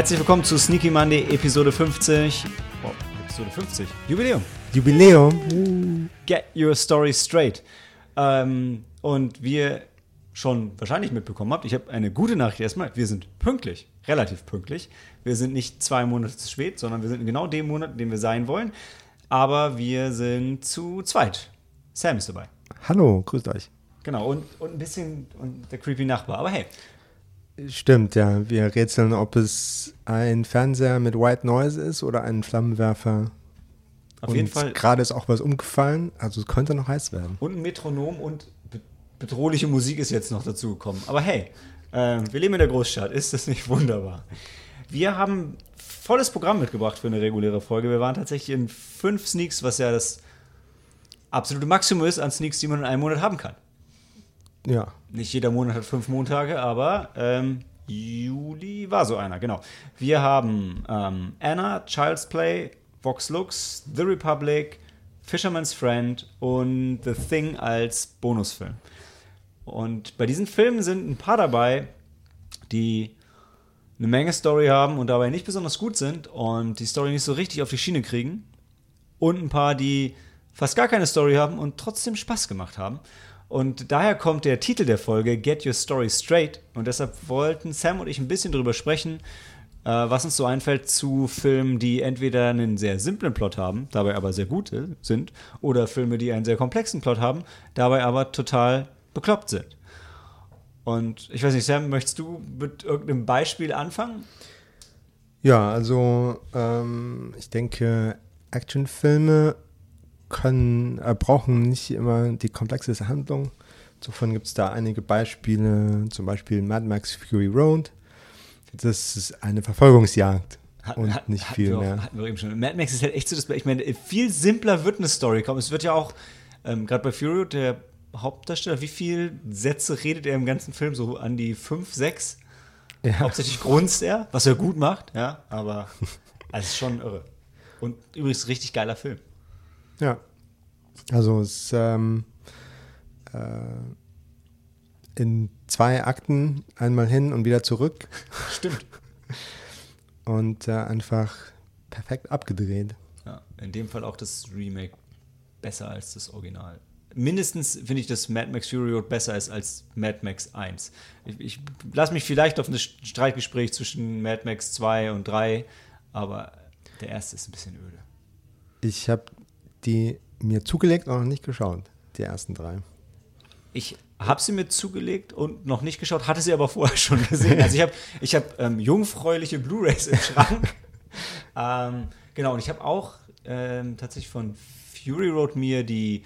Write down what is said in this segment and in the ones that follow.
Herzlich willkommen zu Sneaky Monday Episode 50. Oh, Episode 50. Jubiläum. Jubiläum. Get your story straight. Ähm, und wie ihr schon wahrscheinlich mitbekommen habt, ich habe eine gute Nachricht erstmal. Wir sind pünktlich, relativ pünktlich. Wir sind nicht zwei Monate zu spät, sondern wir sind in genau dem Monat, in dem wir sein wollen. Aber wir sind zu zweit. Sam ist dabei. Hallo, grüßt euch. Genau, und, und ein bisschen und der creepy Nachbar. Aber hey, Stimmt, ja. Wir rätseln, ob es ein Fernseher mit White Noise ist oder ein Flammenwerfer. auf und jeden Fall. Gerade ist auch was umgefallen, also es könnte noch heiß werden. Und ein Metronom und be bedrohliche Musik ist jetzt noch dazu gekommen. Aber hey, äh, wir leben in der Großstadt. Ist das nicht wunderbar? Wir haben volles Programm mitgebracht für eine reguläre Folge. Wir waren tatsächlich in fünf Sneaks, was ja das absolute Maximum ist an Sneaks, die man in einem Monat haben kann. Ja. Nicht jeder Monat hat fünf Montage, aber ähm, Juli war so einer, genau. Wir haben ähm, Anna, Child's Play, Vox Lux, The Republic, Fisherman's Friend und The Thing als Bonusfilm. Und bei diesen Filmen sind ein paar dabei, die eine Menge Story haben und dabei nicht besonders gut sind und die Story nicht so richtig auf die Schiene kriegen. Und ein paar, die fast gar keine Story haben und trotzdem Spaß gemacht haben. Und daher kommt der Titel der Folge Get Your Story Straight. Und deshalb wollten Sam und ich ein bisschen drüber sprechen, äh, was uns so einfällt zu Filmen, die entweder einen sehr simplen Plot haben, dabei aber sehr gut sind, oder Filme, die einen sehr komplexen Plot haben, dabei aber total bekloppt sind. Und ich weiß nicht, Sam, möchtest du mit irgendeinem Beispiel anfangen? Ja, also ähm, ich denke, Actionfilme können, äh, brauchen nicht immer die komplexeste Handlung. Insofern gibt es da einige Beispiele, zum Beispiel Mad Max Fury Road. Das ist eine Verfolgungsjagd und Hat- nicht viel auch- mehr. Hatten wir eben schon. Mad Max ist halt echt so das. Ich meine, viel simpler wird eine Story kommen. Es wird ja auch, ähm, gerade bei Fury, Road, der Hauptdarsteller, wie viele Sätze redet er im ganzen Film? So an die fünf, sechs? Ja. Hauptsächlich grunzt er, was er gut macht, ja, aber es ist schon irre. Und übrigens richtig geiler Film. Ja. Also es ist ähm, äh, in zwei Akten einmal hin und wieder zurück Stimmt. und äh, einfach perfekt abgedreht. Ja, in dem Fall auch das Remake besser als das Original. Mindestens finde ich, dass Mad Max Fury Road besser ist als Mad Max 1. Ich, ich lasse mich vielleicht auf ein Streitgespräch zwischen Mad Max 2 und 3, aber der erste ist ein bisschen öde. Ich habe die mir zugelegt und noch nicht geschaut, die ersten drei. Ich habe sie mir zugelegt und noch nicht geschaut, hatte sie aber vorher schon gesehen. Also ich habe ich hab, ähm, jungfräuliche Blu-rays im Schrank. ähm, genau, und ich habe auch ähm, tatsächlich von Fury Road mir die,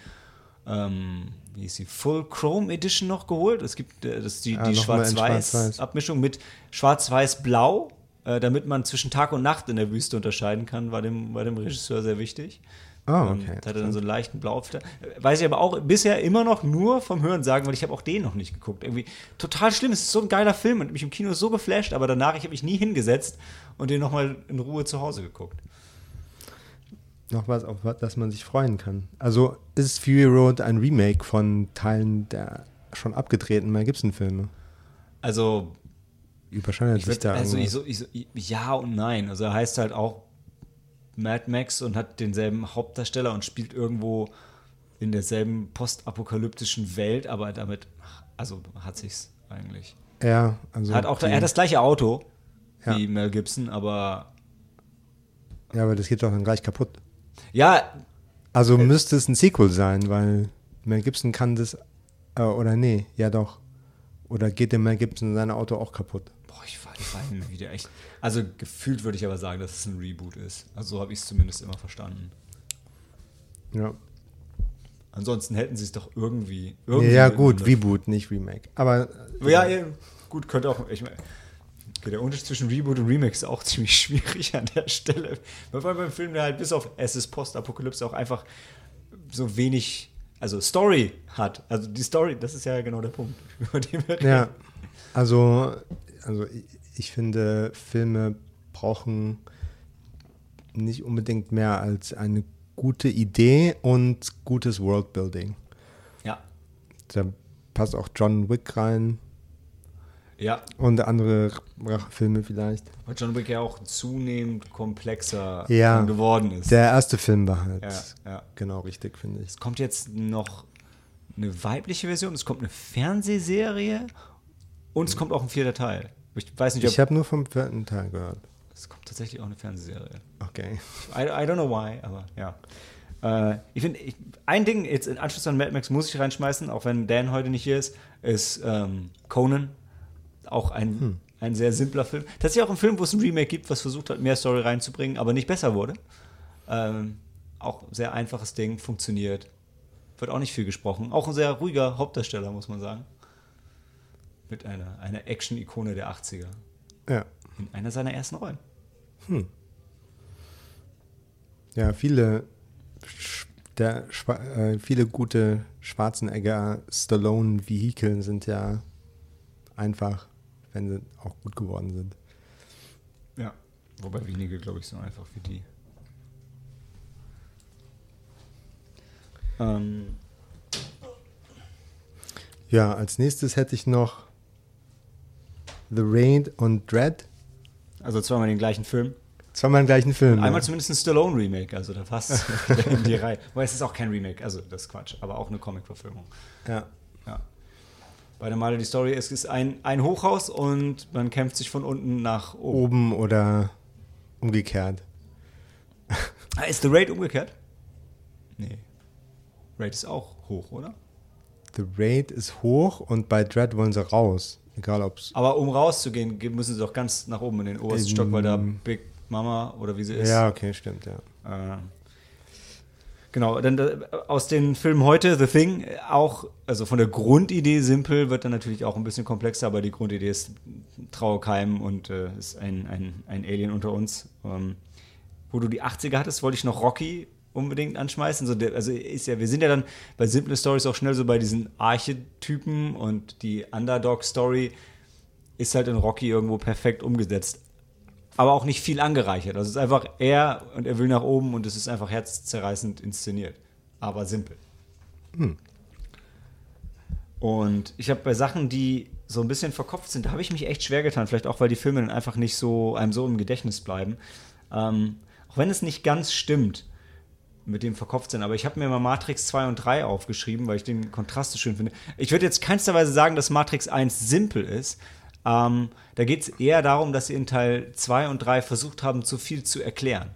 ähm, wie ist die, Full Chrome Edition noch geholt. Es gibt äh, das die, Ah, die noch mal in Schwarz-Weiß Schwarz-Weiß. Abmischung mit Schwarz-Weiß-Blau, äh, damit man zwischen Tag und Nacht in der Wüste unterscheiden kann, war dem, war dem Regisseur sehr wichtig. Ah, Ähm, okay. Da hat er dann so einen leichten Blaufilter. Weiß ich aber auch bisher immer noch nur vom Hören sagen, weil ich habe auch den noch nicht geguckt. Irgendwie total schlimm. Es ist so ein geiler Film und mich im Kino so geflasht, aber danach ich habe mich nie hingesetzt und den nochmal in Ruhe zu Hause geguckt. Noch was, auf was das man sich freuen kann. Also ist Fury Road ein Remake von Teilen der schon abgedrehten Mel Gibson-Filme? Also, Überschneidet ich sich da also ich so, ich so, ja und nein. Also er heißt halt auch Mad Max und hat denselben Hauptdarsteller und spielt irgendwo in derselben postapokalyptischen Welt, aber damit, also hat sich's eigentlich. Ja, also Hat auch, die- er hat das gleiche Auto Ja. wie Mel Gibson, aber ja, aber das geht doch dann gleich kaputt. ja, Also müsste es ein Sequel sein, weil Mel Gibson kann das, äh, oder nee, ja doch. Oder geht dem Mel Gibson sein Auto auch kaputt? War mir wieder echt. Also gefühlt würde ich aber sagen, dass es ein Reboot ist. Also so habe ich es zumindest immer verstanden. Ja, Ansonsten hätten sie es doch irgendwie. irgendwie ja gut, Reboot, nicht Remake. Aber Ja, ja, gut, könnte auch. Ich meine, okay, der Unterschied zwischen Reboot und Remake ist auch ziemlich schwierig an der Stelle. Vor allem beim Film, der halt bis auf Es ist Postapokalypse auch einfach so wenig, also Story hat. Also die Story, das ist ja genau der Punkt, über den wir reden. Ja, also, also ich, finde, Filme brauchen nicht unbedingt mehr als eine gute Idee und gutes Worldbuilding. Ja. Da passt auch John Wick rein. Ja. Und andere Rachefilme vielleicht. Weil John Wick ja auch zunehmend komplexer Ja. geworden ist. Der erste Film war halt ja, ja. genau richtig, finde ich. Es kommt jetzt noch eine weibliche Version, es kommt eine Fernsehserie und es kommt auch ein vierter Teil. Ich weiß nicht, ob Ich habe nur vom vierten Teil gehört. es kommt tatsächlich auch eine Fernsehserie. Okay. I, I don't know why, aber ja. Äh, ich finde, ein Ding jetzt in Anschluss an Mad Max muss ich reinschmeißen, auch wenn Dan heute nicht hier ist, ist ähm, Conan. Auch ein, ein sehr simpler Film. Tatsächlich auch ein Film, wo es ein Remake gibt, was versucht hat, mehr Story reinzubringen, aber nicht besser wurde. Ähm, auch sehr einfaches Ding, funktioniert. Wird auch nicht viel gesprochen. Auch ein sehr ruhiger Hauptdarsteller, muss man sagen. Mit einer, einer Action-Ikone der 80er. Ja. In einer seiner ersten Rollen. Ja, viele, der, äh, viele gute Schwarzenegger Stallone-Vehikel sind ja einfach, wenn sie auch gut geworden sind. Ja. Wobei wenige, glaube ich, so einfach wie die. Ähm, Ja, als nächstes hätte ich noch The Raid und Dread. also zweimal den gleichen Film. Zweimal im gleichen Film. Einmal ja. zumindest ein Stallone-Remake, also da passt in die Reihe. Wobei es ist auch kein Remake, also das ist Quatsch, aber auch eine Comic-Verfilmung. Ja. Ja. Beide Male die Story, es ist ein, ein Hochhaus und man kämpft sich von unten nach oben. Oben oder umgekehrt. Ah, ist The Raid umgekehrt? Nee. Raid ist auch hoch, oder? The Raid ist hoch und bei Dread wollen sie raus. Egal ob es. Aber um rauszugehen, ge- müssen sie doch ganz nach oben in den obersten Ähm, Stock, weil da Big Mama oder wie sie ist. Ja, okay, stimmt, ja. Äh, genau, dann äh, aus den Filmen heute, The Thing, äh, auch, also von der Grundidee simpel, wird dann natürlich auch ein bisschen komplexer, aber die Grundidee ist Trauerkeim und äh, ist ein, ein, ein Alien unter uns. Ähm, wo du die 80er hattest, wollte ich noch Rocky unbedingt anschmeißen. So also ist ja, wir sind ja dann bei simple Stories auch schnell so bei diesen Archetypen und die Underdog-Story ist halt in Rocky irgendwo perfekt umgesetzt. Aber auch nicht viel angereichert. Also es ist einfach er und er will nach oben und es ist einfach herzzerreißend inszeniert. Aber simpel. Und ich habe bei Sachen, die so ein bisschen verkopft sind, da habe ich mich echt schwer getan. Vielleicht auch, weil die Filme dann einfach nicht so einem so im Gedächtnis bleiben. Ähm, auch wenn es nicht ganz stimmt mit dem verkopft sind. Aber ich habe mir mal Matrix 2 und 3 aufgeschrieben, weil ich den Kontrast so schön finde. Ich würde jetzt keinsterweise sagen, dass Matrix 1 simpel ist. Ähm, da geht es eher darum, dass sie in Teil 2 und 3 versucht haben, zu viel zu erklären.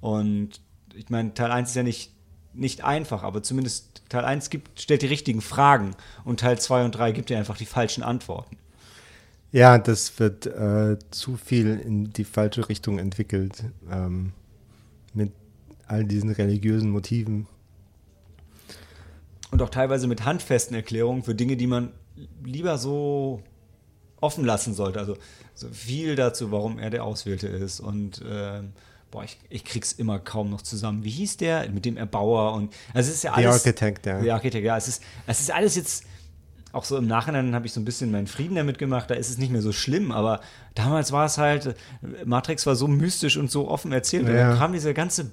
Und ich meine, Teil 1 ist ja nicht, nicht einfach, aber zumindest Teil 1 gibt, stellt die richtigen Fragen und Teil 2 und 3 gibt dir einfach die falschen Antworten. Ja, das wird äh, zu viel in die falsche Richtung entwickelt. Ähm, mit all diesen religiösen Motiven. Und auch teilweise mit handfesten Erklärungen für Dinge, die man lieber so offen lassen sollte. Also so viel dazu, warum er der Auswählte ist. Und ähm, boah, ich, ich krieg's immer kaum noch zusammen. Wie hieß der? Mit dem Erbauer und also es ist ja alles. Architect, ja. The Architect, ja. Es ist, es ist alles jetzt. Auch so im Nachhinein habe ich so ein bisschen meinen Frieden damit gemacht, da ist es nicht mehr so schlimm, aber damals war es halt, Matrix war so mystisch und so offen erzählt. Und Ja. dann kam diese ganze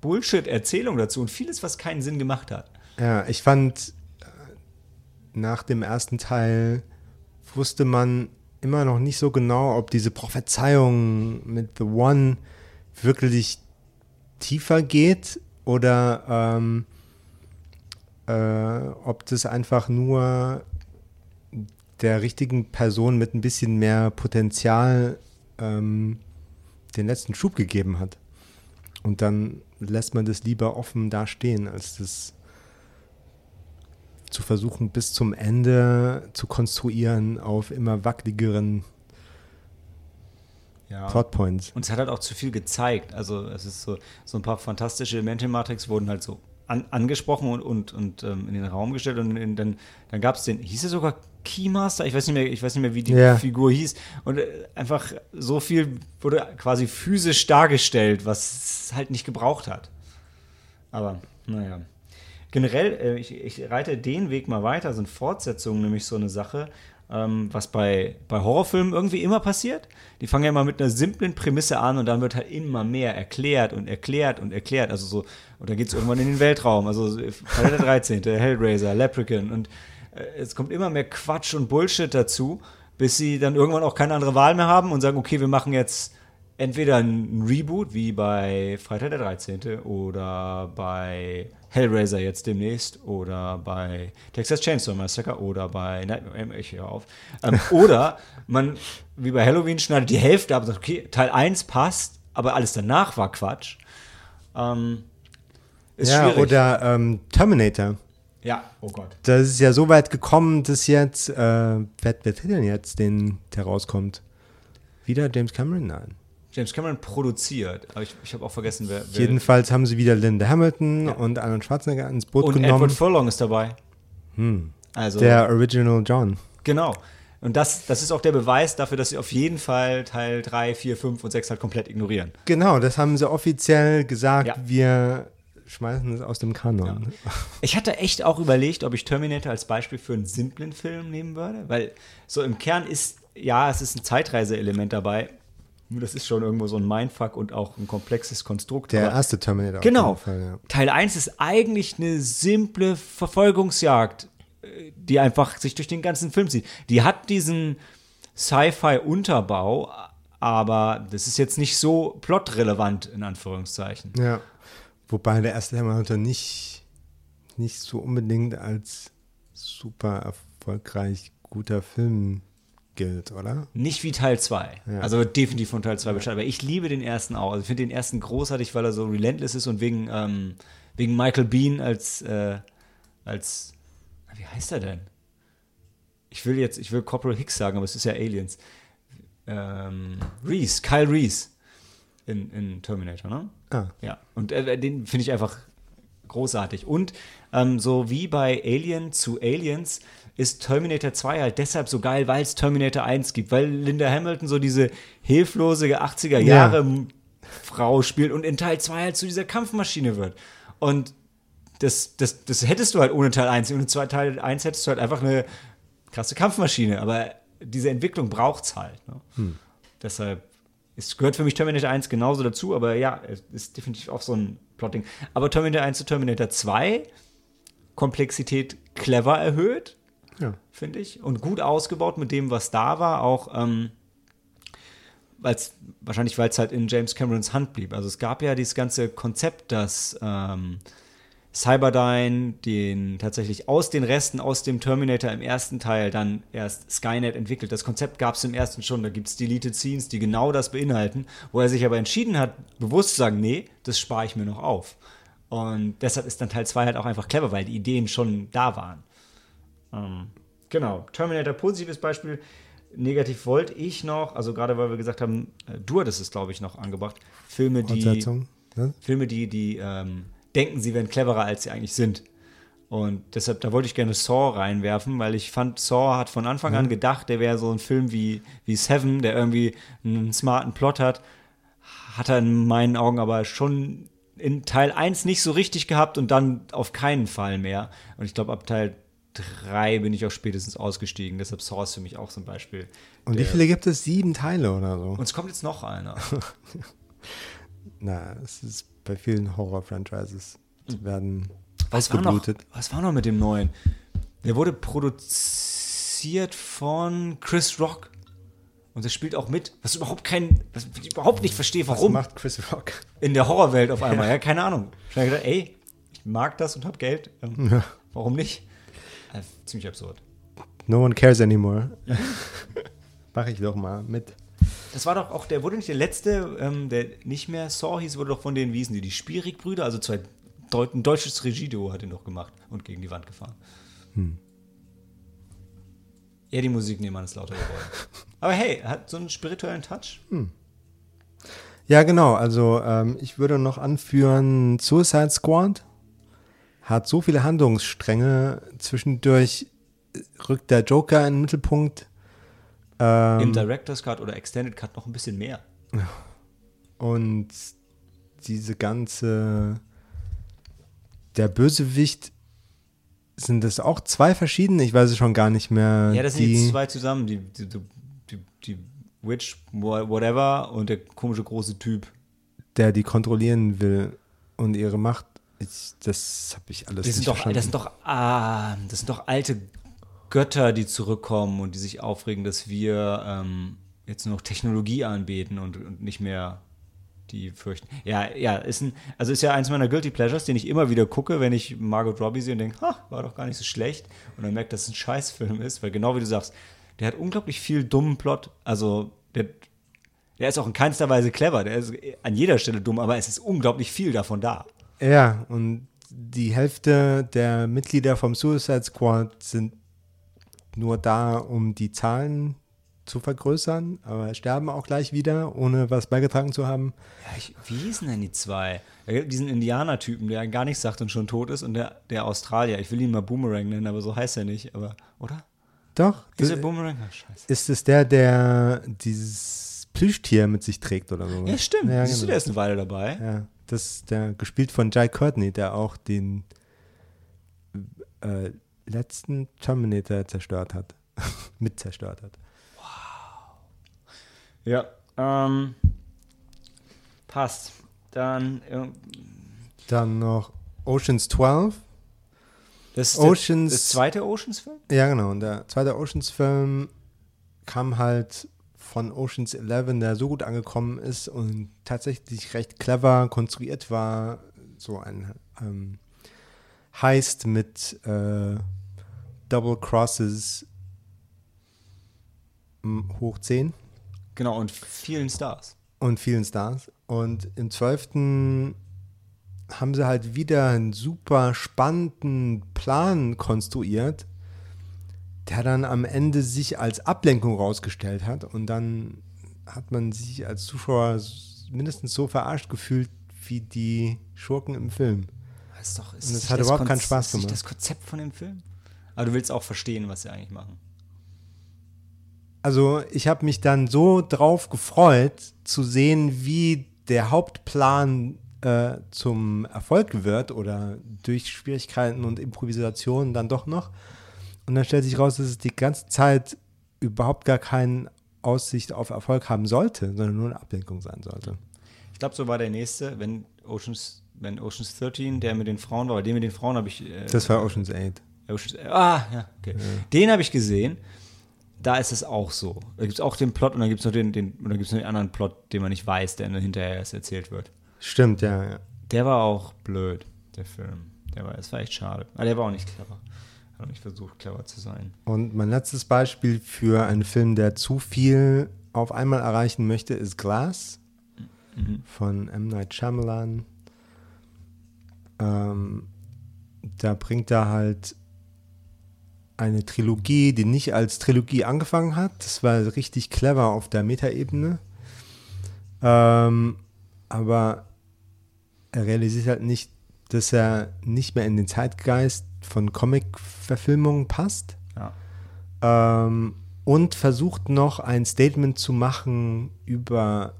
Bullshit-Erzählung dazu und vieles, was keinen Sinn gemacht hat. Ja, ich fand, äh, nach dem ersten Teil wusste man immer noch nicht so genau, ob diese Prophezeiung mit The One wirklich tiefer geht oder ähm, äh, ob das einfach nur der richtigen Person mit ein bisschen mehr Potenzial ähm, den letzten Schub gegeben hat. Und dann lässt man das lieber offen da stehen, als das zu versuchen, bis zum Ende zu konstruieren auf immer wackeligeren Ja. Plotpoints. Und es hat halt auch zu viel gezeigt. Also es ist so, so ein paar fantastische Elemente Matrix wurden halt so an, angesprochen und, und, und ähm, in den Raum gestellt und in, dann, dann gab es den, hieß er sogar Keymaster? Ich weiß nicht mehr, ich weiß nicht mehr, wie die Ja. Figur hieß. Und äh, einfach so viel wurde quasi physisch dargestellt, was es halt nicht gebraucht hat. Aber, naja. Generell, äh, ich, ich reite den Weg mal weiter, sind Fortsetzungen nämlich so eine Sache, ähm, was bei, bei Horrorfilmen irgendwie immer passiert. Die fangen ja immer mit einer simplen Prämisse an und dann wird halt immer mehr erklärt und erklärt und erklärt. Also so, und dann geht es irgendwann in den Weltraum. Also so, Freitag der 13., Hellraiser, Leprechaun und äh, es kommt immer mehr Quatsch und Bullshit dazu, bis sie dann irgendwann auch keine andere Wahl mehr haben und sagen, okay, wir machen jetzt entweder ein Reboot, wie bei Freitag der 13. oder bei Hellraiser jetzt demnächst oder bei Texas Chainsaw Massacre oder bei Nightmare, ich höre auf. Ähm, oder man, wie bei Halloween, schneidet die Hälfte ab und sagt, okay, Teil 1 passt, aber alles danach war Quatsch. Ähm, ist ja, schwierig. oder ähm, Terminator. Ja, oh Gott. Das ist ja so weit gekommen, dass jetzt, äh, wer, wer trägt denn jetzt, den, der rauskommt? Wieder James Cameron? Nein. James Cameron produziert, aber ich, ich habe auch vergessen, wer. wer Jedenfalls haben sie wieder Linda Hamilton Ja. und Arnold Schwarzenegger ins Boot und genommen. Edward Furlong ist dabei. Also, der Original John. genau. Und das, das ist auch der Beweis dafür, dass sie auf jeden Fall Teil 3, 4, 5 und 6 halt komplett ignorieren. Genau, das haben sie offiziell gesagt. Ja. Wir schmeißen es aus dem Kanon. Ich hatte echt auch überlegt, ob ich Terminator als Beispiel für einen simplen Film nehmen würde, weil so im Kern ist, ja, es ist ein Zeitreise-Element dabei. Nur das ist schon irgendwo so ein Mindfuck und auch ein komplexes Konstrukt. Der erste Terminator. Genau. Fall, ja. Teil 1 ist eigentlich eine simple Verfolgungsjagd, äh, die einfach sich durch den ganzen Film zieht. Die hat diesen Sci-Fi-Unterbau, aber das ist jetzt nicht so plotrelevant, in Anführungszeichen. Ja. Wobei der erste Terminator nicht, nicht so unbedingt als super erfolgreich guter Film gilt, oder? Nicht wie Teil 2. Ja. Also definitiv von Teil 2 Bescheid. Aber ich liebe den ersten auch. Also ich finde den ersten großartig, weil er so relentless ist und wegen, ähm, wegen Michael Bean als, äh, als, wie heißt er denn? Ich will jetzt, ich will Corporal Hicks sagen, aber es ist ja Aliens. Ähm, Reese, Kyle Reese in, in Terminator, ne? Ah. Ja, und äh, den finde ich einfach großartig. Und ähm, so wie bei Alien zu Aliens ist Terminator 2 halt deshalb so geil, weil es Terminator 1 gibt, weil Linda Hamilton so diese hilflose 80er Jahre Frau spielt und in Teil 2 halt zu dieser Kampfmaschine wird. Und das, das, das hättest du halt ohne Teil 1. Ohne zwei- Teil 1 hättest du halt einfach eine krasse Kampfmaschine, aber diese Entwicklung braucht es halt. Ne? Deshalb es gehört für mich Terminator 1 genauso dazu, aber ja, es ist definitiv auch so ein Plotting. Aber Terminator 1 zu Terminator 2, Komplexität clever erhöht, Ja. finde ich, und gut ausgebaut mit dem, was da war, auch ähm, weil's, wahrscheinlich, weil es halt in James Camerons Hand blieb. Also es gab ja dieses ganze Konzept, dass ähm, Cyberdyne den tatsächlich aus den Resten aus dem Terminator im ersten Teil dann erst Skynet entwickelt. Das Konzept gab es im ersten schon, da gibt es Deleted Scenes, die genau das beinhalten, wo er sich aber entschieden hat, bewusst zu sagen, nee, das spare ich mir noch auf. Und deshalb ist dann Teil 2 halt auch einfach clever, weil die Ideen schon da waren. Ähm, genau, Terminator positives Beispiel. Negativ wollte ich noch, also gerade weil wir gesagt haben, äh, du hattest es, glaube ich, noch angebracht, Filme, die. Ne? Filme, die, die ähm, denken, sie wären cleverer, als sie eigentlich sind. Und deshalb, da wollte ich gerne Saw reinwerfen, weil ich fand, Saw hat von Anfang an gedacht, der wäre so ein Film wie, wie Seven, der irgendwie einen smarten Plot hat. Hat er in meinen Augen aber schon in Teil 1 nicht so richtig gehabt und dann auf keinen Fall mehr. Und ich glaube, ab Teil 3 bin ich auch spätestens ausgestiegen. Deshalb Saw ist für mich auch so ein Beispiel. Und wie viele gibt es? Sieben Teile oder so? Und es kommt jetzt noch einer. Na, es ist bei vielen Horror-Franchises. Die werden Was war, noch, ausgeblutet. was war noch mit dem neuen? Der wurde produziert von Chris Rock. Und der spielt auch mit, was überhaupt kein, was ich überhaupt nicht verstehe, Was warum macht Chris Rock? in der Horrorwelt auf einmal. Ja, keine Ahnung. Ich habe gedacht, ey, ich mag das und hab Geld. Ähm, Warum nicht? Äh, ziemlich absurd. No one cares anymore. Mach ich doch mal mit. Das war doch auch, der wurde nicht der letzte, ähm, der nicht mehr Saw hieß, wurde doch von den Wiesen, die die Spierig-Brüder, also zwei Deut ein deutsches Regieduo hat ihn doch gemacht und gegen die Wand gefahren. Ja, die Musik nehmen ist lauter geworden. Aber hey, hat so einen spirituellen Touch. Ja, genau. Also ähm, ich würde noch anführen, Suicide Squad hat so viele Handlungsstränge. Zwischendurch rückt der Joker in den Mittelpunkt. Ähm, Im Director's Cut oder Extended Cut noch ein bisschen mehr. Und diese ganze, der Bösewicht, sind das auch zwei verschiedene? Ich weiß es schon gar nicht mehr. Ja, das sind die, zwei zusammen, die, die, die, die, Witch, wha- whatever, und der komische große Typ. der die kontrollieren will und ihre Macht. Ich, das habe ich alles Das sind, nicht doch, verstanden. das sind doch, ah, das sind doch alte Götter, die zurückkommen und die sich aufregen, dass wir ähm, jetzt nur noch Technologie anbeten und, und nicht mehr die fürchten. Ja, ja, ist ein, also ist ja eins meiner Guilty Pleasures, den ich immer wieder gucke, wenn ich Margot Robbie sehe und denke, ha, war doch gar nicht so schlecht. Und dann merkt, dass es ein Scheißfilm ist, weil genau wie du sagst, der hat unglaublich viel dummen Plot. Also, der, der ist auch in keinster Weise clever. Der ist an jeder Stelle dumm, aber es ist unglaublich viel davon da. Ja, und die Hälfte der Mitglieder vom Suicide Squad sind nur da, um die Zahlen zu vergrößern, aber sterben auch gleich wieder, ohne was beigetragen zu haben. Ja, ich, wie hießen denn die zwei? Diesen Indianer-Typen, der gar nichts sagt und schon tot ist, und der, der Australier. Ich will ihn mal Boomerang nennen, aber so heißt er nicht. Aber, oder? Doch. Dieser Boomerang? Ach, scheiße. Ist es der, der dieses Plüschtier mit sich trägt oder so? Ja, stimmt. Ja, Siehst du, genau. der ist eine Weile dabei. Ja, das ist der gespielt von Jai Courtney, der auch den äh, letzten Terminator zerstört hat. mit zerstört hat. Ja. Ähm, passt. Dann. äh, Dann noch Oceans 12. Das ist Oceans- Der, das zweite Oceans-Film? Ja, genau. Und der zweite Oceans-Film kam halt von Oceans 11, der so gut angekommen ist und tatsächlich recht clever konstruiert war. So ein ähm, Heist mit äh, Double Crosses hoch 10 Genau, und vielen Stars. und vielen Stars. Und im 12. haben sie halt wieder einen super spannenden Plan konstruiert, der dann am Ende sich als Ablenkung rausgestellt hat. Und dann hat man sich als Zuschauer mindestens so verarscht gefühlt wie die Schurken im Film. Das ist doch, ist Und es hat überhaupt Konz- keinen Spaß ist gemacht. das Konzept von dem Film? Aber du willst auch verstehen, was sie eigentlich machen. Also ich habe mich dann so drauf gefreut, zu sehen, wie der Hauptplan äh, zum Erfolg wird oder durch Schwierigkeiten und Improvisationen dann doch noch. Und dann stellt sich raus, dass es die ganze Zeit überhaupt gar keine Aussicht auf Erfolg haben sollte, sondern nur eine Ablenkung sein sollte. Ich glaube, so war der nächste, wenn Oceans, wenn Oceans 13, der mit den Frauen war, weil den mit den Frauen habe ich. Äh, Das war Ocean's 8. Oceans, ah, ja, okay. Den habe ich gesehen. Da ist es auch so. Da gibt es auch den Plot und dann gibt es noch den, den, oder gibt's noch den anderen Plot, den man nicht weiß, der dann hinterher erst erzählt wird. Stimmt, ja, ja. Der war auch blöd, der Film. Der war, das war echt schade. Aber der war auch nicht clever. Hat auch nicht versucht, clever zu sein. Und mein letztes Beispiel für einen Film, der zu viel auf einmal erreichen möchte, ist Glass von M. Night Shyamalan. Ähm, da bringt er halt eine Trilogie, die nicht als Trilogie angefangen hat. Das war richtig clever auf der Metaebene. Ähm, aber er realisiert halt nicht, dass er nicht mehr in den Zeitgeist von Comic-Verfilmungen passt. Ja. Ähm, und versucht noch ein Statement zu machen über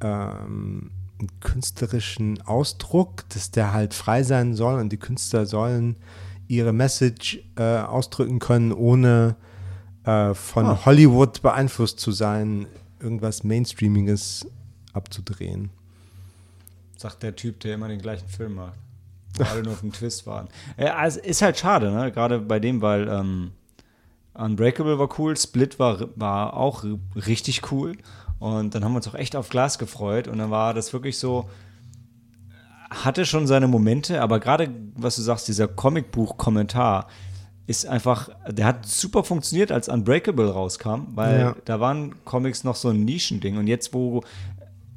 ähm, einen künstlerischen Ausdruck, dass der halt frei sein soll und die Künstler sollen ihre Message äh, ausdrücken können, ohne äh, von Ah. Hollywood beeinflusst zu sein, irgendwas Mainstreamiges abzudrehen. Sagt der Typ, der immer den gleichen Film macht. Wo alle nur auf den Twist warten. Ja, also ist halt schade, ne? Gerade bei dem, weil ähm, Unbreakable war cool, Split war, war auch richtig cool. Und dann haben wir uns auch echt auf Glas gefreut. Und dann war das wirklich so, hatte schon seine Momente, aber gerade, was du sagst, dieser Comicbuch-Kommentar ist einfach, der hat super funktioniert, als Unbreakable rauskam, weil Ja. da waren Comics noch so ein Nischending. Und jetzt, wo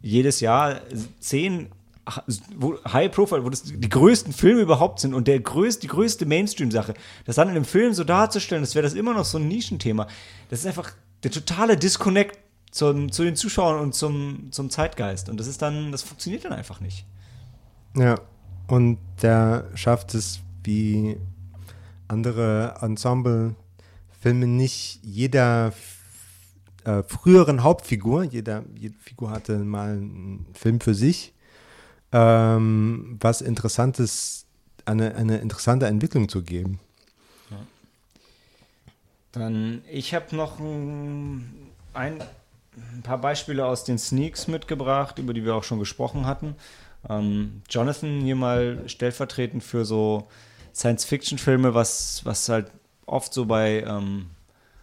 jedes Jahr zehn High Profile, wo das die größten Filme überhaupt sind und der größte, die größte Mainstream-Sache, das dann in einem Film so darzustellen, das wäre das immer noch so ein Nischenthema. Das ist einfach der totale Disconnect zum, zu den Zuschauern und zum, zum Zeitgeist. Und das ist dann, das funktioniert dann einfach nicht. Ja, und der schafft es wie andere Ensemble-Filme nicht jeder äh, früheren Hauptfigur, jeder, jede Figur hatte mal einen Film für sich, ähm, was Interessantes, eine, eine interessante Entwicklung zu geben. Dann, ich habe noch ein, ein, ein paar Beispiele aus den Sneaks mitgebracht, über die wir auch schon gesprochen hatten. Ähm, Jonathan hier mal stellvertretend für so Science-Fiction-Filme, was, was halt oft so bei ähm,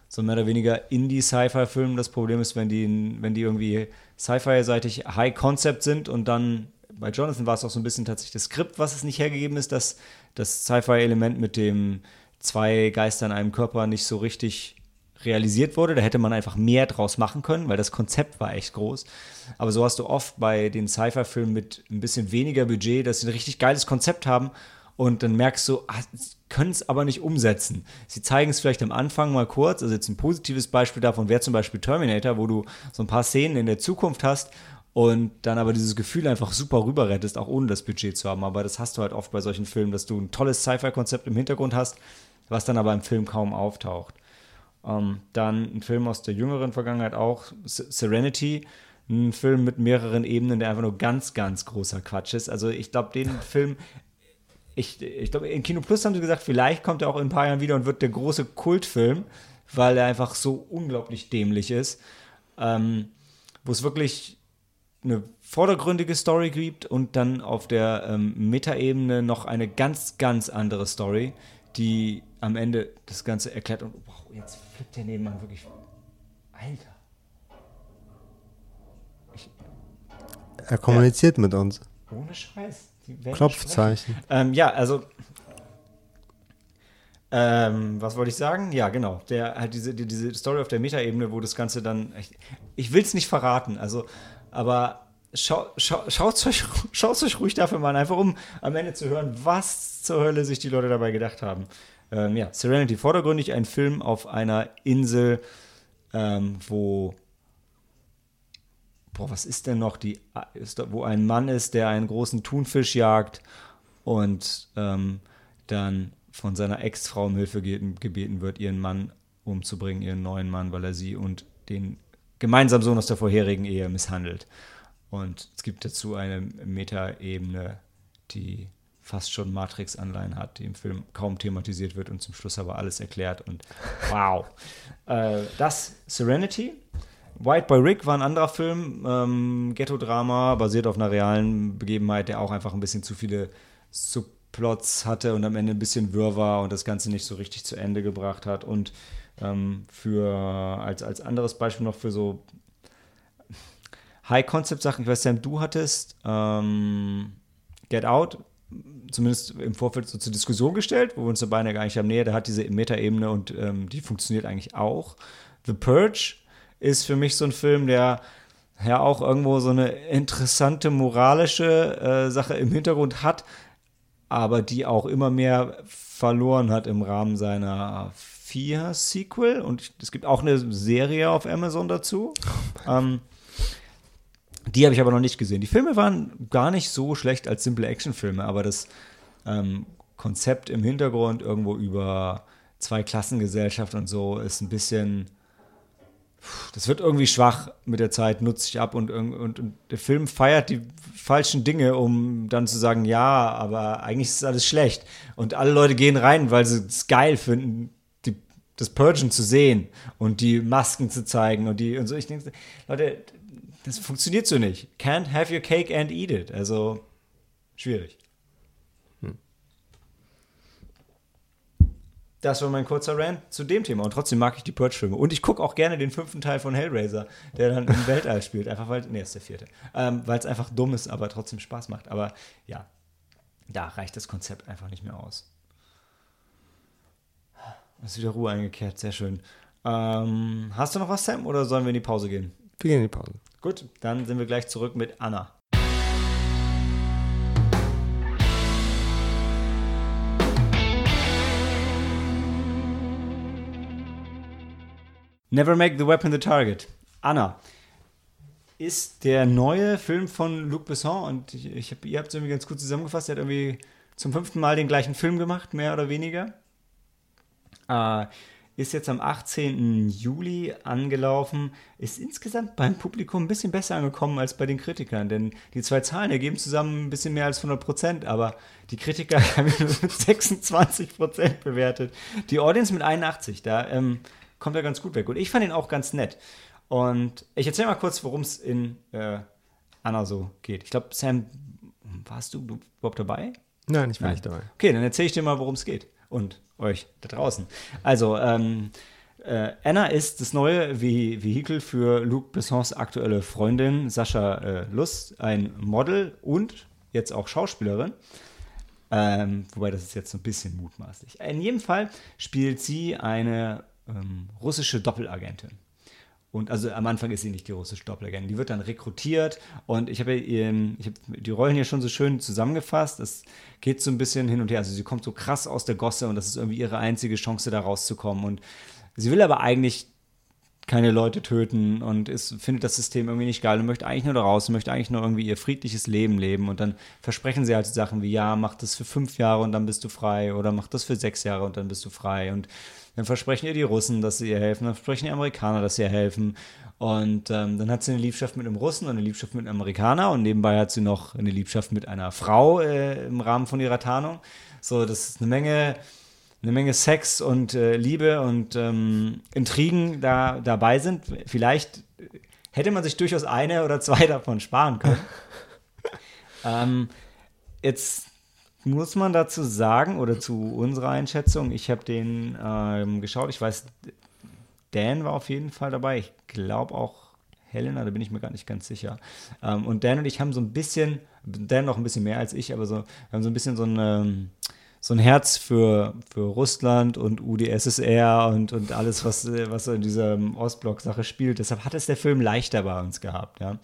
so mehr oder weniger Indie-Sci-Fi-Filmen das Problem ist, wenn die, wenn die irgendwie Sci-Fi-seitig High-Concept sind und dann bei Jonathan war es auch so ein bisschen tatsächlich das Skript, was es nicht hergegeben ist, dass das Sci-Fi-Element mit dem zwei Geister in einem Körper nicht so richtig realisiert wurde. Da hätte man einfach mehr draus machen können, weil das Konzept war echt groß. Aber so hast du oft bei den Sci-Fi-Filmen mit ein bisschen weniger Budget, dass sie ein richtig geiles Konzept haben und dann merkst du, ah, können es aber nicht umsetzen. Sie zeigen es vielleicht am Anfang mal kurz. Also jetzt ein positives Beispiel davon wäre zum Beispiel Terminator, wo du so ein paar Szenen in der Zukunft hast und dann aber dieses Gefühl einfach super rüberrettest, auch ohne das Budget zu haben. Aber das hast du halt oft bei solchen Filmen, dass du ein tolles Sci-Fi-Konzept im Hintergrund hast, was dann aber im Film kaum auftaucht. Ähm, dann ein Film aus der jüngeren Vergangenheit auch, Serenity, ein Film mit mehreren Ebenen, der einfach nur ganz, ganz großer Quatsch ist. Also ich glaube, den Film, ich, ich glaube, in Kino Plus haben sie gesagt, vielleicht kommt er auch in ein paar Jahren wieder und wird der große Kultfilm, weil er einfach so unglaublich dämlich ist. Ähm, wo es wirklich eine vordergründige Story gibt und dann auf der ähm, Metaebene noch eine ganz, ganz andere Story, die am Ende das Ganze erklärt. Und wow, jetzt flippt der Nebenmann wirklich. Alter. Ich, er kommuniziert ja. mit uns. Ohne Scheiß. Klopfzeichen. Ähm, ja, also. Ähm, was wollte ich sagen? Ja, genau. Der halt diese, diese Story auf der Metaebene, wo das Ganze dann. Ich, ich will es nicht verraten, also, aber schau, schau, schaut euch, schaut euch ruhig dafür mal an, einfach um am Ende zu hören, was zur Hölle sich die Leute dabei gedacht haben. Ähm, ja, Serenity vordergründig ein Film auf einer Insel, ähm, wo boah, was ist denn noch die, ist da, wo ein Mann ist, der einen großen Thunfisch jagt und ähm, dann von seiner Ex-Frau um Hilfe gebeten wird, ihren Mann umzubringen, ihren neuen Mann, weil er sie und den gemeinsamen Sohn aus der vorherigen Ehe misshandelt. Und es gibt dazu eine Metaebene, die fast schon Matrix-Anleihen hat, die im Film kaum thematisiert wird und zum Schluss aber alles erklärt. Und wow. äh, das Serenity White Boy Rick war ein anderer Film, ähm, Ghetto-Drama, basiert auf einer realen Begebenheit, der auch einfach ein bisschen zu viele Subplots hatte und am Ende ein bisschen wirr war und das Ganze nicht so richtig zu Ende gebracht hat. Und ähm, für als, als anderes Beispiel noch für so High-Concept-Sachen, ich weiß, Sam, du hattest ähm, Get Out, zumindest im Vorfeld so zur Diskussion gestellt, wo wir uns dabei gar nicht haben, nee, der hat diese Meta-Ebene und ähm, die funktioniert eigentlich auch. The Purge ist für mich so ein Film, der ja auch irgendwo so eine interessante moralische äh, Sache im Hintergrund hat, aber die auch immer mehr verloren hat im Rahmen seiner vier Sequel und es gibt auch eine Serie auf Amazon dazu. ähm, die habe ich aber noch nicht gesehen. Die Filme waren gar nicht so schlecht als simple Actionfilme, aber das ähm, Konzept im Hintergrund irgendwo über zwei Klassengesellschaft und so ist ein bisschen das wird irgendwie schwach mit der Zeit, nutze ich ab und, und, und, der Film feiert die falschen Dinge, um dann zu sagen, ja, aber eigentlich ist alles schlecht. Und alle Leute gehen rein, weil sie es geil finden, die, das Purgen zu sehen und die Masken zu zeigen und die und so. Ich denke, Leute, das funktioniert so nicht. Can't have your cake and eat it. Also schwierig. Das war mein kurzer Rant zu dem Thema. Und trotzdem mag ich die Purge-Filme. Und ich gucke auch gerne den fünften Teil von Hellraiser, der dann im Weltall spielt. Einfach weil, nee, ist der vierte. Ähm, weil es einfach dumm ist, aber trotzdem Spaß macht. Aber ja, da reicht das Konzept einfach nicht mehr aus. Ist wieder Ruhe eingekehrt, sehr schön. Ähm, hast du noch was, Sam, oder sollen wir in die Pause gehen? Wir gehen in die Pause. Gut, dann sind wir gleich zurück mit Anna. Never Make the Weapon the Target. Anna. Ist der neue Film von Luc Besson und ich, ich hab, ihr habt es irgendwie ganz gut zusammengefasst. Er hat irgendwie zum fünften Mal den gleichen Film gemacht, mehr oder weniger. Äh, ist jetzt am 18. Juli angelaufen, ist insgesamt beim Publikum ein bisschen besser angekommen als bei den Kritikern, denn die zwei Zahlen ergeben zusammen ein bisschen mehr als 100 Prozent, aber die Kritiker haben ihn nur mit 26 Prozent bewertet. Die Audience mit 81, da ähm, kommt er ganz gut weg. Und ich fand ihn auch ganz nett. Und ich erzähle mal kurz, worum es in äh, Anna so geht. Ich glaube, Sam, warst du überhaupt dabei? Nein, ich war Nein. nicht dabei. Okay, dann erzähle ich dir mal, worum es geht. und euch da draußen. Also, ähm, äh, Anna ist das neue Ve Vehikel für Luc Bessons aktuelle Freundin Sascha äh, Lust, ein Model und jetzt auch Schauspielerin. Ähm, wobei das ist jetzt so ein bisschen mutmaßlich. In jedem Fall spielt sie eine ähm, russische Doppelagentin. Und also am Anfang ist sie nicht die russische Doppelagentin. Die wird dann rekrutiert und ich habe ich hab die Rollen hier schon so schön zusammengefasst. Es geht so ein bisschen hin und her. Also sie kommt so krass aus der Gosse und das ist irgendwie ihre einzige Chance, da rauszukommen. Und sie will aber eigentlich keine Leute töten und ist, findet das System irgendwie nicht geil und möchte eigentlich nur da raus, möchte eigentlich nur irgendwie ihr friedliches Leben leben. Und dann versprechen sie halt Sachen wie, ja, mach das für fünf Jahre und dann bist du frei oder mach das für sechs Jahre und dann bist du frei. Und dann versprechen ihr die Russen, dass sie ihr helfen, dann versprechen die Amerikaner, dass sie ihr helfen. Und ähm, dann hat sie eine Liebschaft mit einem Russen und eine Liebschaft mit einem Amerikaner und nebenbei hat sie noch eine Liebschaft mit einer Frau äh, im Rahmen von ihrer Tarnung. So, das ist eine Menge eine Menge Sex und äh, Liebe und ähm, Intrigen da dabei sind. Vielleicht hätte man sich durchaus eine oder zwei davon sparen können. ähm, jetzt muss man dazu sagen, oder zu unserer Einschätzung, ich habe den ähm, geschaut, ich weiß, Dan war auf jeden Fall dabei, ich glaube auch Helena, da bin ich mir gar nicht ganz sicher. Ähm, und Dan und ich haben so ein bisschen, Dan noch ein bisschen mehr als ich, aber so, haben so ein bisschen so ein so ein Herz für, für Russland und UdSSR und, und alles, was, was in dieser Ostblock-Sache spielt. Deshalb hat es der Film leichter bei uns gehabt. Ja.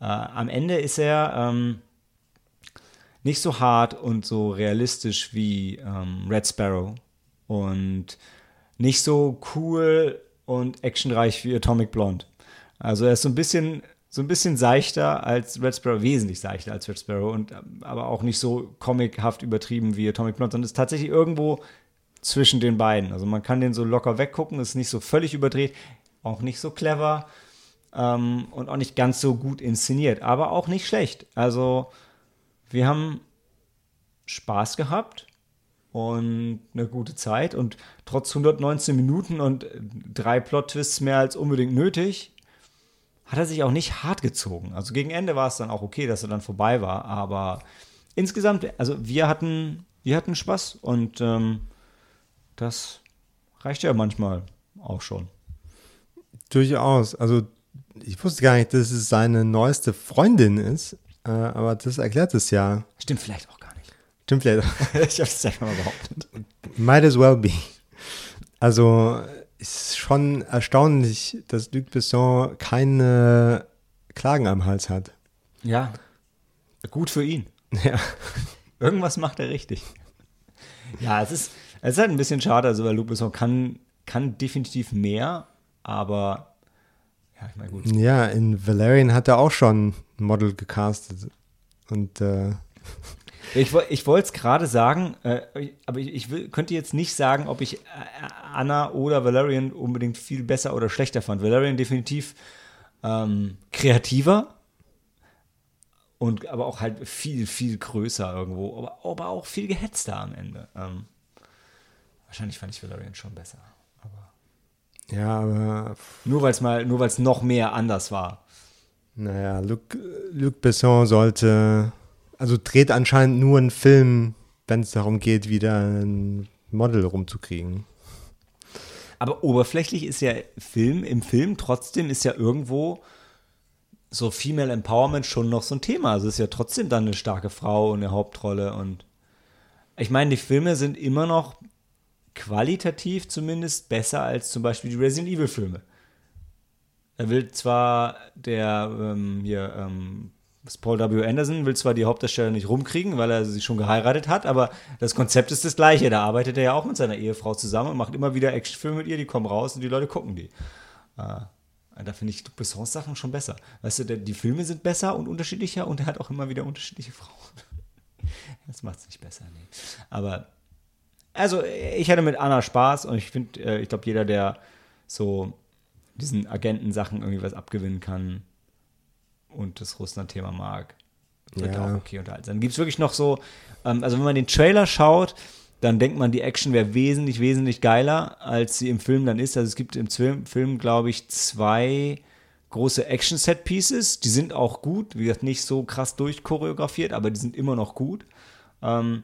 Äh, am Ende ist er ähm, nicht so hart und so realistisch wie ähm, Red Sparrow und nicht so cool und actionreich wie Atomic Blonde. Also er ist so ein bisschen so ein bisschen seichter als Red Sparrow, wesentlich seichter als Red Sparrow und ähm, aber auch nicht so comichaft übertrieben wie Atomic Blonde, sondern ist tatsächlich irgendwo zwischen den beiden. Also man kann den so locker weggucken, ist nicht so völlig überdreht, auch nicht so clever ähm, und auch nicht ganz so gut inszeniert, aber auch nicht schlecht. Also wir haben Spaß gehabt und eine gute Zeit und trotz 119 Minuten und drei Plot-Twists mehr als unbedingt nötig hat er sich auch nicht hart gezogen. Also gegen Ende war es dann auch okay, dass er dann vorbei war, aber insgesamt, also wir hatten, wir hatten Spaß und ähm, das reicht ja manchmal auch schon. Durchaus. Also ich wusste gar nicht, dass es seine neueste Freundin ist, äh, aber das erklärt es ja. Stimmt vielleicht auch gar nicht. Stimmt vielleicht auch. ich habe es einfach mal behauptet. Might as well be. Also ist schon erstaunlich, dass Luc Besson keine Klagen am Hals hat. Ja, gut für ihn. Ja. Irgendwas macht er richtig. Ja, es ist, es ist halt ein bisschen schade, also weil Luc Besson kann, kann definitiv mehr, aber ja, ich meine gut. Ja, in Valerian hat er auch schon ein Model gecastet und äh, ich, ich wollte es gerade sagen, äh, aber ich, ich will, könnte jetzt nicht sagen, ob ich äh, Anna oder Valerian unbedingt viel besser oder schlechter fand. Valerian definitiv ähm, kreativer und aber auch halt viel, viel größer irgendwo, aber, aber auch viel gehetzter am Ende. Ähm, wahrscheinlich fand ich Valerian schon besser. Ja, aber. Nur weil es mal, nur weil es noch mehr anders war. Naja, Luc, Luc Besson sollte also dreht anscheinend nur einen Film, wenn es darum geht, wieder ein Model rumzukriegen. Aber oberflächlich ist ja Film, im Film trotzdem ist ja irgendwo so Female Empowerment schon noch so ein Thema. Also es ist ja trotzdem dann eine starke Frau und eine Hauptrolle und ich meine, die Filme sind immer noch qualitativ zumindest besser als zum Beispiel die Resident Evil Filme. Er will zwar der ähm, hier ähm, Paul W. Anderson will zwar die Hauptdarsteller nicht rumkriegen, weil er sie schon geheiratet hat, aber das Konzept ist das gleiche. Da arbeitet er ja auch mit seiner Ehefrau zusammen und macht immer wieder Actionfilme mit ihr, die kommen raus und die Leute gucken die. Äh, da finde ich Bessons Sachen schon besser. Weißt du, der, die Filme sind besser und unterschiedlicher und er hat auch immer wieder unterschiedliche Frauen. Das macht es nicht besser, nee. Aber, also, ich hatte mit Anna Spaß und ich finde, äh, ich glaube, jeder, der so diesen Agentensachen irgendwie was abgewinnen kann, und das Russland-Thema mag, wird ja. auch okay unterhalten. Dann gibt es wirklich noch so, ähm, also wenn man den Trailer schaut, dann denkt man, die Action wäre wesentlich, wesentlich geiler, als sie im Film dann ist. Also es gibt im Film, Film glaube ich, zwei große Action-Set-Pieces. Die sind auch gut. Wie gesagt, nicht so krass durchchoreografiert, aber die sind immer noch gut. Ähm,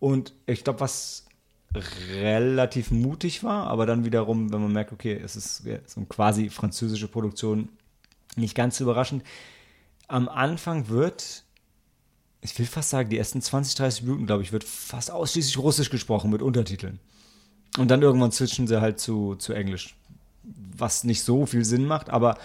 und ich glaube, was relativ mutig war, aber dann wiederum, wenn man merkt, okay, es ist so eine quasi französische Produktion, nicht ganz überraschend. Am Anfang wird, ich will fast sagen, die ersten 20, 30 Minuten, glaube ich, wird fast ausschließlich Russisch gesprochen mit Untertiteln. Und dann irgendwann switchen sie halt zu, zu Englisch, was nicht so viel Sinn macht, aber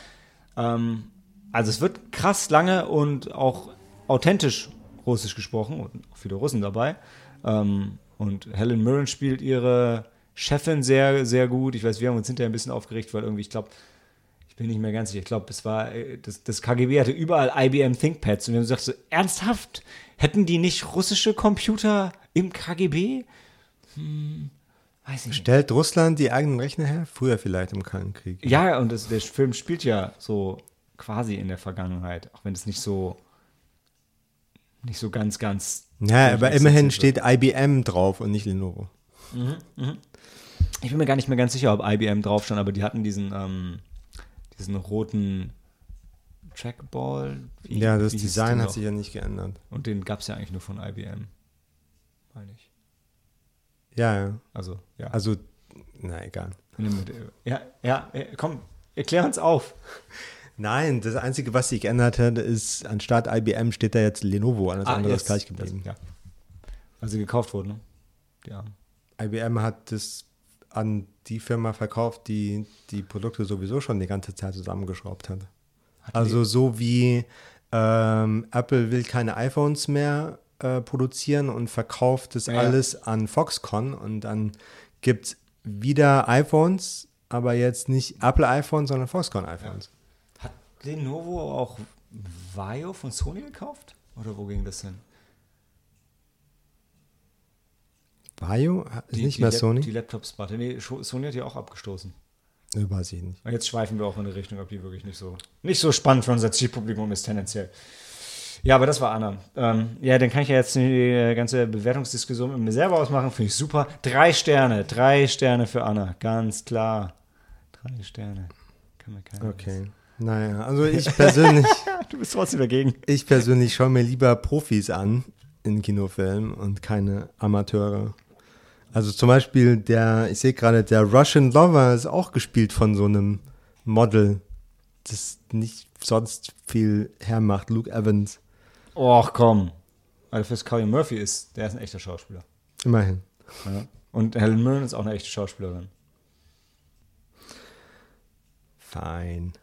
ähm, also es wird krass lange und auch authentisch Russisch gesprochen und auch viele Russen dabei. Ähm, und Helen Mirren spielt ihre Chefin sehr, sehr gut. Ich weiß, wir haben uns hinterher ein bisschen aufgeregt, weil irgendwie, ich glaube, ich bin nicht mehr ganz sicher, ich glaube, es war, äh, das, das KGB hatte überall IBM ThinkPads und wir haben gesagt, so, ernsthaft? Hätten die nicht russische Computer im KGB? Hm, weiß ich nicht. Stellt Russland die eigenen Rechner her? Früher vielleicht im Kalten Krieg. Ja, und das, der Film spielt ja so quasi in der Vergangenheit, auch wenn es nicht so nicht so ganz, ganz. Ja, aber immerhin steht IBM drauf und nicht Lenovo. Mhm, mh. Ich bin mir gar nicht mehr ganz sicher, ob IBM drauf stand, aber die hatten diesen, ähm, diesen roten Trackball. Wie, ja, das Design hat sich ja nicht geändert. Und den gab es ja eigentlich nur von IBM. Meine ich. Ja, ja. Also, ja. Also, na egal. Ja, ja, komm, erklär uns auf. Nein, das Einzige, was sich geändert hat, ist, anstatt IBM steht da jetzt Lenovo, alles ah, andere ist gleich geblieben. Das, ja. Weil sie gekauft wurden, ne? Ja. IBM hat das an die Firma verkauft, die die Produkte sowieso schon die ganze Zeit zusammengeschraubt hat. hat also so wie ähm, Apple will keine iPhones mehr äh, produzieren und verkauft das ja. alles an Foxconn und dann gibt es wieder iPhones, aber jetzt nicht Apple iPhones, sondern Foxconn iPhones. Ja. Lenovo auch Vaio von Sony gekauft? Oder wo ging das hin? Vaio? Ist die, nicht die mehr Sony? Die Laptop-Sparte. Nee, Sony hat ja auch abgestoßen. Weiß ich nicht. Und jetzt schweifen wir auch in eine Richtung, ob die wirklich nicht so, nicht so spannend für unser Zielpublikum ist, tendenziell. Ja, aber das war Anna. Ähm, ja, dann kann ich ja jetzt die ganze Bewertungsdiskussion mit mir selber ausmachen. Finde ich super. Drei Sterne. Drei Sterne für Anna. Ganz klar. Drei Sterne. Kann mir keiner Okay. Wissen. Naja, also ich persönlich. du bist trotzdem dagegen. Ich persönlich schaue mir lieber Profis an in Kinofilmen und keine Amateure. Also zum Beispiel der, ich sehe gerade, der Russian Lover ist auch gespielt von so einem Model, das nicht sonst viel hermacht, Luke Evans. Och komm. Weil fürs Cullion Murphy ist, der ist ein echter Schauspieler. Immerhin. Ja. Und Helen Mirren ist auch eine echte Schauspielerin. Fein.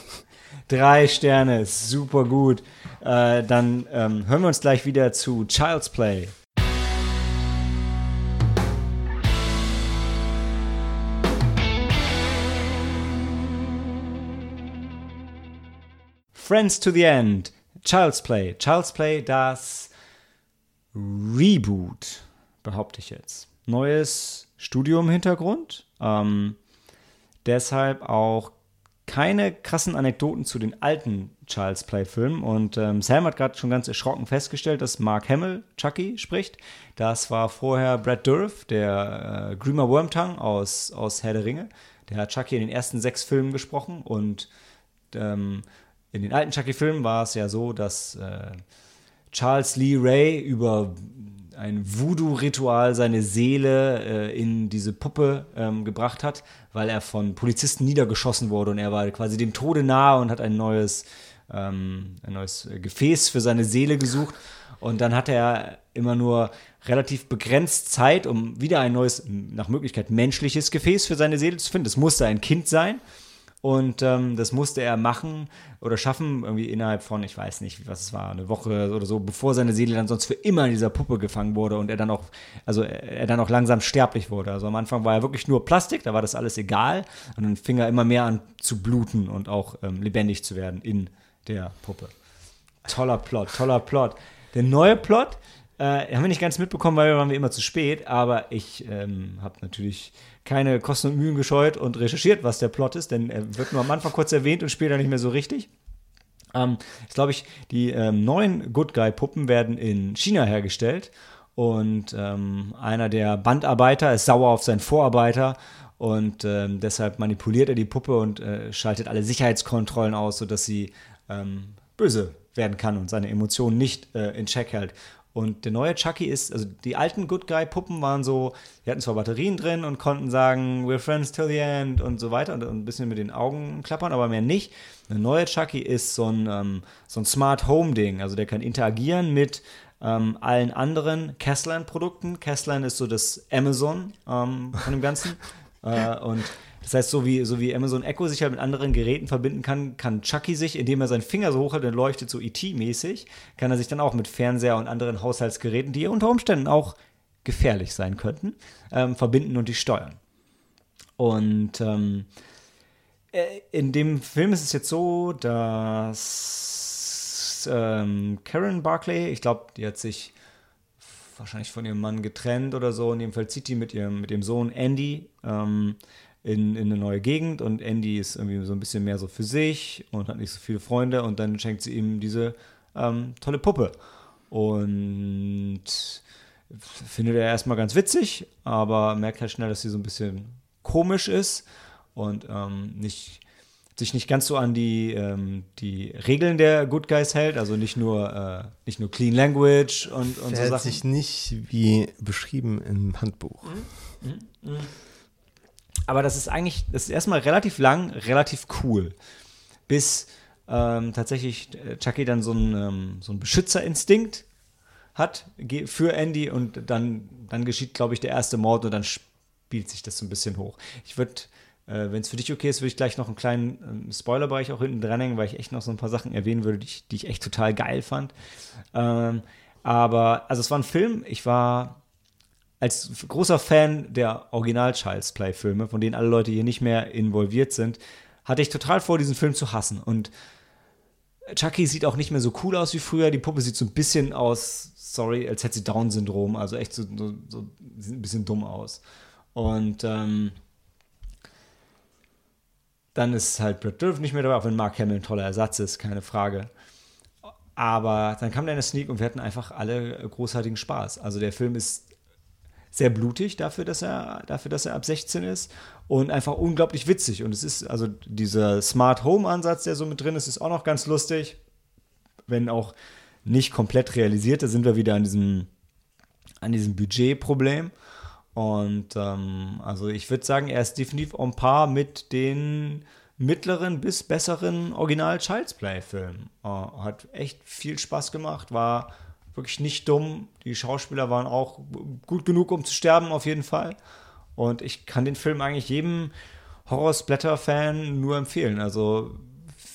Drei Sterne, super gut. Äh, dann ähm, hören wir uns gleich wieder zu Child's Play. Friends to the End. Child's Play. Child's Play, das Reboot, behaupte ich jetzt. Neues Studio im Hintergrund. Ähm, deshalb auch keine krassen Anekdoten zu den alten Child's Play-Filmen. Und ähm, Sam hat gerade schon ganz erschrocken festgestellt, dass Mark Hamill Chucky spricht. Das war vorher Brad Dourif, der äh, Grima Wormtongue aus, aus Herr der Ringe. Der hat Chucky in den ersten sechs Filmen gesprochen. Und ähm, in den alten Chucky-Filmen war es ja so, dass äh, Charles Lee Ray über ein Voodoo-Ritual seine Seele äh, in diese Puppe ähm, gebracht hat, weil er von Polizisten niedergeschossen wurde und er war quasi dem Tode nahe und hat ein neues, ähm, ein neues Gefäß für seine Seele gesucht. Und dann hatte er immer nur relativ begrenzt Zeit, um wieder ein neues, nach Möglichkeit menschliches Gefäß für seine Seele zu finden. Es musste ein Kind sein. Und ähm, das musste er machen oder schaffen, irgendwie innerhalb von, ich weiß nicht, was es war, eine Woche oder so, bevor seine Seele dann sonst für immer in dieser Puppe gefangen wurde und er dann auch, also er dann auch langsam sterblich wurde. Also am Anfang war er wirklich nur Plastik, da war das alles egal. Und dann fing er immer mehr an zu bluten und auch ähm, lebendig zu werden in der Puppe. Toller Plot, toller Plot. Der neue Plot äh, haben wir nicht ganz mitbekommen, weil wir waren immer zu spät, aber ich ähm, habe natürlich keine Kosten und Mühen gescheut und recherchiert, was der Plot ist, denn er wird nur am Anfang kurz erwähnt und später nicht mehr so richtig. Ähm, ist, glaube ich, die ähm, neuen Good Guy-Puppen werden in China hergestellt und ähm, einer der Bandarbeiter ist sauer auf seinen Vorarbeiter und ähm, deshalb manipuliert er die Puppe und äh, schaltet alle Sicherheitskontrollen aus, sodass sie ähm, böse werden kann und seine Emotionen nicht äh, in Check hält. Und der neue Chucky ist, also die alten Good Guy-Puppen waren so, die hatten zwar Batterien drin und konnten sagen, we're friends till the end und so weiter und ein bisschen mit den Augen klappern, aber mehr nicht. Der neue Chucky ist so ein, ähm, so ein Smart Home-Ding, also der kann interagieren mit ähm, allen anderen Casline-Produkten. Casline ist so das Amazon ähm, von dem Ganzen. äh, und das heißt, so wie, so wie Amazon Echo sich halt mit anderen Geräten verbinden kann, kann Chucky sich, indem er seinen Finger so hoch hat und leuchtet so ET-mäßig, kann er sich dann auch mit Fernseher und anderen Haushaltsgeräten, die unter Umständen auch gefährlich sein könnten, ähm, verbinden und die steuern. Und ähm, äh, in dem Film ist es jetzt so, dass ähm, Karen Barclay, ich glaube, die hat sich wahrscheinlich von ihrem Mann getrennt oder so. In dem Fall zieht die mit ihrem, mit dem Sohn Andy ähm, in, in eine neue Gegend und Andy ist irgendwie so ein bisschen mehr so für sich und hat nicht so viele Freunde und dann schenkt sie ihm diese ähm, tolle Puppe. Und findet er erstmal ganz witzig, aber merkt halt schnell, dass sie so ein bisschen komisch ist und ähm, nicht, sich nicht ganz so an die, ähm, die Regeln der Good Guys hält, also nicht nur, äh, nicht nur Clean Language und, und so Sachen. sich nicht wie beschrieben im Handbuch. Mhm. Mhm. Aber das ist eigentlich, das ist erstmal relativ lang, relativ cool. Bis ähm, tatsächlich äh, Chucky dann so einen, ähm, so einen Beschützerinstinkt hat für Andy und dann, dann geschieht, glaube ich, der erste Mord und dann spielt sich das so ein bisschen hoch. Ich würde, äh, wenn es für dich okay ist, würde ich gleich noch einen kleinen ähm, Spoilerbereich auch hinten dranhängen, weil ich echt noch so ein paar Sachen erwähnen würde, die ich, die ich echt total geil fand. Ähm, aber, also es war ein Film, ich war als großer Fan der Original Child's Play Filme, von denen alle Leute hier nicht mehr involviert sind, hatte ich total vor, diesen Film zu hassen. Und Chucky sieht auch nicht mehr so cool aus wie früher. Die Puppe sieht so ein bisschen aus, sorry, als hätte sie Down-Syndrom, also echt so, so, so ein bisschen dumm aus. Und ähm, dann ist halt Brad Dourif nicht mehr dabei, auch wenn Mark Hamill ein toller Ersatz ist, keine Frage. Aber dann kam der Sneak und wir hatten einfach alle großartigen Spaß. Also der Film ist sehr blutig dafür, dass er, dafür, dass er ab 16 ist und einfach unglaublich witzig. Und es ist, also dieser Smart Home Ansatz, der so mit drin ist, ist auch noch ganz lustig, wenn auch nicht komplett realisiert. Da sind wir wieder an diesem, an diesem Budgetproblem. Und ähm, also ich würde sagen, er ist definitiv on par mit den mittleren bis besseren Original Child's Play Filmen. Äh, hat echt viel Spaß gemacht, war wirklich nicht dumm. Die Schauspieler waren auch gut genug, um zu sterben, auf jeden Fall. Und ich kann den Film eigentlich jedem Horror-Splatter-Fan nur empfehlen. Also,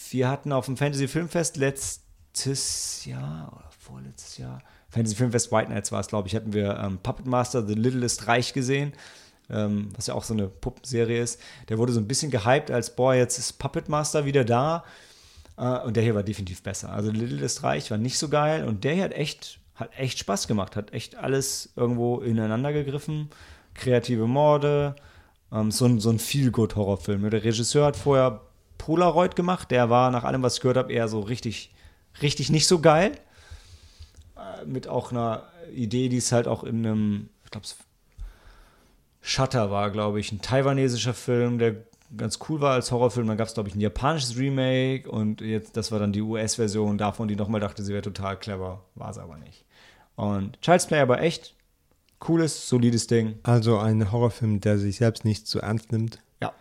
wir hatten auf dem Fantasy-Filmfest letztes Jahr oder vorletztes Jahr, Fantasy-Filmfest White Nights war es, glaube ich, hatten wir ähm, Puppet Master The Littlest Reich gesehen. Ähm, was ja auch so eine Puppenserie ist. Der wurde so ein bisschen gehypt als, boah, jetzt ist Puppet Master wieder da. Uh, und der hier war definitiv besser. Also Little ist Reich war nicht so geil und der hier hat echt, hat echt Spaß gemacht, hat echt alles irgendwo ineinander gegriffen. Kreative Morde, ähm, so ein, so ein Feel-Good-Horrorfilm. Der Regisseur hat vorher Polaroid gemacht, der war nach allem, was ich gehört habe, eher so richtig, richtig nicht so geil. Uh, mit auch einer Idee, die es halt auch in einem, ich glaube, Shutter war, glaube ich, ein taiwanesischer Film, der ganz cool war als Horrorfilm. Dann gab es, glaube ich, ein japanisches Remake und jetzt, das war dann die US-Version davon, die nochmal dachte, sie wäre total clever. War es aber nicht. Und Child's Play aber echt cooles, solides Ding. Also ein Horrorfilm, der sich selbst nicht zu ernst nimmt. Ja.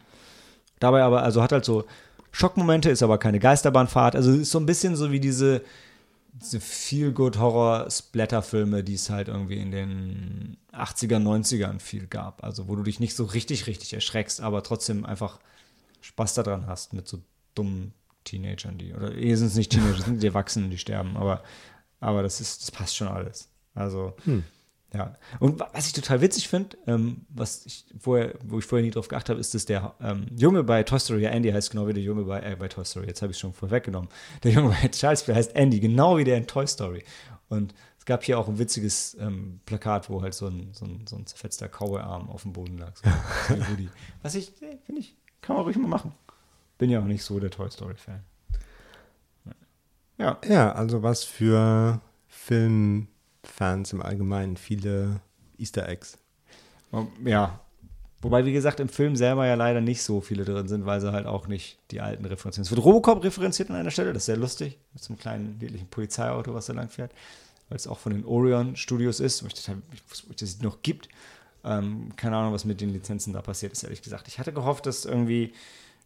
Dabei aber, also hat halt so Schockmomente, ist aber keine Geisterbahnfahrt. Also ist so ein bisschen so wie diese diese Feel-Good-Horror-Splatter-Filme, die es halt irgendwie in den 80er, 90ern viel gab. Also wo du dich nicht so richtig, richtig erschreckst, aber trotzdem einfach Spaß daran hast mit so dummen Teenagern, die, oder eh sind es nicht Teenager, sind die Erwachsenen, die sterben, aber, aber das ist, das passt schon alles. Also, hm. Ja, und was ich total witzig finde, ähm, was ich vorher, wo ich vorher nie drauf geachtet habe, ist, dass der ähm, Junge bei Toy Story, ja, Andy heißt genau wie der Junge bei, äh, bei Toy Story, jetzt habe ich es schon vorweggenommen. Der Junge bei Charles Play heißt Andy, genau wie der in Toy Story. Und gab hier auch ein witziges ähm, Plakat, wo halt so ein, so ein, so ein zerfetzter Cowboy-Arm auf dem Boden lag. So, was ich, finde ich, kann man ruhig mal machen. Bin ja auch nicht so der Toy Story-Fan. Ja. Ja, also was für Film Fans im Allgemeinen viele Easter Eggs. Ja. Wobei, wie gesagt, im Film selber ja leider nicht so viele drin sind, weil sie halt auch nicht die alten referenzieren. Es wird Robocop referenziert an einer Stelle, das ist sehr lustig, mit so einem kleinen, niedlichen Polizeiauto, was da lang fährt. Weil es auch von den Orion Studios ist, wo ich, total, wo ich das noch gibt. Ähm, keine Ahnung, was mit den Lizenzen da passiert ist, ehrlich gesagt. Ich hatte gehofft, dass irgendwie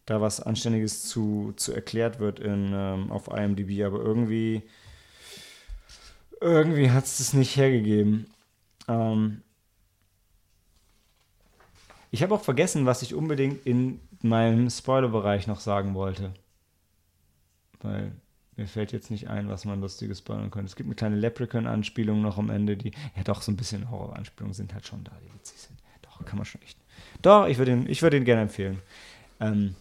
da was Anständiges zu, zu erklärt wird in, ähm, auf IMDb, aber irgendwie, irgendwie hat es das nicht hergegeben. Ähm, ich habe auch vergessen, was ich unbedingt in meinem Spoiler-Bereich noch sagen wollte. Weil mir fällt jetzt nicht ein, was man lustiges spoilern könnte. Es gibt eine kleine Leprechaun-Anspielung noch am Ende, die, ja doch, so ein bisschen Horror-Anspielungen sind halt schon da, die witzig sind. Doch, kann man schon echt. Doch, ich würde ihn, würd ihn gerne empfehlen. Ähm,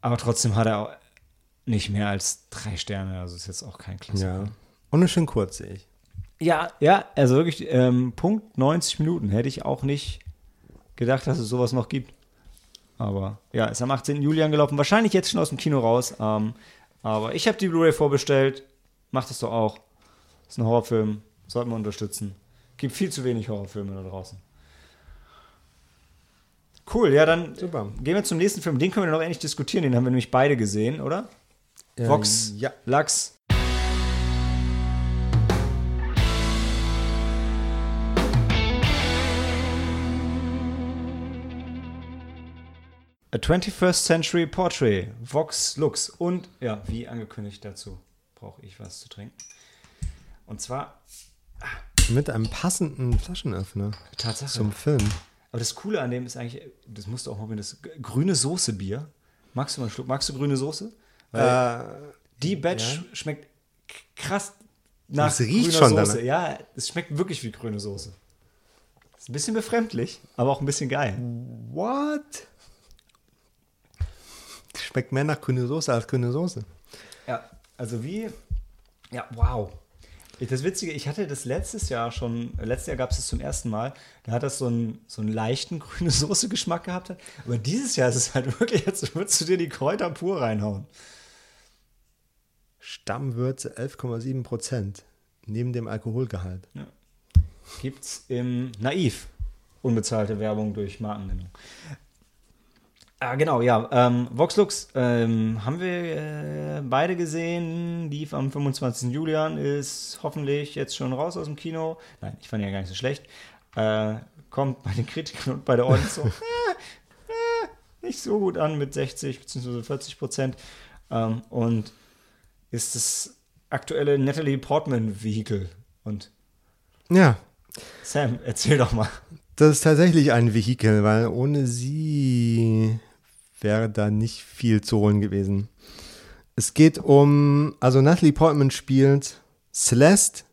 aber trotzdem hat er auch nicht mehr als drei Sterne, also ist jetzt auch kein Klassiker. Ja. Und eine schön kurz, sehe ich. Ja, ja, also wirklich, ähm, Punkt 90 Minuten hätte ich auch nicht gedacht, dass es sowas noch gibt. Aber ja, ist am 18. Juli angelaufen. Wahrscheinlich jetzt schon aus dem Kino raus. Ähm, aber ich habe die Blu-ray vorbestellt. Macht das doch auch. Ist ein Horrorfilm. Sollten wir unterstützen. Gibt viel zu wenig Horrorfilme da draußen. Cool, ja, dann Super. gehen wir zum nächsten Film. Den können wir noch endlich diskutieren. Den haben wir nämlich beide gesehen, oder? Ja, Vox, ja. Lachs, A 21st Century Portrait, Vox Lux. Und ja, wie angekündigt dazu, brauche ich was zu trinken. Und zwar. Ah, Mit einem passenden Flaschenöffner. Tatsache. Zum Film. Aber das Coole an dem ist eigentlich, das musst du auch mal mit das grüne Soße-Bier. Magst du mal einen Schluck? Magst du grüne Soße? Weil äh, die Batch ja. schmeckt krass nach das riecht grüner schon Soße. Dann. Ja, es schmeckt wirklich wie grüne Soße. Ist ein bisschen befremdlich, aber auch ein bisschen geil. What? Schmeckt mehr nach grüne Soße als grüne Soße. Ja, also wie. Ja, wow. Das Witzige, ich hatte das letztes Jahr schon, letztes Jahr gab es das zum ersten Mal, da hat das so einen, so einen leichten grüne Soße-Geschmack gehabt. Aber dieses Jahr ist es halt wirklich, als würdest du dir die Kräuter pur reinhauen. Stammwürze 11,7 Prozent, neben dem Alkoholgehalt. Ja. Gibt's im Naiv. Unbezahlte Werbung durch Markennennung. Ah, genau, ja. Ähm, Voxlux ähm, haben wir äh, beide gesehen. Lief am 25. Juli an, ist hoffentlich jetzt schon raus aus dem Kino. Nein, ich fand ihn ja gar nicht so schlecht. Äh, kommt bei den Kritikern und bei der Ordnung so äh, äh, nicht so gut an mit 60 bzw. 40 Prozent. Ähm, und ist das aktuelle Natalie Portman-Vehikel. Und ja. Sam, erzähl doch mal. Das ist tatsächlich ein Vehikel, weil ohne sie wäre da nicht viel zu holen gewesen. Es geht um, also Natalie Portman spielt Celeste,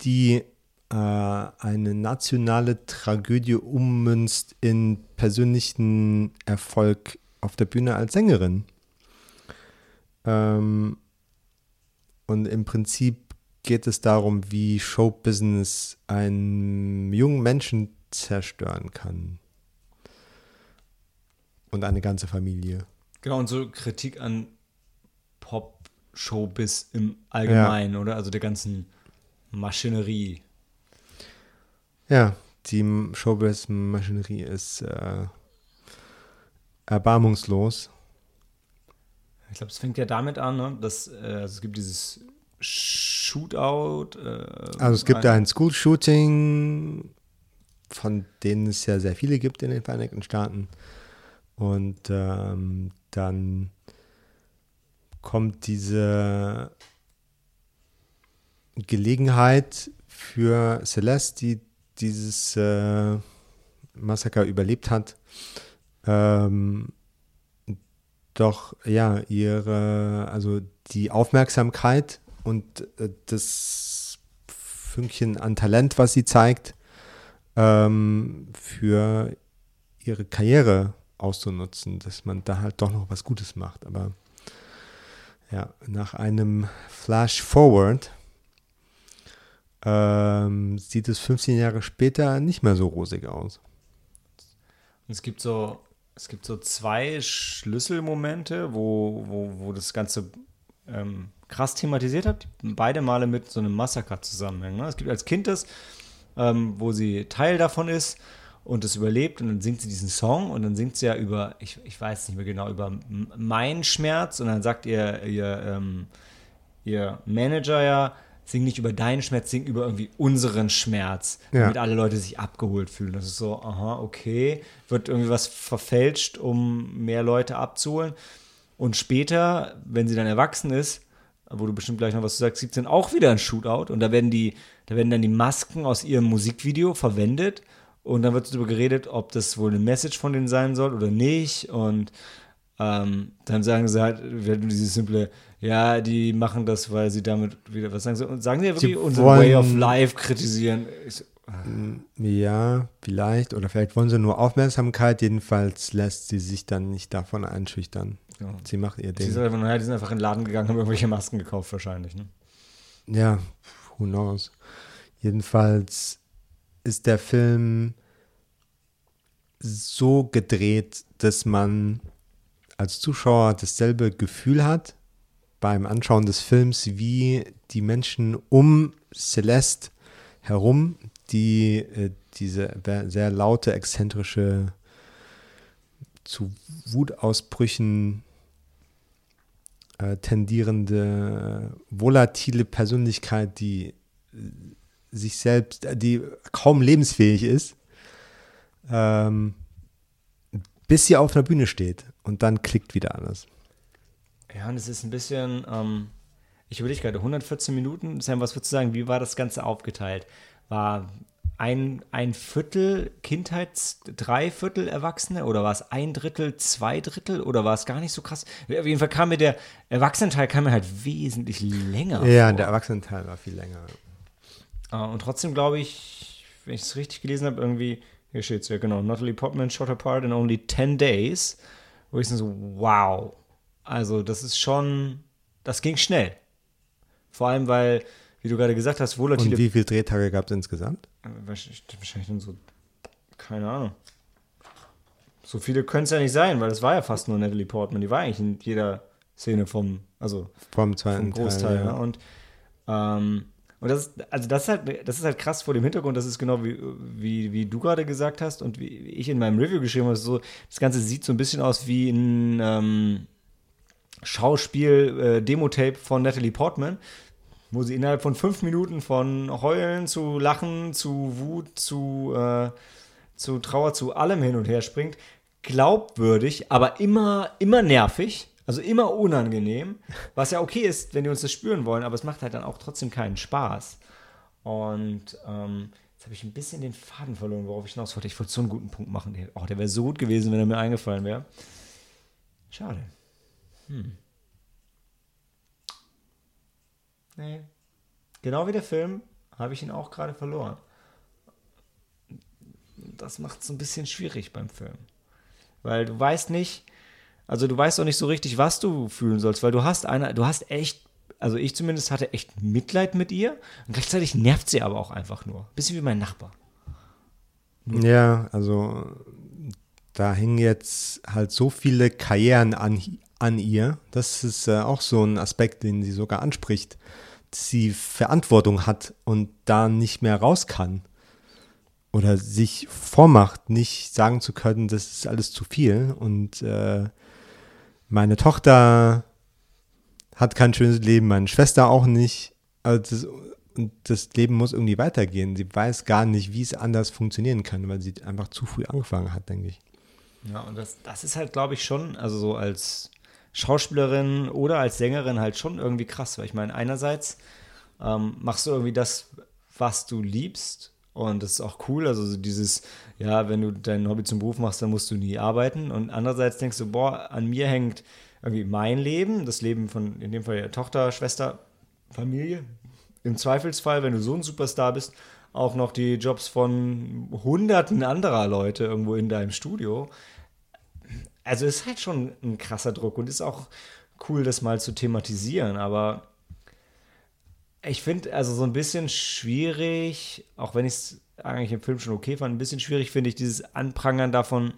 die äh, eine nationale Tragödie ummünzt in persönlichen Erfolg auf der Bühne als Sängerin. Ähm, und im Prinzip geht es darum, wie Showbusiness einen jungen Menschen zerstören kann und eine ganze Familie. Genau, und so Kritik an Pop-Showbiz im Allgemeinen, ja. oder? Also der ganzen Maschinerie. Ja, die Showbiz-Maschinerie ist äh, erbarmungslos. Ich glaube, es fängt ja damit an, ne, dass äh, also es gibt dieses Shootout. Äh, also es gibt ja ein School-Shooting, von denen es ja sehr viele gibt in den Vereinigten Staaten. Und ähm, dann kommt diese Gelegenheit für Celeste, die dieses äh, Massaker überlebt hat, ähm, doch ja ihre, also die Aufmerksamkeit und äh, das Fünkchen an Talent, was sie zeigt, ähm, für ihre Karriere auszunutzen, dass man da halt doch noch was Gutes macht. Aber ja, nach einem Flash Forward ähm, sieht es 15 Jahre später nicht mehr so rosig aus. es gibt so, es gibt so zwei Schlüsselmomente, wo, wo, wo das Ganze ähm, krass thematisiert hat, beide Male mit so einem Massaker zusammenhängen. Ne? Es gibt als Kind das, ähm, wo sie Teil davon ist und es überlebt und dann singt sie diesen Song und dann singt sie ja über, ich, ich weiß nicht mehr genau, über meinen Schmerz und dann sagt ihr, ihr, ähm, ihr Manager ja, sing nicht über deinen Schmerz, sing über irgendwie unseren Schmerz, Ja. damit alle Leute sich abgeholt fühlen. Das ist so, aha, okay, wird irgendwie was verfälscht, um mehr Leute abzuholen. Und später, wenn sie dann erwachsen ist, wo du bestimmt gleich noch was zu sagst, gibt es dann auch wieder ein Shootout? Und da werden die, da werden dann die Masken aus ihrem Musikvideo verwendet und dann wird darüber geredet, ob das wohl eine Message von denen sein soll oder nicht. Und ähm, dann sagen sie halt, werden dieses simple, ja, die machen das, weil sie damit wieder, was sagen sie, und sagen sie ja wirklich Sie unser wollen- Way of Life kritisieren. Ich so, Ja, vielleicht. Oder vielleicht wollen sie nur Aufmerksamkeit. Jedenfalls lässt sie sich dann nicht davon einschüchtern. Ja. Sie macht ihr Ding. sind, einfach, naja, die sind einfach in den Laden gegangen, haben irgendwelche Masken gekauft wahrscheinlich. Ne? Ja, who knows. Jedenfalls ist der Film so gedreht, dass man als Zuschauer dasselbe Gefühl hat beim Anschauen des Films wie die Menschen um Celeste herum, die äh, diese sehr laute, exzentrische, zu Wutausbrüchen äh, tendierende, volatile Persönlichkeit, die äh, sich selbst, äh, die kaum lebensfähig ist, ähm, bis sie auf einer Bühne steht und dann klickt wieder alles. Ja, und es ist ein bisschen, ähm, ich überlege gerade, 114 Minuten, Sam, was würdest du sagen, wie war das Ganze aufgeteilt? War ein, ein Viertel Kindheits, drei Viertel Erwachsene oder war es ein Drittel, zwei Drittel oder war es gar nicht so krass? Auf jeden Fall kam mir der Erwachsenenteil kam mir halt wesentlich länger Ja, vor. der Erwachsenenteil war viel länger. Äh, Und trotzdem glaube ich, wenn ich es richtig gelesen habe, irgendwie, hier steht es ja genau, Natalie Portman shot her part in only 10 days, wo ich so, wow. Also das ist schon, das ging schnell. Vor allem, weil, wie du gerade gesagt hast, volatile Und wie viele Drehtage gab es insgesamt? äh, Wahrscheinlich, so, keine Ahnung. So viele können es ja nicht sein, weil es war ja fast nur Natalie Portman. Die war eigentlich in jeder Szene vom, also Vom zweiten vom Großteil. Teil. ne? Und, ähm, und das, ist- also das, ist halt, das ist halt krass vor dem Hintergrund, das ist genau wie, wie, wie du gerade gesagt hast und wie ich in meinem Review geschrieben habe, so, das Ganze sieht so ein bisschen aus wie ein ähm, Schauspiel-Demo-Tape von Natalie Portman, wo sie innerhalb von fünf Minuten von Heulen zu Lachen, zu Wut, zu, äh, zu Trauer, zu allem hin und her springt. Glaubwürdig, aber immer, immer nervig, also immer unangenehm, was ja okay ist, wenn die uns das spüren wollen, aber es macht halt dann auch trotzdem keinen Spaß. Und ähm, jetzt habe ich ein bisschen den Faden verloren, worauf ich hinaus wollte. Ich wollte so einen guten Punkt machen. Oh, der wäre so gut gewesen, wenn er mir eingefallen wäre. Schade. Hm. Nee. Genau wie der Film habe ich ihn auch gerade verloren. Das macht es ein bisschen schwierig beim Film. Weil du weißt nicht, also du weißt auch nicht so richtig, was du fühlen sollst, weil du hast eine, du hast echt, also ich zumindest hatte echt Mitleid mit ihr und gleichzeitig nervt sie aber auch einfach nur. Bisschen wie mein Nachbar. Ja, also da hängen jetzt halt so viele Karrieren an, an ihr. Das ist äh, auch so ein Aspekt, den sie sogar anspricht, sie Verantwortung hat und da nicht mehr raus kann. Oder sich vormacht, nicht sagen zu können, das ist alles zu viel. Und äh, meine Tochter hat kein schönes Leben, meine Schwester auch nicht. Also das, und das Leben muss irgendwie weitergehen. Sie weiß gar nicht, wie es anders funktionieren kann, weil sie einfach zu früh angefangen hat, denke ich. Ja, und das, das ist halt, glaube ich, schon, also so als Schauspielerin oder als Sängerin halt schon irgendwie krass, weil ich meine, einerseits ähm, machst du irgendwie das, was du liebst und das ist auch cool, also so dieses, ja, wenn du dein Hobby zum Beruf machst, dann musst du nie arbeiten und andererseits denkst du, boah, an mir hängt irgendwie mein Leben, das Leben von, in dem Fall der Tochter, Schwester, Familie, im Zweifelsfall, wenn du so ein Superstar bist, auch noch die Jobs von hunderten anderer Leute irgendwo in deinem Studio. Also ist halt schon ein krasser Druck und ist auch cool, das mal zu thematisieren, aber ich finde also so ein bisschen schwierig, auch wenn ich es eigentlich im Film schon okay fand, ein bisschen schwierig finde ich dieses Anprangern davon,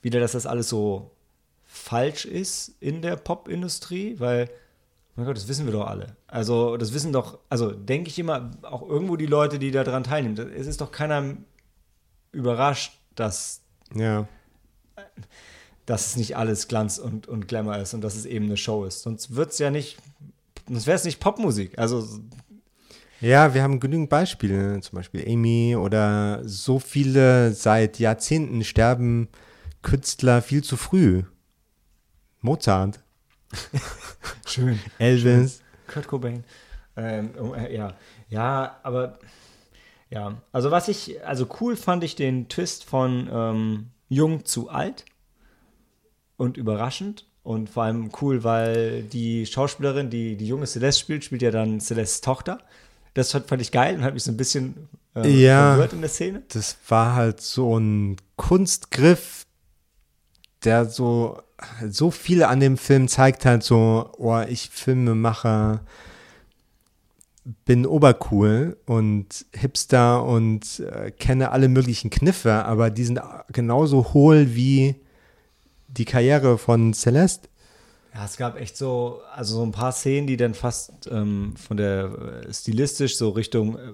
wieder, dass das alles so falsch ist in der Popindustrie, weil mein Gott, das wissen wir doch alle. Also, das wissen doch, also denke ich immer, auch irgendwo die Leute, die daran teilnehmen. Es ist doch keiner überrascht, dass, Ja. Dass es nicht alles Glanz und, und Glamour ist und dass es eben eine Show ist. Sonst wird es ja nicht, sonst wäre es nicht Popmusik. Also, Ja, wir haben genügend Beispiele, zum Beispiel Amy oder so viele seit Jahrzehnten sterben Künstler viel zu früh. Mozart. Schön. Elvis. Kurt Cobain. Ähm, oh, äh, ja, ja, aber ja, also was ich, also cool fand ich den Twist von ähm, jung zu alt und überraschend und vor allem cool, weil die Schauspielerin, die die junge Celeste spielt, spielt ja dann Celestes Tochter. Das fand ich geil und hat mich so ein bisschen äh, Ja. verwirrt in der Szene. Das war halt so ein Kunstgriff, der so, so viel an dem Film zeigt halt so, oh, ich Filmemacher bin obercool und Hipster und äh, kenne alle möglichen Kniffe, aber die sind genauso hohl wie die Karriere von Celeste. Ja, es gab echt so, also so ein paar Szenen, die dann fast ähm, von der äh, stilistisch so Richtung äh,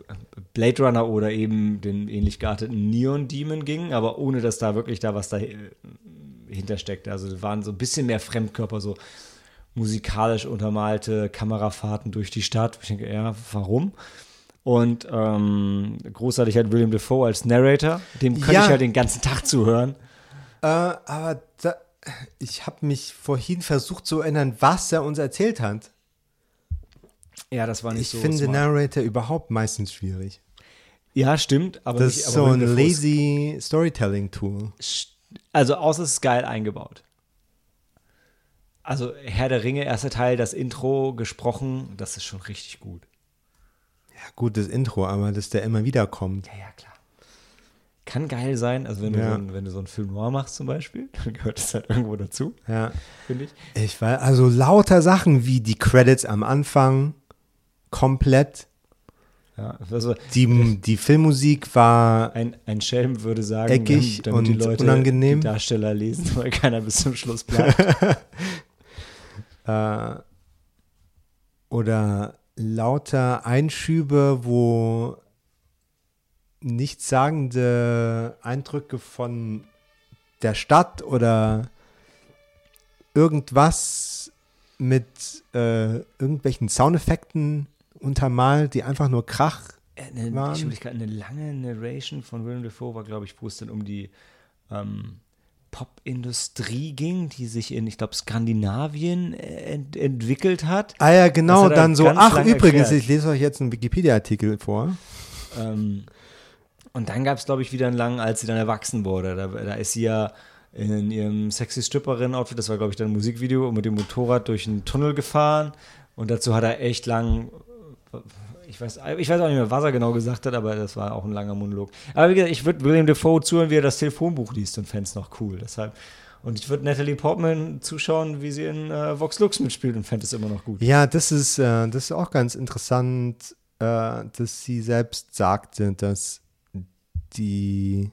Blade Runner oder eben den ähnlich gearteten Neon Demon gingen, aber ohne dass da wirklich da was dahinter steckte. Also es waren so ein bisschen mehr Fremdkörper, so musikalisch untermalte Kamerafahrten durch die Stadt. Ich denke, ja, warum? Und ähm, großartig halt William Defoe als Narrator, dem könnte Ja. ich halt den ganzen Tag zuhören. Äh, aber da, ich habe mich vorhin versucht zu erinnern, was er uns erzählt hat. Ja, das war nicht Ich so. finde smart. Narrator überhaupt meistens schwierig. Ja, stimmt, aber Das nicht, ist aber so ein lazy Storytelling-Tool. Also außer es ist geil eingebaut. Also Herr der Ringe, erster Teil, das Intro gesprochen, das ist schon richtig gut. Ja, gutes Intro, aber dass der immer wieder kommt. Ja, ja, klar. Kann geil sein, also wenn, du, Ja. so ein, wenn du so einen Film noir machst zum Beispiel, dann gehört das halt irgendwo dazu, Ja. finde ich. Ich weiß, also lauter Sachen wie die Credits am Anfang komplett. Ja, also Die, die Filmmusik war, ein, ein Schelm würde sagen, Eckig damit die und Leute unangenehm. die Darsteller lesen, weil keiner bis zum Schluss bleibt. äh, oder lauter Einschübe, wo nichtssagende Eindrücke von der Stadt oder irgendwas mit äh, irgendwelchen Soundeffekten untermalt, die einfach nur Krach. Eine, waren. ich gerade, eine lange Narration von Willem Dafoe war, glaube ich, wo es dann um die ähm, Popindustrie ging, die sich in, ich glaube, Skandinavien äh, ent entwickelt hat. Ah ja, genau, dann so, ach übrigens, erklärt. ich lese euch jetzt einen Wikipedia-Artikel vor. Ähm, und dann gab es, glaube ich, wieder einen langen, als sie dann erwachsen wurde. Da, da ist sie ja in ihrem sexy Stripperin-Outfit, das war, glaube ich, dann ein Musikvideo, mit dem Motorrad durch einen Tunnel gefahren. Und dazu hat er echt lang, ich weiß, ich weiß auch nicht mehr, was er genau gesagt hat, aber das war auch ein langer Monolog. Aber wie gesagt, ich würde William Defoe zuhören, wie er das Telefonbuch liest und fände es noch cool. Deshalb. Und ich würde Natalie Portman zuschauen, wie sie in äh, Vox Lux mitspielt und fände es immer noch gut. Ja, das ist, äh, das ist auch ganz interessant, äh, dass sie selbst sagte, dass die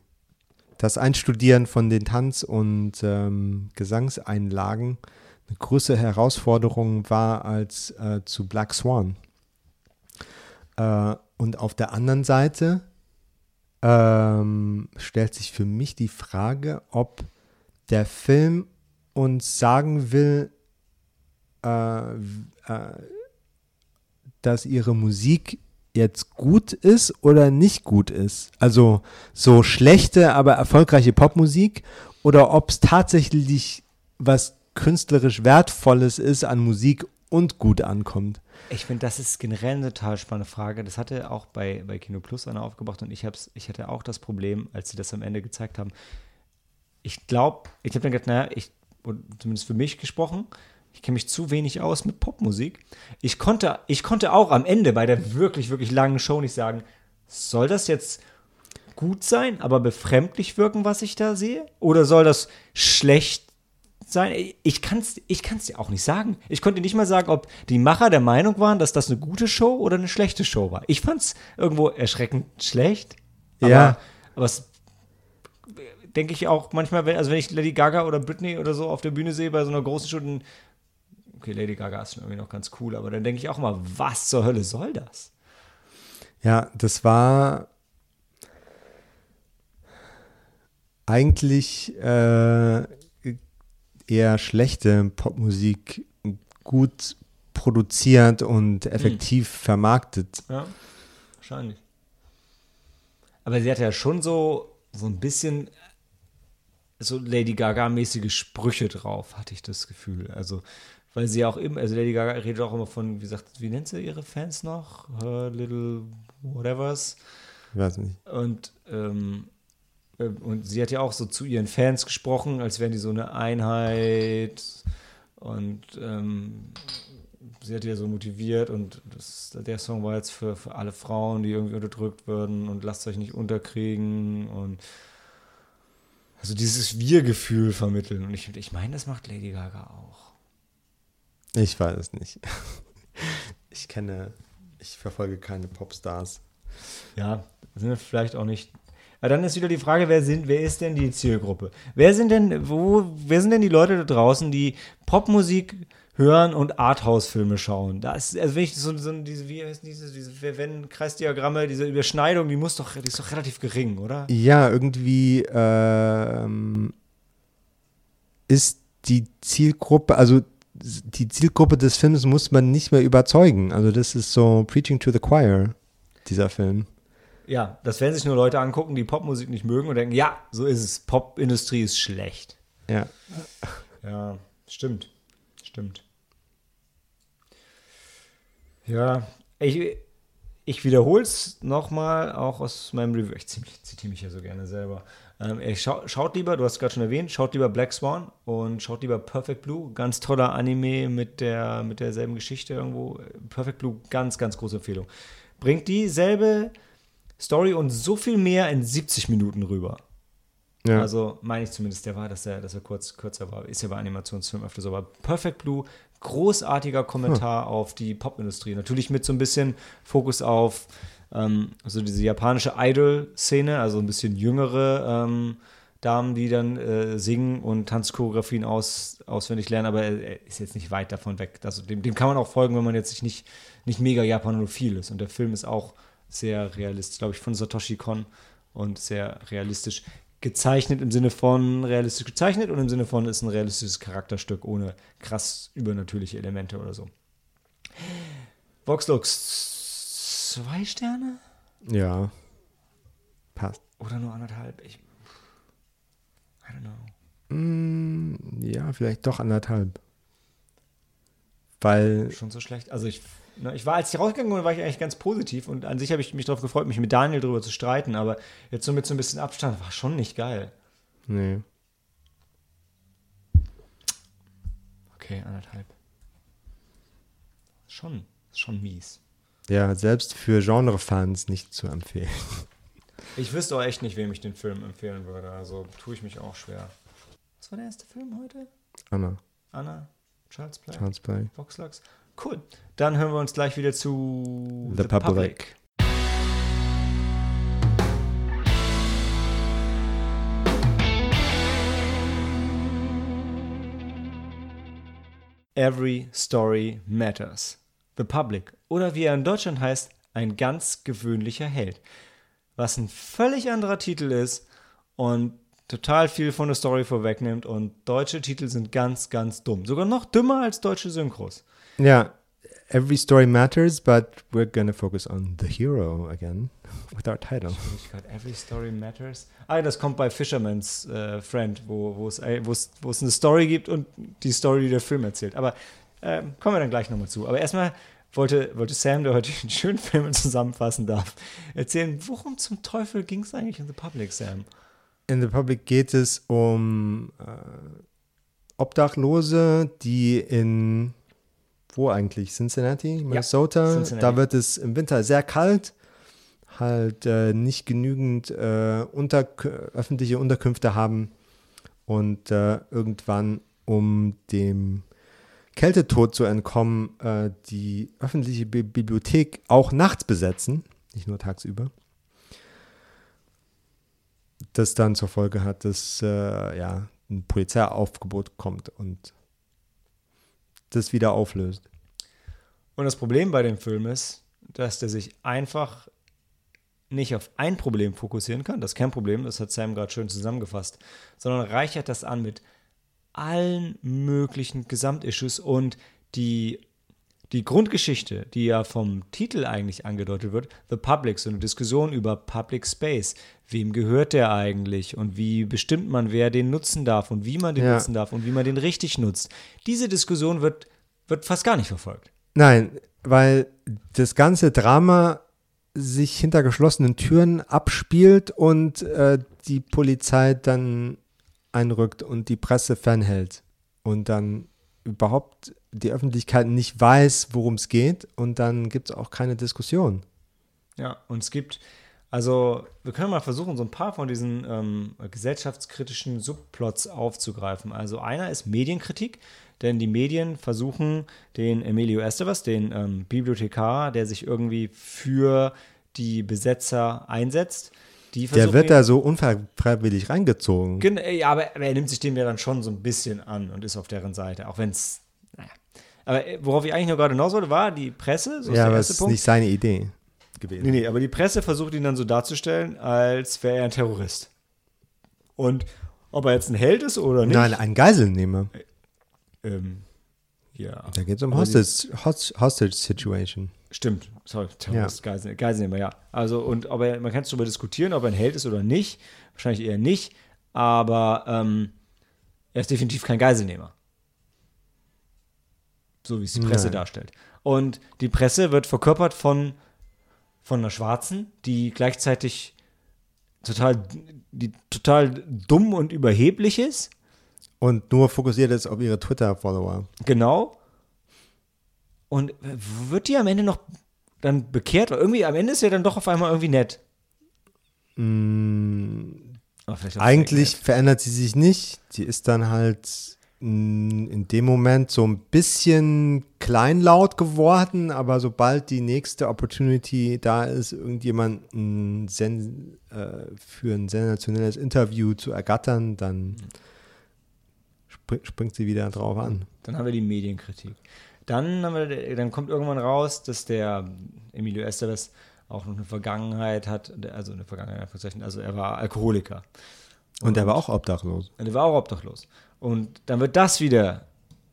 das Einstudieren von den Tanz- und ähm, Gesangseinlagen eine größere Herausforderung war als äh, zu Black Swan. Äh, und auf der anderen Seite ähm, stellt sich für mich die Frage, ob der Film uns sagen will, äh, äh, dass ihre Musik jetzt gut ist oder nicht gut ist. Also so schlechte, aber erfolgreiche Popmusik oder ob es tatsächlich was künstlerisch Wertvolles ist an Musik und gut ankommt. Ich finde, das ist generell eine total spannende Frage. Das hatte auch bei, bei Kino Plus einer aufgebracht und ich, hab's, ich hatte auch das Problem, als sie das am Ende gezeigt haben. Ich glaube, ich habe dann gedacht, naja, ich, zumindest für mich gesprochen, ich kenne mich zu wenig aus mit Popmusik. Ich konnte, ich konnte auch am Ende bei der wirklich, wirklich langen Show nicht sagen, soll das jetzt gut sein, aber befremdlich wirken, was ich da sehe? Oder soll das schlecht sein? Ich kann es ich kann's dir auch nicht sagen. Ich konnte nicht mal sagen, ob die Macher der Meinung waren, dass das eine gute Show oder eine schlechte Show war. Ich fand es irgendwo erschreckend schlecht. Aber, Ja. aber es denke ich auch manchmal, wenn, also wenn ich Lady Gaga oder Britney oder so auf der Bühne sehe bei so einer großen Show, dann, okay, Lady Gaga ist schon irgendwie noch ganz cool, aber dann denke ich auch mal, was zur Hölle soll das? Ja, das war eigentlich äh, eher schlechte Popmusik, gut produziert und effektiv vermarktet. Ja. wahrscheinlich. Aber sie hatte ja schon so, so ein bisschen so Lady Gaga-mäßige Sprüche drauf, hatte ich das Gefühl. Also, weil sie auch immer, also Lady Gaga redet auch immer von, wie sagt, wie nennt sie ihre Fans noch? Her little whatevers. Ich weiß nicht. Und, ähm, äh, und sie hat ja auch so zu ihren Fans gesprochen, als wären die so eine Einheit. Und ähm, sie hat ja so motiviert und das, der Song war jetzt für, für alle Frauen, die irgendwie unterdrückt werden und lasst euch nicht unterkriegen und also dieses Wir-Gefühl vermitteln. Und ich, ich meine, das macht Lady Gaga auch. Ich weiß es nicht. Ich kenne, ich verfolge keine Popstars. Ja, sind wir vielleicht auch nicht. Aber dann ist wieder die Frage, wer sind, wer ist denn die Zielgruppe? Wer sind denn, wo, wer sind denn die Leute da draußen, die Popmusik hören und Arthouse-Filme schauen? Da ist, also wenn ich so, so diese, wie heißt diese, diese Wenn-Kreisdiagramme, diese Überschneidung, die muss doch, die ist doch relativ gering, oder? Ja, irgendwie ähm, ist die Zielgruppe, also die Zielgruppe des Films muss man nicht mehr überzeugen. Also das ist so Preaching to the Choir, dieser Film. Ja, das werden sich nur Leute angucken, die Popmusik nicht mögen und denken, ja, so ist es. Popindustrie ist schlecht. Ja. Ja, stimmt. Stimmt. Ja, ich, ich wiederhole es nochmal, auch aus meinem Review. Ich zitiere mich ja so gerne selber. Ähm, ey, schau, schaut lieber, du hast gerade schon erwähnt, schaut lieber Black Swan und schaut lieber Perfect Blue. Ganz toller Anime mit, der, mit derselben Geschichte irgendwo. Perfect Blue, ganz, ganz große Empfehlung. Bringt dieselbe Story und so viel mehr in 70 Minuten rüber. Ja. Also meine ich zumindest, der war, dass er, dass er kurz, kürzer war. Ist ja bei Animationsfilmen öfter so. Aber Perfect Blue, großartiger Kommentar auf die Popindustrie. Natürlich mit so ein bisschen Fokus auf ähm, so diese japanische Idol-Szene, also ein bisschen jüngere ähm, Damen, die dann äh, singen und Tanzchoreografien aus, auswendig lernen, aber er, ist jetzt nicht weit davon weg. Also dem, dem kann man auch folgen, wenn man jetzt sich nicht, nicht mega japanophil ist. Und der Film ist auch sehr realistisch, glaube ich, von Satoshi Kon und sehr realistisch gezeichnet im Sinne von realistisch gezeichnet und im Sinne von ist ein realistisches Charakterstück ohne krass übernatürliche Elemente oder so. Voxlux zwei Sterne Ja. Passt. oder nur anderthalb? Ich, I don't know. Mm, ja, vielleicht doch anderthalb. Weil, Schon so schlecht. Also ich, ne, ich war, als ich rausgegangen bin, war ich eigentlich ganz positiv und an sich habe ich mich darauf gefreut, mich mit Daniel darüber zu streiten, aber jetzt so mit so ein bisschen Abstand war schon nicht geil. nee. Okay, anderthalb. Schon, schon mies. Ja, selbst für Genre-Fans nicht zu empfehlen. Ich wüsste auch echt nicht, wem ich den Film empfehlen würde. Also tue ich mich auch schwer. Was war der erste Film heute? Anna, Anna? Child's Play? Child's Play. Voxlux? Cool. Dann hören wir uns gleich wieder zu The Public. Every Story Matters. The Public. Oder wie er in Deutschland heißt, ein ganz gewöhnlicher Held. Was ein völlig anderer Titel ist und total viel von der Story vorwegnimmt und deutsche Titel sind ganz, ganz dumm. Sogar noch dümmer als deutsche Synchros. Ja, every story matters, but we're gonna focus on the hero again with our title. Every Story Matters. Ah, das kommt bei Fisherman's äh, Friend, wo, wo, es, äh, wo, es, eine Story gibt und die Story, die der Film erzählt. Aber ähm, kommen wir dann gleich nochmal zu. Aber erstmal wollte, wollte Sam, der heute einen schönen Film zusammenfassen darf, erzählen, worum zum Teufel ging es eigentlich in The Public, Sam? In The Public geht es um äh, Obdachlose, die in wo eigentlich? Cincinnati, Minnesota. Cincinnati. Da wird es im Winter sehr kalt, halt äh, nicht genügend äh, Unterk öffentliche Unterkünfte haben und äh, irgendwann, um dem Kältetod zu entkommen, äh, die öffentliche Bi Bibliothek auch nachts besetzen, nicht nur tagsüber. Das dann zur Folge hat, dass äh, ja, ein Polizeiaufgebot kommt und das wieder auflöst. Und das Problem bei dem Film ist, dass der sich einfach nicht auf ein Problem fokussieren kann. Das Kernproblem, das hat Sam gerade schön zusammengefasst, sondern reichert das an mit allen möglichen Gesamtissues und die die Grundgeschichte, die ja vom Titel eigentlich angedeutet wird, The Public, so eine Diskussion über Public Space. Wem gehört der eigentlich und wie bestimmt man, wer den nutzen darf und wie man den Ja. nutzen darf und wie man den richtig nutzt. Diese Diskussion wird, wird fast gar nicht verfolgt. Nein, weil das ganze Drama sich hinter geschlossenen Türen abspielt und äh, die Polizei dann einrückt und die Presse fernhält und dann überhaupt die Öffentlichkeit nicht weiß, worum es geht und dann gibt es auch keine Diskussion. Ja, und es gibt, also wir können mal versuchen, so ein paar von diesen ähm, gesellschaftskritischen Subplots aufzugreifen. Also einer ist Medienkritik, denn die Medien versuchen, den Emilio Estevez, den ähm, Bibliothekar, der sich irgendwie für die Besetzer einsetzt, Der wird da so unfreiwillig reingezogen. Gen ja, aber, er nimmt sich dem ja dann schon so ein bisschen an und ist auf deren Seite, auch wenn es, naja. Aber äh, worauf ich eigentlich nur gerade hinaus wollte, war die Presse, so ja, aber es ist Punkt. nicht seine Idee gewesen. Nee, nee, aber die Presse versucht ihn dann so darzustellen, als wäre er ein Terrorist. Und ob er jetzt ein Held ist oder nicht. Nein, ein Geiselnehmer. Ähm, ja. Da geht es um die- Hostage, Host- Hostage Situation. Stimmt, sorry, Terrorist, Geisel, Geiselnehmer, ja. Also, und ob er, man kann es darüber diskutieren, ob er ein Held ist oder nicht. Wahrscheinlich eher nicht. Aber ähm, er ist definitiv kein Geiselnehmer. So wie es die Presse Nein. darstellt. Und die Presse wird verkörpert von, von einer Schwarzen, die gleichzeitig total, die total dumm und überheblich ist. Und nur fokussiert ist auf ihre Twitter-Follower. Genau. Und wird die am Ende noch dann bekehrt? Oder irgendwie am Ende ist ja dann doch auf einmal irgendwie nett. Mm, Eigentlich verändert sie sich nicht. Sie ist dann halt in dem Moment so ein bisschen kleinlaut geworden, aber sobald die nächste Opportunity da ist, irgendjemanden sen äh, für ein sensationelles Interview zu ergattern, dann spring springt sie wieder drauf an. Dann haben wir die Medienkritik. Dann, haben wir, dann kommt irgendwann raus, dass der Emilio Estevez auch noch eine Vergangenheit hat, also eine Vergangenheit, also er war Alkoholiker. Und er war auch obdachlos. Und er war auch obdachlos. Und dann wird das wieder,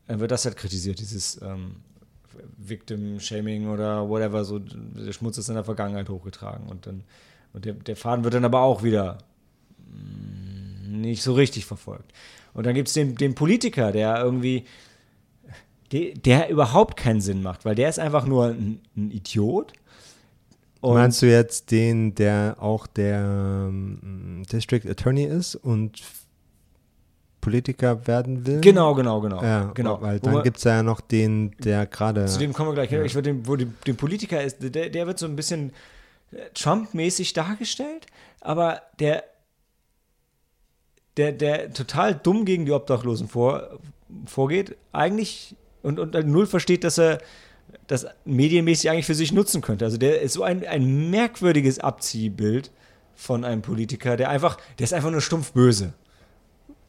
dann wird das halt kritisiert, dieses ähm, Victim-Shaming oder whatever, so der Schmutz ist in der Vergangenheit hochgetragen. Und dann, und der, der Faden wird dann aber auch wieder mm, nicht so richtig verfolgt. Und dann gibt es den, den Politiker, der irgendwie, der, der überhaupt keinen Sinn macht, weil der ist einfach nur ein, ein Idiot. Und Meinst du jetzt den, der auch der ähm, District Attorney ist und Politiker werden will? genau, genau, genau. Ja, genau. weil dann gibt es ja noch den, der gerade. Zu dem kommen wir gleich. Ich würde den, wo den Politiker ist, der, der wird so ein bisschen äh, Trump-mäßig dargestellt, aber der, der, der total dumm gegen die Obdachlosen vor, vorgeht, eigentlich und, und null versteht, dass er das medienmäßig eigentlich für sich nutzen könnte. Also der ist so ein, ein merkwürdiges Abziehbild von einem Politiker, der einfach, der ist einfach nur stumpf böse.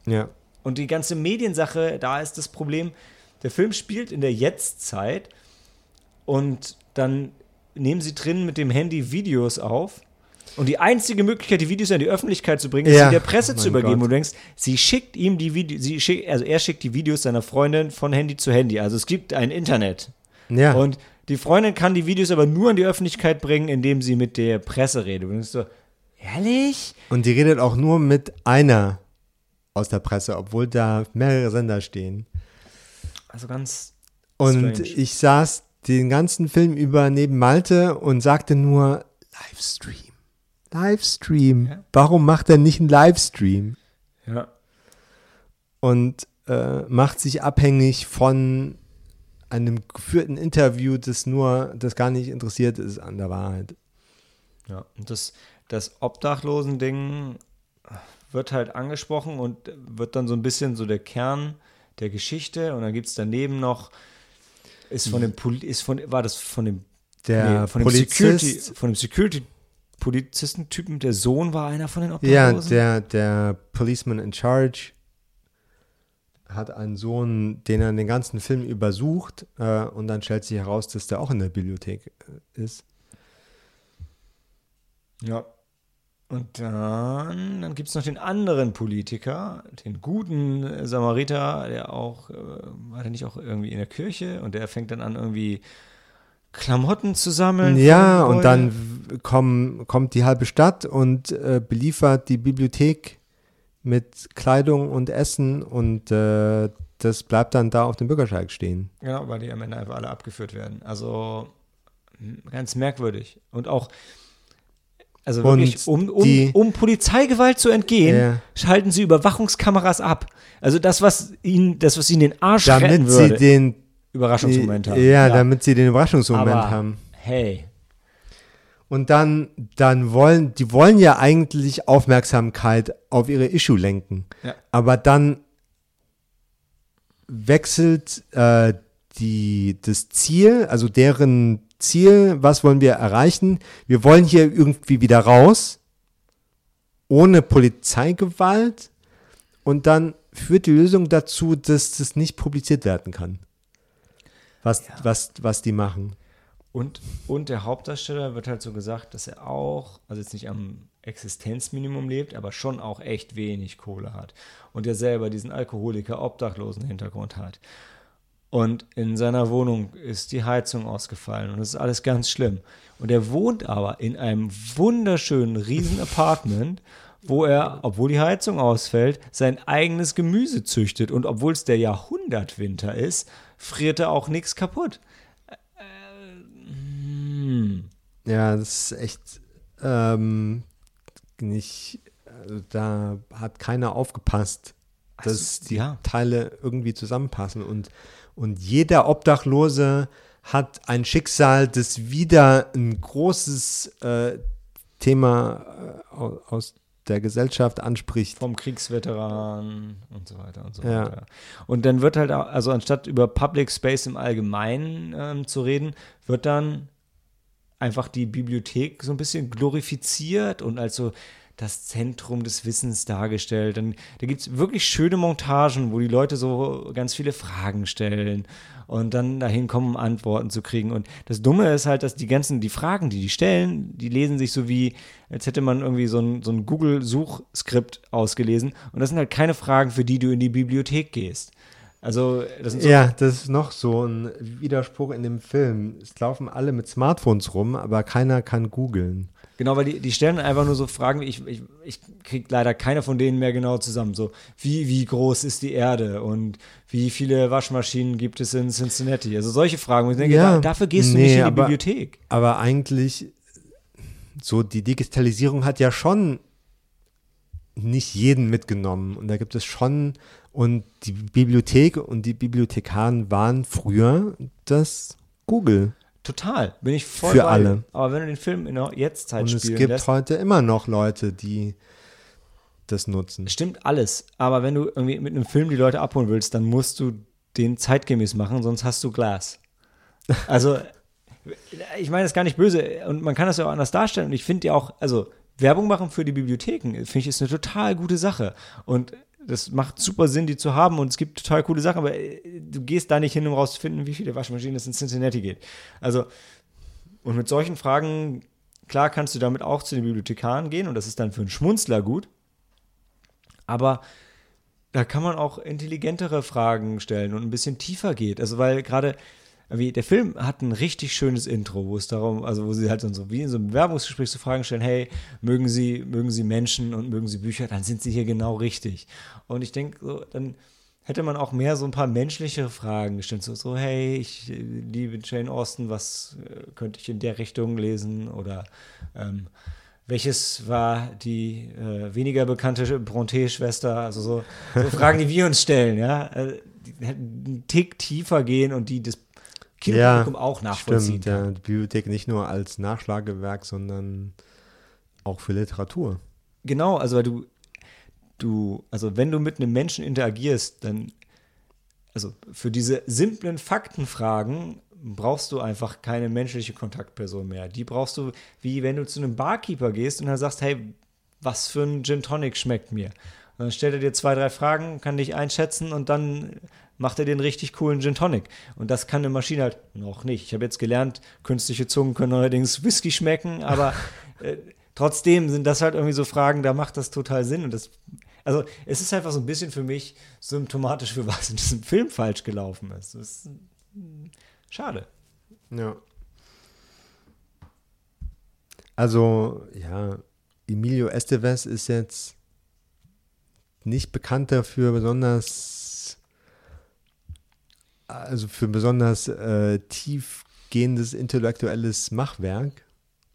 Ja. Und die ganze Mediensache, da ist das Problem, der Film spielt in der Jetztzeit und dann nehmen sie drin mit dem Handy Videos auf. Und die einzige Möglichkeit, die Videos an die Öffentlichkeit zu bringen, ist Ja. sie der Presse Oh zu übergeben. Gott. Und du denkst, sie schickt ihm die Videos, sie schick, also er schickt die Videos seiner Freundin von Handy zu Handy. Also es gibt ein Internet. Ja. Und die Freundin kann die Videos aber nur an die Öffentlichkeit bringen, indem sie mit der Presse redet. Und du denkst so, ehrlich? Und die redet auch nur mit einer aus der Presse, obwohl da mehrere Sender stehen. Also ganz Und Strange. ich saß den ganzen Film über neben Malte und sagte nur Livestream. Livestream. Ja. Warum macht er nicht einen Livestream? ja. Und äh, macht sich abhängig von einem geführten Interview, das nur, das gar nicht interessiert ist an der Wahrheit. Ja, und das, das Obdachlosen-Ding wird halt angesprochen und wird dann so ein bisschen so der Kern der Geschichte und dann gibt es daneben noch, ist von dem Poli ist von, war das von dem, Der nee, von dem Polizist, Security, von dem Security-Polizistentypen, der Sohn war einer von den ja, Obdachlosen? der, der Policeman in Charge hat einen Sohn, den er den ganzen Film übersucht äh, und dann stellt sich heraus, dass der auch in der Bibliothek äh, ist. Ja. Und dann, dann gibt es noch den anderen Politiker, den guten Samariter, der auch, äh, war der nicht auch irgendwie in der Kirche und der fängt dann an irgendwie Klamotten zu sammeln. Ja, und dann kommen, kommt die halbe Stadt und äh, beliefert die Bibliothek mit Kleidung und Essen und äh, das bleibt dann da auf dem Bürgersteig stehen. Genau, weil die am Ende einfach alle abgeführt werden. Also ganz merkwürdig. Und auch, also wirklich, um, um, um Polizeigewalt zu entgehen, ja. schalten sie Überwachungskameras ab. Also das, was ihnen, das, was ihnen den Arsch damit retten würde. sie den Überraschungsmoment haben. Ja, ja, damit sie den Überraschungsmoment Aber, haben. Hey. Und dann, dann wollen, die wollen ja eigentlich Aufmerksamkeit auf ihre Issue lenken. Ja. Aber dann wechselt äh, die, das Ziel, also deren Ziel, was wollen wir erreichen? Wir wollen hier irgendwie wieder raus, ohne Polizeigewalt. Und dann führt die Lösung dazu, dass das nicht publiziert werden kann. Was, ja. was, was die machen. Und, und der Hauptdarsteller wird halt so gesagt, dass er auch, also jetzt nicht am Existenzminimum lebt, aber schon auch echt wenig Kohle hat. Und er selber diesen Alkoholiker, Obdachlosen Hintergrund hat. Und in seiner Wohnung ist die Heizung ausgefallen und das ist alles ganz schlimm. Und er wohnt aber in einem wunderschönen riesen Apartment, wo er, obwohl die Heizung ausfällt, sein eigenes Gemüse züchtet. Und obwohl es der Jahrhundertwinter ist, friert er auch nichts kaputt. Äh, hm. Ja, das ist echt ähm, nicht, also da hat keiner aufgepasst, dass also, die ja. Teile irgendwie zusammenpassen und und jeder Obdachlose hat ein Schicksal, das wieder ein großes äh, Thema äh, aus der Gesellschaft anspricht. Vom Kriegsveteran und so weiter und so ja. weiter. Und dann wird halt, auch, also anstatt über Public Space im Allgemeinen ähm, zu reden, wird dann einfach die Bibliothek so ein bisschen glorifiziert und als so das Zentrum des Wissens dargestellt. Und da gibt es wirklich schöne Montagen, wo die Leute so ganz viele Fragen stellen und dann dahin kommen, Antworten zu kriegen. Und das Dumme ist halt, dass die ganzen, die Fragen, die die stellen, die lesen sich so wie, als hätte man irgendwie so ein, so ein Google-Suchskript ausgelesen. Und das sind halt keine Fragen, für die du in die Bibliothek gehst. Also, das so ja, das ist noch so ein Widerspruch in dem Film. Es laufen alle mit Smartphones rum, aber keiner kann googeln. Genau, weil die, die stellen einfach nur so Fragen, ich, ich, ich kriege leider keine von denen mehr genau zusammen. So, wie, wie groß ist die Erde und wie viele Waschmaschinen gibt es in Cincinnati? Also solche Fragen. Und ich denke, ja, da, dafür gehst du nee, nicht in die aber, Bibliothek. Aber eigentlich, so die Digitalisierung hat ja schon nicht jeden mitgenommen. Und da gibt es schon, und die Bibliothek und die Bibliothekaren waren früher das Google. Total, bin ich voll Für bei. alle. Aber wenn du den Film in der Jetztzeit Und es gibt lässt, heute immer noch Leute, die das nutzen. Stimmt alles. Aber wenn du irgendwie mit einem Film die Leute abholen willst, dann musst du den zeitgemäß machen, sonst hast du Glas. Also, ich meine das ist gar nicht böse. Und man kann das ja auch anders darstellen. Und ich finde ja auch, also Werbung machen für die Bibliotheken, finde ich, ist eine total gute Sache. Und das macht super Sinn, die zu haben und es gibt total coole Sachen, aber äh, du gehst da nicht hin, um rauszufinden, wie viele Waschmaschinen es in Cincinnati geht. Also, und mit solchen Fragen, klar kannst du damit auch zu den Bibliothekaren gehen und das ist dann für einen Schmunzler gut, aber da kann man auch intelligentere Fragen stellen und ein bisschen tiefer geht. Also, weil gerade wie, der Film hat ein richtig schönes Intro, wo es darum, also wo sie halt so wie in so einem Bewerbungsgespräch so Fragen stellen, hey, mögen Sie, mögen Sie Menschen und mögen Sie Bücher, dann sind Sie hier genau richtig. Und ich denke, so, dann hätte man auch mehr so ein paar menschliche Fragen gestellt, so, so hey, ich liebe Jane Austen, was äh, könnte ich in der Richtung lesen? Oder ähm, welches war die äh, weniger bekannte Bronte-Schwester, also so, so Fragen, die wir uns stellen, ja, äh, die einen Tick tiefer gehen und die das Kinopublikum ja, auch nachvollziehen stimmt, kann. Ja, die Bibliothek nicht nur als Nachschlagewerk, sondern auch für Literatur. Genau, also weil du, du, also wenn du mit einem Menschen interagierst, dann, also für diese simplen Faktenfragen brauchst du einfach keine menschliche Kontaktperson mehr. Die brauchst du, wie wenn du zu einem Barkeeper gehst und dann sagst, hey, was für ein Gin Tonic schmeckt mir? Und dann stellt er dir zwei, drei Fragen, kann dich einschätzen und dann macht er den richtig coolen Gin Tonic. Und das kann eine Maschine halt noch nicht. Ich habe jetzt gelernt, künstliche Zungen können allerdings Whisky schmecken, aber äh, trotzdem sind das halt irgendwie so Fragen, da macht das total Sinn. Und das, also es ist einfach so ein bisschen für mich symptomatisch für was in diesem Film falsch gelaufen ist. Ist hm, schade. Ja. Also, ja, Emilio Estevez ist jetzt nicht bekannt dafür, besonders, also für besonders äh, tiefgehendes intellektuelles Machwerk.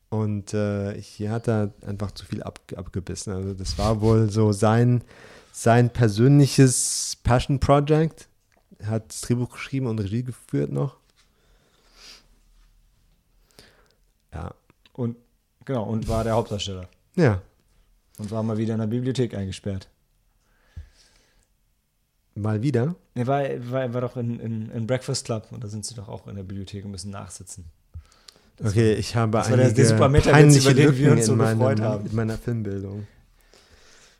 Und äh, hier hat er einfach zu viel ab, abgebissen. Also das war wohl so sein, sein persönliches Passion Project. Er hat das Drehbuch geschrieben und Regie geführt noch. Ja. Und genau, und war der Hauptdarsteller. Ja. Und war mal wieder in der Bibliothek eingesperrt. Mal wieder? Er war, war, war doch in, in, in Breakfast Club und da sind sie doch auch in der Bibliothek und müssen nachsitzen. Das okay, ich habe das einige war der, der super peinliche über den wir uns so meinem, gefreut haben. in meiner Filmbildung.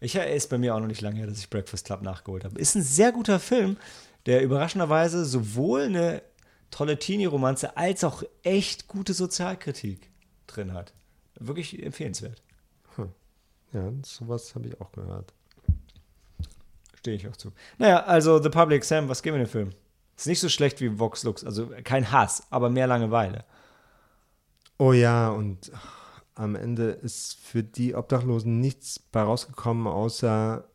Ich ist bei mir auch noch nicht lange her, dass ich Breakfast Club nachgeholt habe. Ist ein sehr guter Film, der überraschenderweise sowohl eine tolle Teenie-Romanze als auch echt gute Sozialkritik drin hat. Wirklich empfehlenswert. Hm. Ja, sowas habe ich auch gehört. Stehe ich auch zu. Naja, also The Public, Sam, was geben wir dem Film? Ist nicht so schlecht wie Vox Lux, also kein Hass, aber mehr Langeweile. Oh ja, und am Ende ist für die Obdachlosen nichts bei rausgekommen, außer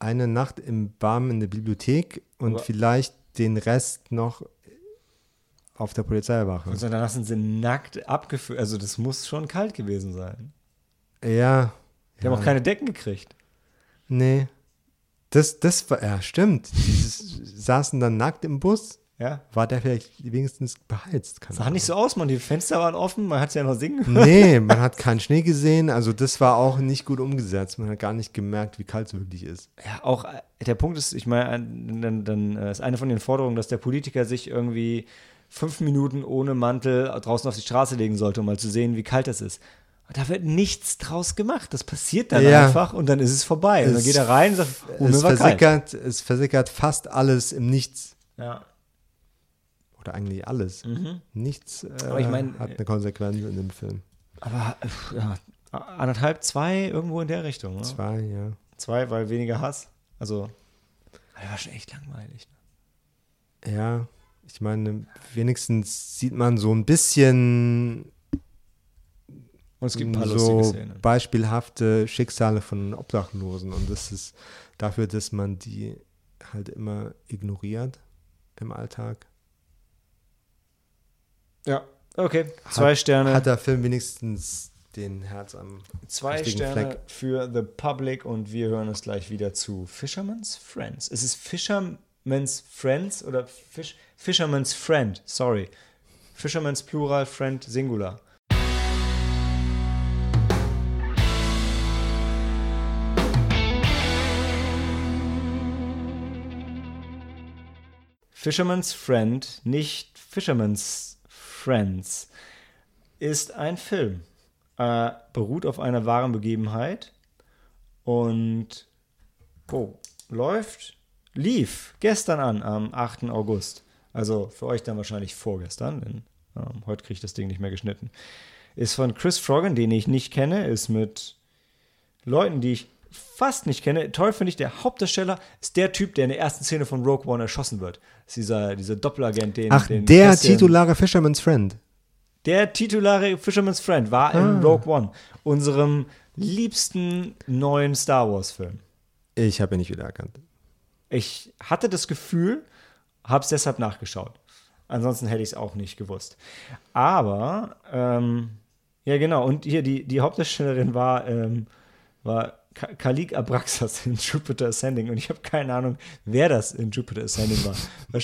eine Nacht im Barm in der Bibliothek und aber vielleicht den Rest noch auf der Polizeiwache. Und danach sind sie nackt abgeführt. Also das muss schon kalt gewesen sein. Ja. Die ja. haben auch keine Decken gekriegt. Nee. Das, das war, ja, stimmt. Die saßen dann nackt im Bus. Ja. War der vielleicht wenigstens beheizt? Keine sah nicht so aus, man. Die Fenster waren offen, man hat es ja noch singen gehört. Nee, man hat keinen Schnee gesehen. Also, das war auch nicht gut umgesetzt. Man hat gar nicht gemerkt, wie kalt es wirklich ist. Ja, auch äh, der Punkt ist, ich meine, dann, dann äh, ist eine von den Forderungen, dass der Politiker sich irgendwie fünf Minuten ohne Mantel draußen auf die Straße legen sollte, um mal zu sehen, wie kalt es ist. Da wird nichts draus gemacht. Das passiert dann ja. einfach und dann ist es vorbei. Es und dann geht er rein und sagt, oh, es, versickert, es versickert fast alles im Nichts. Ja. Oder eigentlich alles. Mhm. Nichts äh, ich mein, hat eine Konsequenz in dem Film. Aber ja, anderthalb, zwei, irgendwo in der Richtung. Ne? Zwei, ja. Zwei, weil weniger Hass. Also, der war schon echt langweilig. Ne? Ja, ich meine, wenigstens sieht man so ein bisschen und es gibt ein paar so beispielhafte Schicksale von Obdachlosen. Und das ist dafür, dass man die halt immer ignoriert im Alltag. Ja, okay. Zwei hat, Sterne. Hat der Film wenigstens den Herz am Zwei Sterne Fleck. für The Public und wir hören uns gleich wieder zu Fisherman's Friends. Es ist Fisherman's Friends oder Fish, Fisherman's Friend, sorry. Fisherman's Plural, Friend Singular. Fisherman's Friend, nicht Fisherman's Friends, ist ein Film. Äh, beruht auf einer wahren Begebenheit und oh, läuft, lief gestern an, am 8. August. Also für euch dann wahrscheinlich vorgestern, denn ähm, heute kriege ich das Ding nicht mehr geschnitten. Ist von Chris Froggen, den ich nicht kenne, ist mit Leuten, die ich fast nicht kenne. Toll finde ich, der Hauptdarsteller ist der Typ, der in der ersten Szene von Rogue One erschossen wird. Das ist dieser, dieser Doppelagent, den. Ach, den der Christian, titulare Fisherman's Friend. Der titulare Fisherman's Friend war ah. in Rogue One, unserem liebsten neuen Star Wars-Film. Ich habe ihn nicht wiedererkannt. Ich hatte das Gefühl, habe es deshalb nachgeschaut. Ansonsten hätte ich es auch nicht gewusst. Aber, ähm, ja genau, und hier die, die Hauptdarstellerin war, ähm, war Kalik Abraxas in Jupiter Ascending und ich habe keine Ahnung, wer das in Jupiter Ascending war.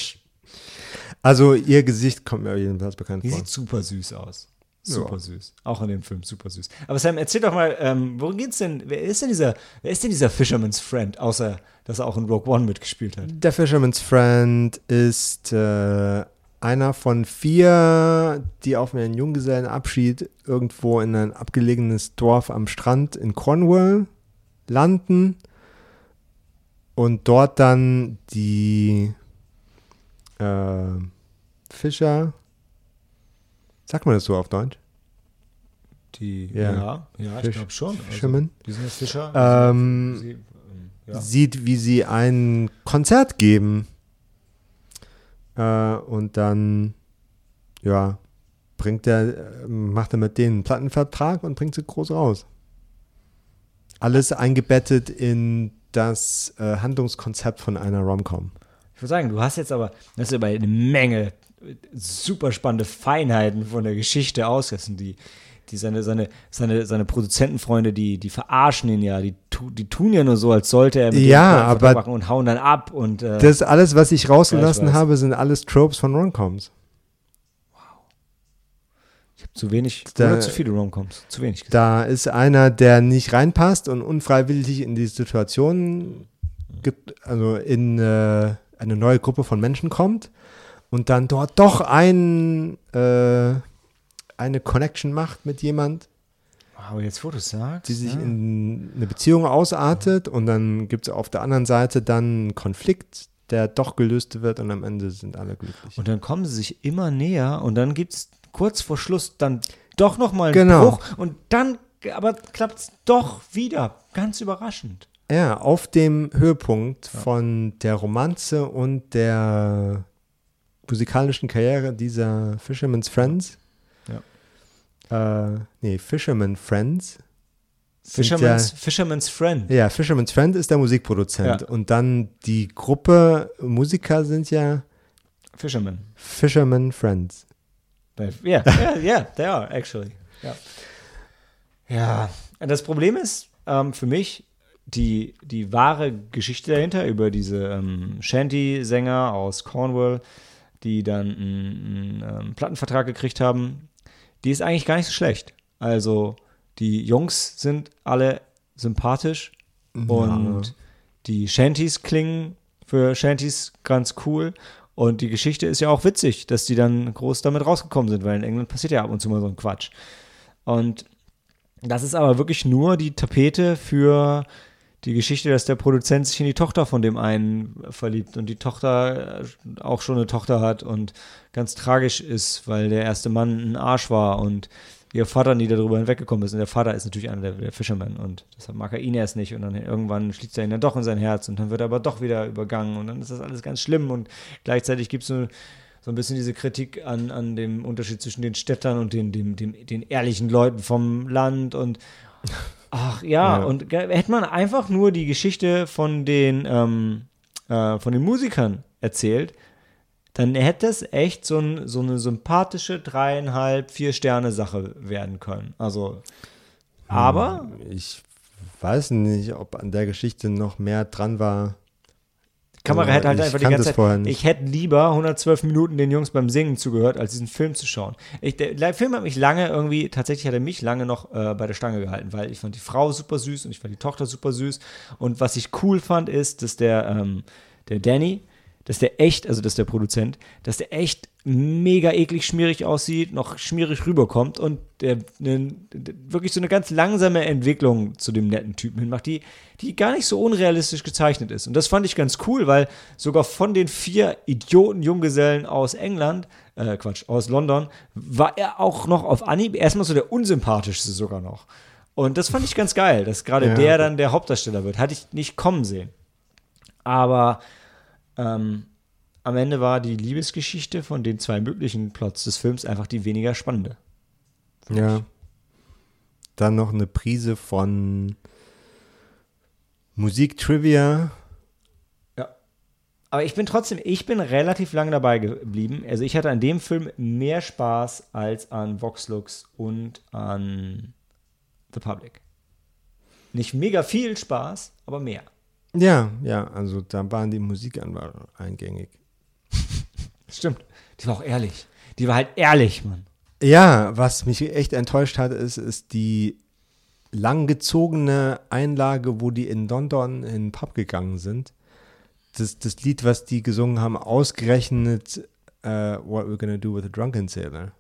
Also ihr Gesicht kommt mir jedenfalls bekannt Die vor. Sieht super süß aus. Super ja. süß. Auch in dem Film super süß. Aber Sam, erzähl doch mal, ähm, worum geht's denn? Wer ist denn dieser, wer ist denn dieser Fisherman's Friend, außer dass er auch in Rogue One mitgespielt hat? Der Fisherman's Friend ist äh, einer von vier, die auf einen Junggesellenabschied irgendwo in ein abgelegenes Dorf am Strand in Cornwall landen und dort dann die äh, Fischer, sagt man das so auf Deutsch? Die, Ja. ja, ja, ich Fisch- glaube schon. Fisherman. Also, die sind jetzt Fischer. Ähm, Sie, ja. sieht, wie sie ein Konzert geben. Äh, und dann, ja, bringt er, äh, macht er mit denen einen Plattenvertrag und bringt sie groß raus. Alles eingebettet in das äh, Handlungskonzept von einer Romcom. Ich würde sagen, du hast jetzt aber, das ist aber eine Menge super spannende Feinheiten von der Geschichte ausgerissen, die, die seine, seine, seine, seine Produzentenfreunde, die, die verarschen ihn ja, die, tu, die tun ja nur so, als sollte er mit Ja, aber- machen und hauen dann ab und äh, Das alles, was ich rausgelassen Ja, ich habe, sind alles Tropes von Romcoms. Zu wenig Da- oder zu viele Romcoms, zu wenig gesagt. Da ist einer, der nicht reinpasst und unfreiwillig in die Situation gibt, also in äh, eine neue Gruppe von Menschen kommt und dann dort doch ein, äh, eine Connection macht mit jemand, Aber jetzt, wo du sagst, die sich ja. in eine Beziehung ausartet und dann gibt es auf der anderen Seite dann einen Konflikt, der doch gelöst wird und am Ende sind alle glücklich. Und dann kommen sie sich immer näher und dann gibt es kurz vor Schluss dann doch nochmal einen Genau. Bruch und dann aber klappt es doch wieder. Ganz überraschend. Ja, auf dem Höhepunkt von der Romanze und der musikalischen Karriere dieser Fisherman's Friends. Ja. Äh, nee, Fisherman Friends. Fisherman's, Fisherman's Friend. Ja, ja, Fisherman's Friend ist der Musikproduzent. Ja. Und dann die Gruppe Musiker sind ja Fisherman. Fisherman Friends. Ja, ja, ja, they are, actually. Ja. Ja, das Problem ist ähm, für mich die, die wahre Geschichte dahinter über diese ähm, Shanty-Sänger aus Cornwall, die dann einen, einen ähm, Plattenvertrag gekriegt haben, die ist eigentlich gar nicht so schlecht. Also die Jungs sind alle sympathisch und die Shanties klingen für Shanties ganz cool. Und die Geschichte ist ja auch witzig, dass die dann groß damit rausgekommen sind, weil in England passiert ja ab und zu mal so ein Quatsch. Und das ist aber wirklich nur die Tapete für die Geschichte, dass der Produzent sich in die Tochter von dem einen verliebt und die Tochter äh, auch schon eine Tochter hat und ganz tragisch ist, weil der erste Mann ein Arsch war und ihr Vater nie darüber hinweggekommen ist. Und der Vater ist natürlich einer der, der Fishermen und deshalb mag er ihn erst nicht. Und dann irgendwann schließt er ihn dann doch in sein Herz und dann wird er aber doch wieder übergangen und dann ist das alles ganz schlimm und gleichzeitig gibt es so, so ein bisschen diese Kritik an, an dem Unterschied zwischen den Städtern und den, dem, dem, den ehrlichen Leuten vom Land und ach ja, Ja. und hätte man einfach nur die Geschichte von den, ähm, äh, von den Musikern erzählt, dann hätte es echt so, ein, so eine sympathische dreieinhalb, vier Sterne Sache werden können. Also, aber Ich weiß nicht, ob an der Geschichte noch mehr dran war. die Kamera Also, hätte halt ich einfach die ganze Zeit. nicht. Ich hätte lieber 112 Minuten den Jungs beim Singen zugehört, als diesen Film zu schauen. Ich, der, der Film hat mich lange irgendwie, tatsächlich hat er mich lange noch äh, bei der Stange gehalten, weil ich fand die Frau super süß und ich fand die Tochter super süß. Und was ich cool fand, ist, dass der, ähm, der Danny, dass der echt, also dass der Produzent, dass der echt mega eklig schmierig aussieht, noch schmierig rüberkommt und der, ne, wirklich so eine ganz langsame Entwicklung zu dem netten Typen hinmacht, die, die gar nicht so unrealistisch gezeichnet ist. Und das fand ich ganz cool, weil sogar von den vier Idioten-Junggesellen aus England, äh, Quatsch, aus London, war er auch noch auf Anhieb erstmal so der unsympathischste sogar noch. Und das fand ich ganz geil, dass gerade Ja. der dann der Hauptdarsteller wird. Hatte ich nicht kommen sehen. Aber ähm, am Ende war die Liebesgeschichte von den zwei möglichen Plots des Films einfach die weniger spannende. Ja. Dann noch eine Prise von Musik-Trivia. Ja. Aber ich bin trotzdem, ich bin relativ lange dabei geblieben. Also ich hatte an dem Film mehr Spaß als an Vox Lux und an The Public. Nicht mega viel Spaß, aber mehr. Ja, ja, also da waren die Musikanwälte eingängig. Stimmt. Die war auch ehrlich. Die war halt ehrlich, Mann. Ja, was mich echt enttäuscht hat, ist, ist die langgezogene Einlage, wo die in London in den Pub gegangen sind. Das, das Lied, was die gesungen haben, ausgerechnet äh, What We're Gonna Do with a Drunken Sailor.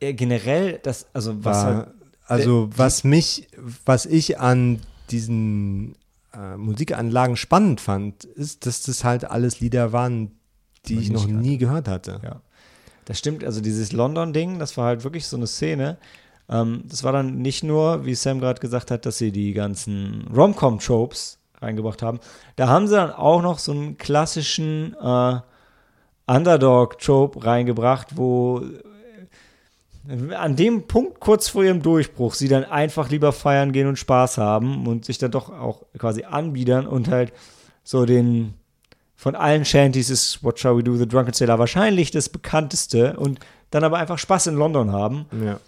Äh, generell, das, also was War, halt, also was mich, was ich an diesen äh, Musikanlagen spannend fand, ist, dass das halt alles Lieder waren, die man ich noch nie gehört hatte. Ja. Das stimmt, also dieses London-Ding, das war halt wirklich so eine Szene. Ähm, das war dann nicht nur, wie Sam gerade gesagt hat, dass sie die ganzen Rom-Com-Tropes reingebracht haben. Da haben sie dann auch noch so einen klassischen äh, Underdog-Trope reingebracht, wo an dem Punkt kurz vor ihrem Durchbruch sie dann einfach lieber feiern gehen und Spaß haben und sich dann doch auch quasi anbiedern und halt so den von allen Shanties ist What Shall We Do, The Drunken Sailor wahrscheinlich das bekannteste und dann aber einfach Spaß in London haben. Ja.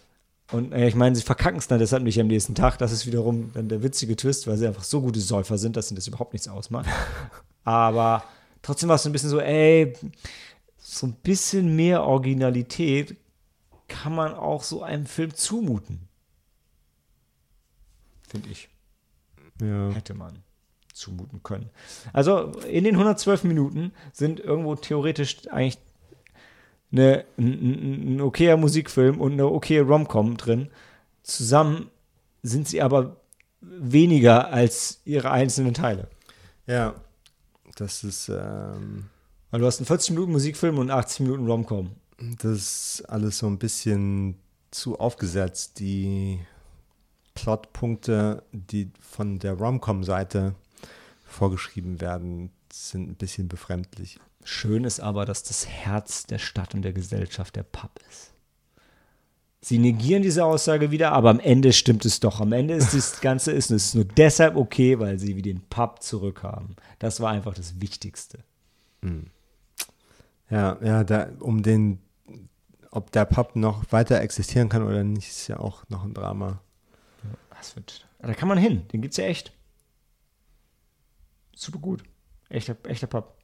Und äh, ich meine, sie verkacken es dann deshalb nicht am nächsten Tag. Das ist wiederum dann der witzige Twist, weil sie einfach so gute Säufer sind, dass ihnen das überhaupt nichts ausmacht. aber trotzdem war es so ein bisschen so, ey, so ein bisschen mehr Originalität kann man auch so einem Film zumuten. Finde ich. Ja. Hätte man zumuten können. Also in den 112 Minuten sind irgendwo theoretisch eigentlich eine, ein, ein okayer Musikfilm und eine okaye Romcom drin. Zusammen sind sie aber weniger als ihre einzelnen Teile. Ja. Das ist, ähm, Weil du hast einen 40 Minuten Musikfilm und 80 Minuten Romcom. Das ist alles so ein bisschen zu aufgesetzt. Die Plotpunkte, die von der Rom-Com-Seite vorgeschrieben werden, sind ein bisschen befremdlich. Schön ist aber, dass das Herz der Stadt und der Gesellschaft der Pub ist. Sie negieren diese Aussage wieder, aber am Ende stimmt es doch. Am Ende ist das Ganze ist, es nur deshalb okay, weil sie wie den Pub zurückhaben. Das war einfach das Wichtigste. Ja, ja, da, um den, ob der Pub noch weiter existieren kann oder nicht, ist ja auch noch ein Drama. Das wird, da kann man hin. Den gibt's ja echt. Super gut. Echter, echter Pub.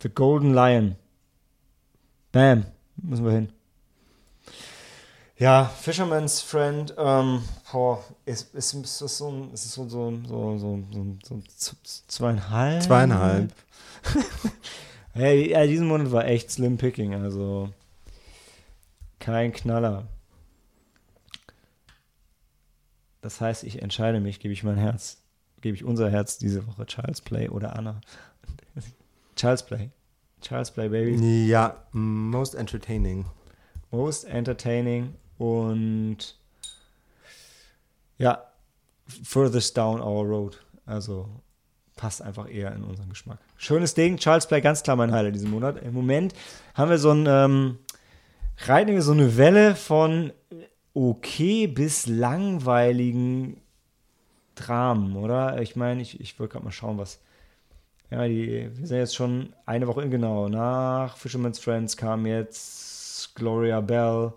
The Golden Lion. Bam. Müssen wir hin. Ja, Fisherman's Friend, ähm, boah, ist, ist, ist das so ein, ist das so, so, so, so, so, so z- zweieinhalb? Zweieinhalb. Hey, ja, diesen Monat war echt Slim Picking, also kein Knaller. Das heißt, ich entscheide mich, gebe ich mein Herz, gebe ich unser Herz diese Woche Child's Play oder Anna. Child's Play. Child's Play, Baby. Ja, most entertaining. Most entertaining und ja, furthest down our road. Also passt einfach eher in unseren Geschmack. Schönes Ding, Charles Play, ganz klar mein Highlight diesen Monat. Im Moment haben wir so ein, ähm, wir so eine Welle von okay bis langweiligen Dramen, oder? Ich meine, ich, ich wollte gerade mal schauen, was. Ja, die, wir sind jetzt schon eine Woche in, genau. Nach Fisherman's Friends kam jetzt Gloria Bell.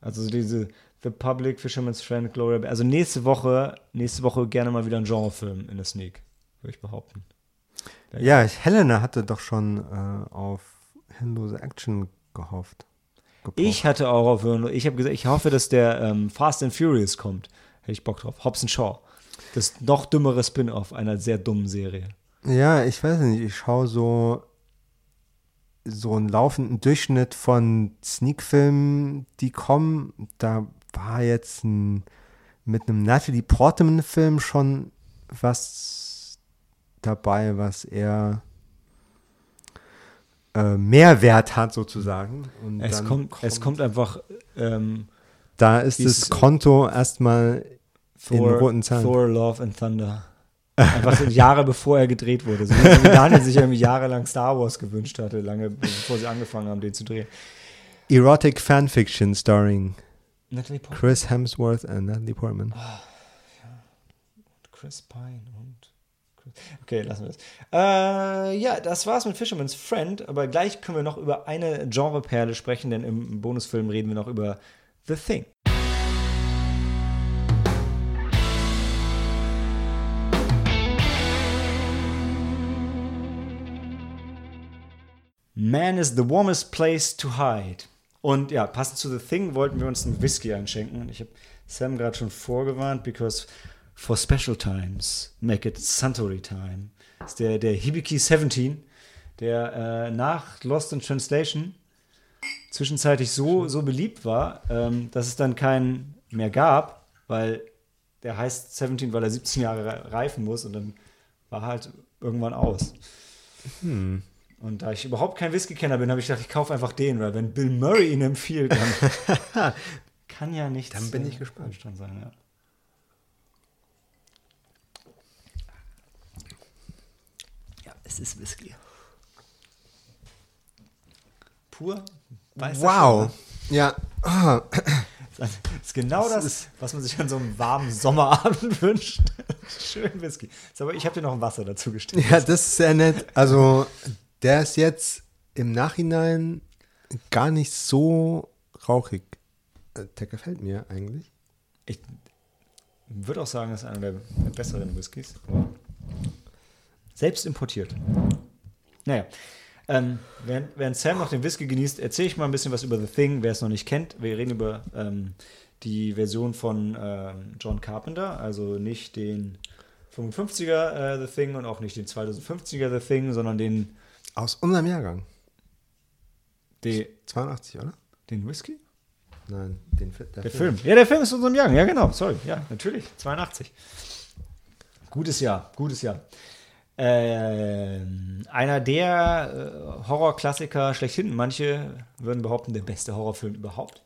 Also diese The Public, Fisherman's Friend, Gloria Bell. Also nächste Woche, nächste Woche gerne mal wieder ein Genrefilm in der Sneak, würde ich behaupten. Ja, ich, Helena hatte doch schon äh, auf Hinlose Action gehofft. Gepocht. Ich hatte auch auf ich habe gesagt, ich hoffe, dass der ähm, Fast and Furious kommt. Hätte ich Bock drauf. Hobbs and Shaw. Das noch dümmere Spin-off einer sehr dummen Serie. Ja, ich weiß nicht, ich schaue so so einen laufenden Durchschnitt von Sneak-Filmen, die kommen. Da war jetzt ein, mit einem Natalie Portman-Film schon was dabei, was eher äh, Mehrwert hat sozusagen. Und Es dann kommt, es kommt einfach ähm, Da ist das Konto erstmal in roten Zahlen. Thor, Love and Thunder. Einfach so Jahre bevor er gedreht wurde. So wie Daniel sich irgendwie jahrelang Star Wars gewünscht hatte, lange bevor sie angefangen haben, den zu drehen. Erotic Fanfiction starring Chris Hemsworth and Natalie Portman. Chris Pine und. Okay, lassen wir das. Äh, ja, das war's mit Fisherman's Friend, aber gleich können wir noch über eine Genreperle sprechen, denn im Bonusfilm reden wir noch über The Thing. Man is the warmest place to hide. Und ja, passend zu The Thing wollten wir uns einen Whisky einschenken. Ich habe Sam gerade schon vorgewarnt, because for special times, make it Suntory time. Das ist der, der Hibiki 17, der äh, nach Lost in Translation zwischenzeitlich so, so beliebt war, ähm, dass es dann keinen mehr gab, weil der heißt 17, weil er 17 Jahre re- reifen muss und dann war halt irgendwann aus. Und da ich überhaupt kein Whisky-Kenner bin, habe ich gedacht, ich kaufe einfach den, weil wenn Bill Murray ihn empfiehlt, dann kann ja nicht. Dann bin ich gespannt. Sein, ja. ja, es ist Whisky. Pur. wow. Ja. Oh. Das ist genau das, das was man sich an so einem warmen Sommerabend wünscht. Schön Whisky. Aber ich habe dir noch ein Wasser dazu gestellt. Ja, das ist sehr nett. Also, der ist jetzt im Nachhinein gar nicht so rauchig. Äh, der gefällt mir eigentlich. Ich würde auch sagen, das ist einer der, besseren Whiskys. Selbst importiert. Naja. Ähm, während, während, Sam noch den Whisky genießt, erzähle ich mal ein bisschen was über The Thing, wer es noch nicht kennt. Wir reden über ähm, die Version von ähm, John Carpenter, also nicht den 55er äh, The Thing und auch nicht den 2050er The Thing, sondern den. Aus unserem Jahrgang. Die, 82, oder? Den Whisky? Nein, den, der, der Film. Film. Ja, der Film ist unserem Jahr. Ja, genau. Sorry. Ja, natürlich. 82. Gutes Jahr. Gutes Jahr. Äh, einer der äh, Horrorklassiker schlechthin. Manche würden behaupten, der beste Horrorfilm überhaupt.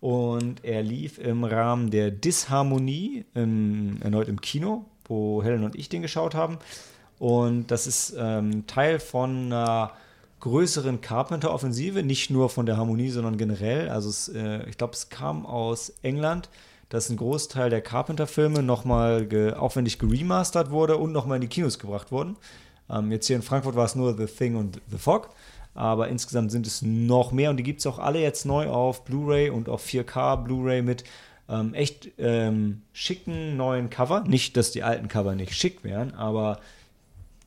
Und er lief im Rahmen der Disharmonie im, erneut im Kino, wo Helen und ich den geschaut haben. Und das ist ähm, Teil von einer größeren Carpenter-Offensive, nicht nur von der Harmonie, sondern generell. Also es, äh, ich glaube, es kam aus England, dass ein Großteil der Carpenter-Filme nochmal ge aufwendig geremastert wurde und nochmal in die Kinos gebracht wurden. Ähm, jetzt hier in Frankfurt war es nur The Thing und The Fog, aber insgesamt sind es noch mehr und die gibt es auch alle jetzt neu auf Blu-ray und auf 4K Blu-ray mit ähm, echt ähm, schicken neuen Cover. Nicht, dass die alten Cover nicht schick wären, aber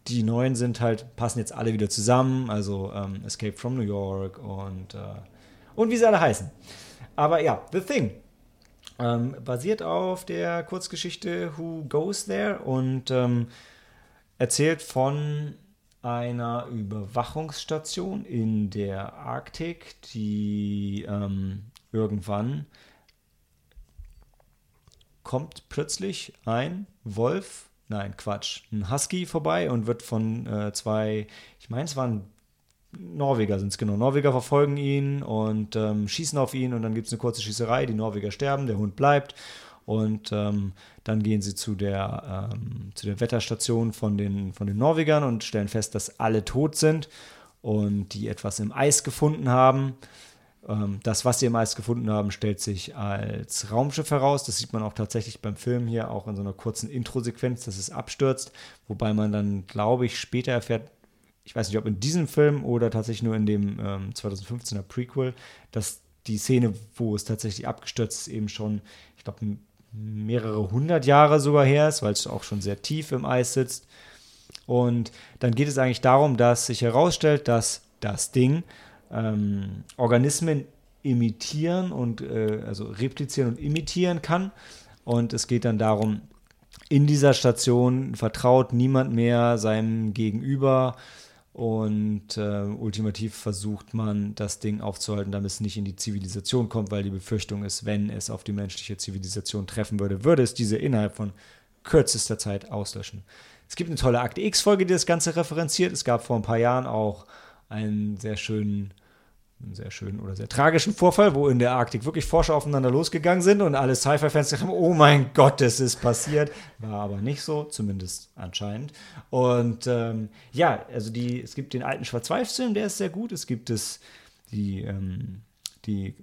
die neuen sind halt, passen jetzt alle wieder zusammen, also ähm, Escape from New York und, äh, und wie sie alle heißen. Aber ja, The Thing. Ähm, basiert auf der Kurzgeschichte Who Goes There und ähm, erzählt von einer Überwachungsstation in der Arktik, die ähm, irgendwann kommt plötzlich ein Wolf nein, Quatsch, ein Husky vorbei und wird von äh, zwei, ich meine, es waren Norweger sind es genau. Norweger verfolgen ihn und ähm, schießen auf ihn und dann gibt es eine kurze Schießerei. Die Norweger sterben, der Hund bleibt und ähm, dann gehen sie zu der, ähm, zu der Wetterstation von den, von den Norwegern und stellen fest, dass alle tot sind und die etwas im Eis gefunden haben. Ähm, das, was sie im Eis gefunden haben, stellt sich als Raumschiff heraus. Das sieht man auch tatsächlich beim Film hier, auch in so einer kurzen Intro-Sequenz, dass es abstürzt. Wobei man dann, glaube ich, später erfährt, ich weiß nicht, ob in diesem Film oder tatsächlich nur in dem ähm, 2015er Prequel, dass die Szene, wo es tatsächlich abgestürzt ist, eben schon, ich glaube, mehrere hundert Jahre sogar her ist, weil es auch schon sehr tief im Eis sitzt. Und dann geht es eigentlich darum, dass sich herausstellt, dass das Ding ähm, Organismen imitieren und äh, also replizieren und imitieren kann. Und es geht dann darum, in dieser Station vertraut niemand mehr seinem Gegenüber und äh, ultimativ versucht man, das Ding aufzuhalten, damit es nicht in die Zivilisation kommt, weil die Befürchtung ist, wenn es auf die menschliche Zivilisation treffen würde, würde es diese innerhalb von kürzester Zeit auslöschen. Es gibt eine tolle Akte X-Folge, die das Ganze referenziert. Es gab vor ein paar Jahren auch einen sehr schönen einen sehr schönen oder sehr tragischen Vorfall, wo in der Arktik wirklich Forscher aufeinander losgegangen sind und alle Sci-Fi-Fans gesagt haben, oh mein Gott, es ist passiert. War aber nicht so, zumindest anscheinend. Und ähm, ja, also die, es gibt den alten Schwarz-Weiß-Film, der ist sehr gut. Es gibt es die, ähm, die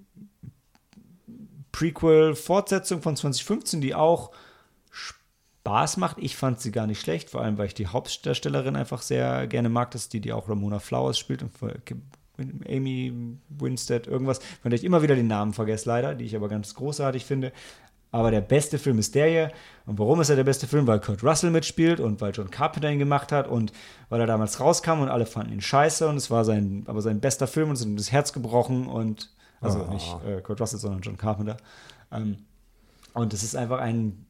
Prequel-Fortsetzung von 2015, die auch Spaß macht. Ich fand sie gar nicht schlecht, vor allem weil ich die Hauptdarstellerin einfach sehr gerne mag, dass die, die auch Ramona Flowers spielt und Amy Winstead, irgendwas, von der ich immer wieder den Namen vergesse, leider, die ich aber ganz großartig finde. Aber der beste Film ist der hier. Und warum ist er der beste Film? Weil Kurt Russell mitspielt und weil John Carpenter ihn gemacht hat und weil er damals rauskam und alle fanden ihn scheiße und es war sein, aber sein bester Film und es ist ihm das Herz gebrochen und, also oh. nicht äh, Kurt Russell, sondern John Carpenter. Ähm, und es ist einfach ein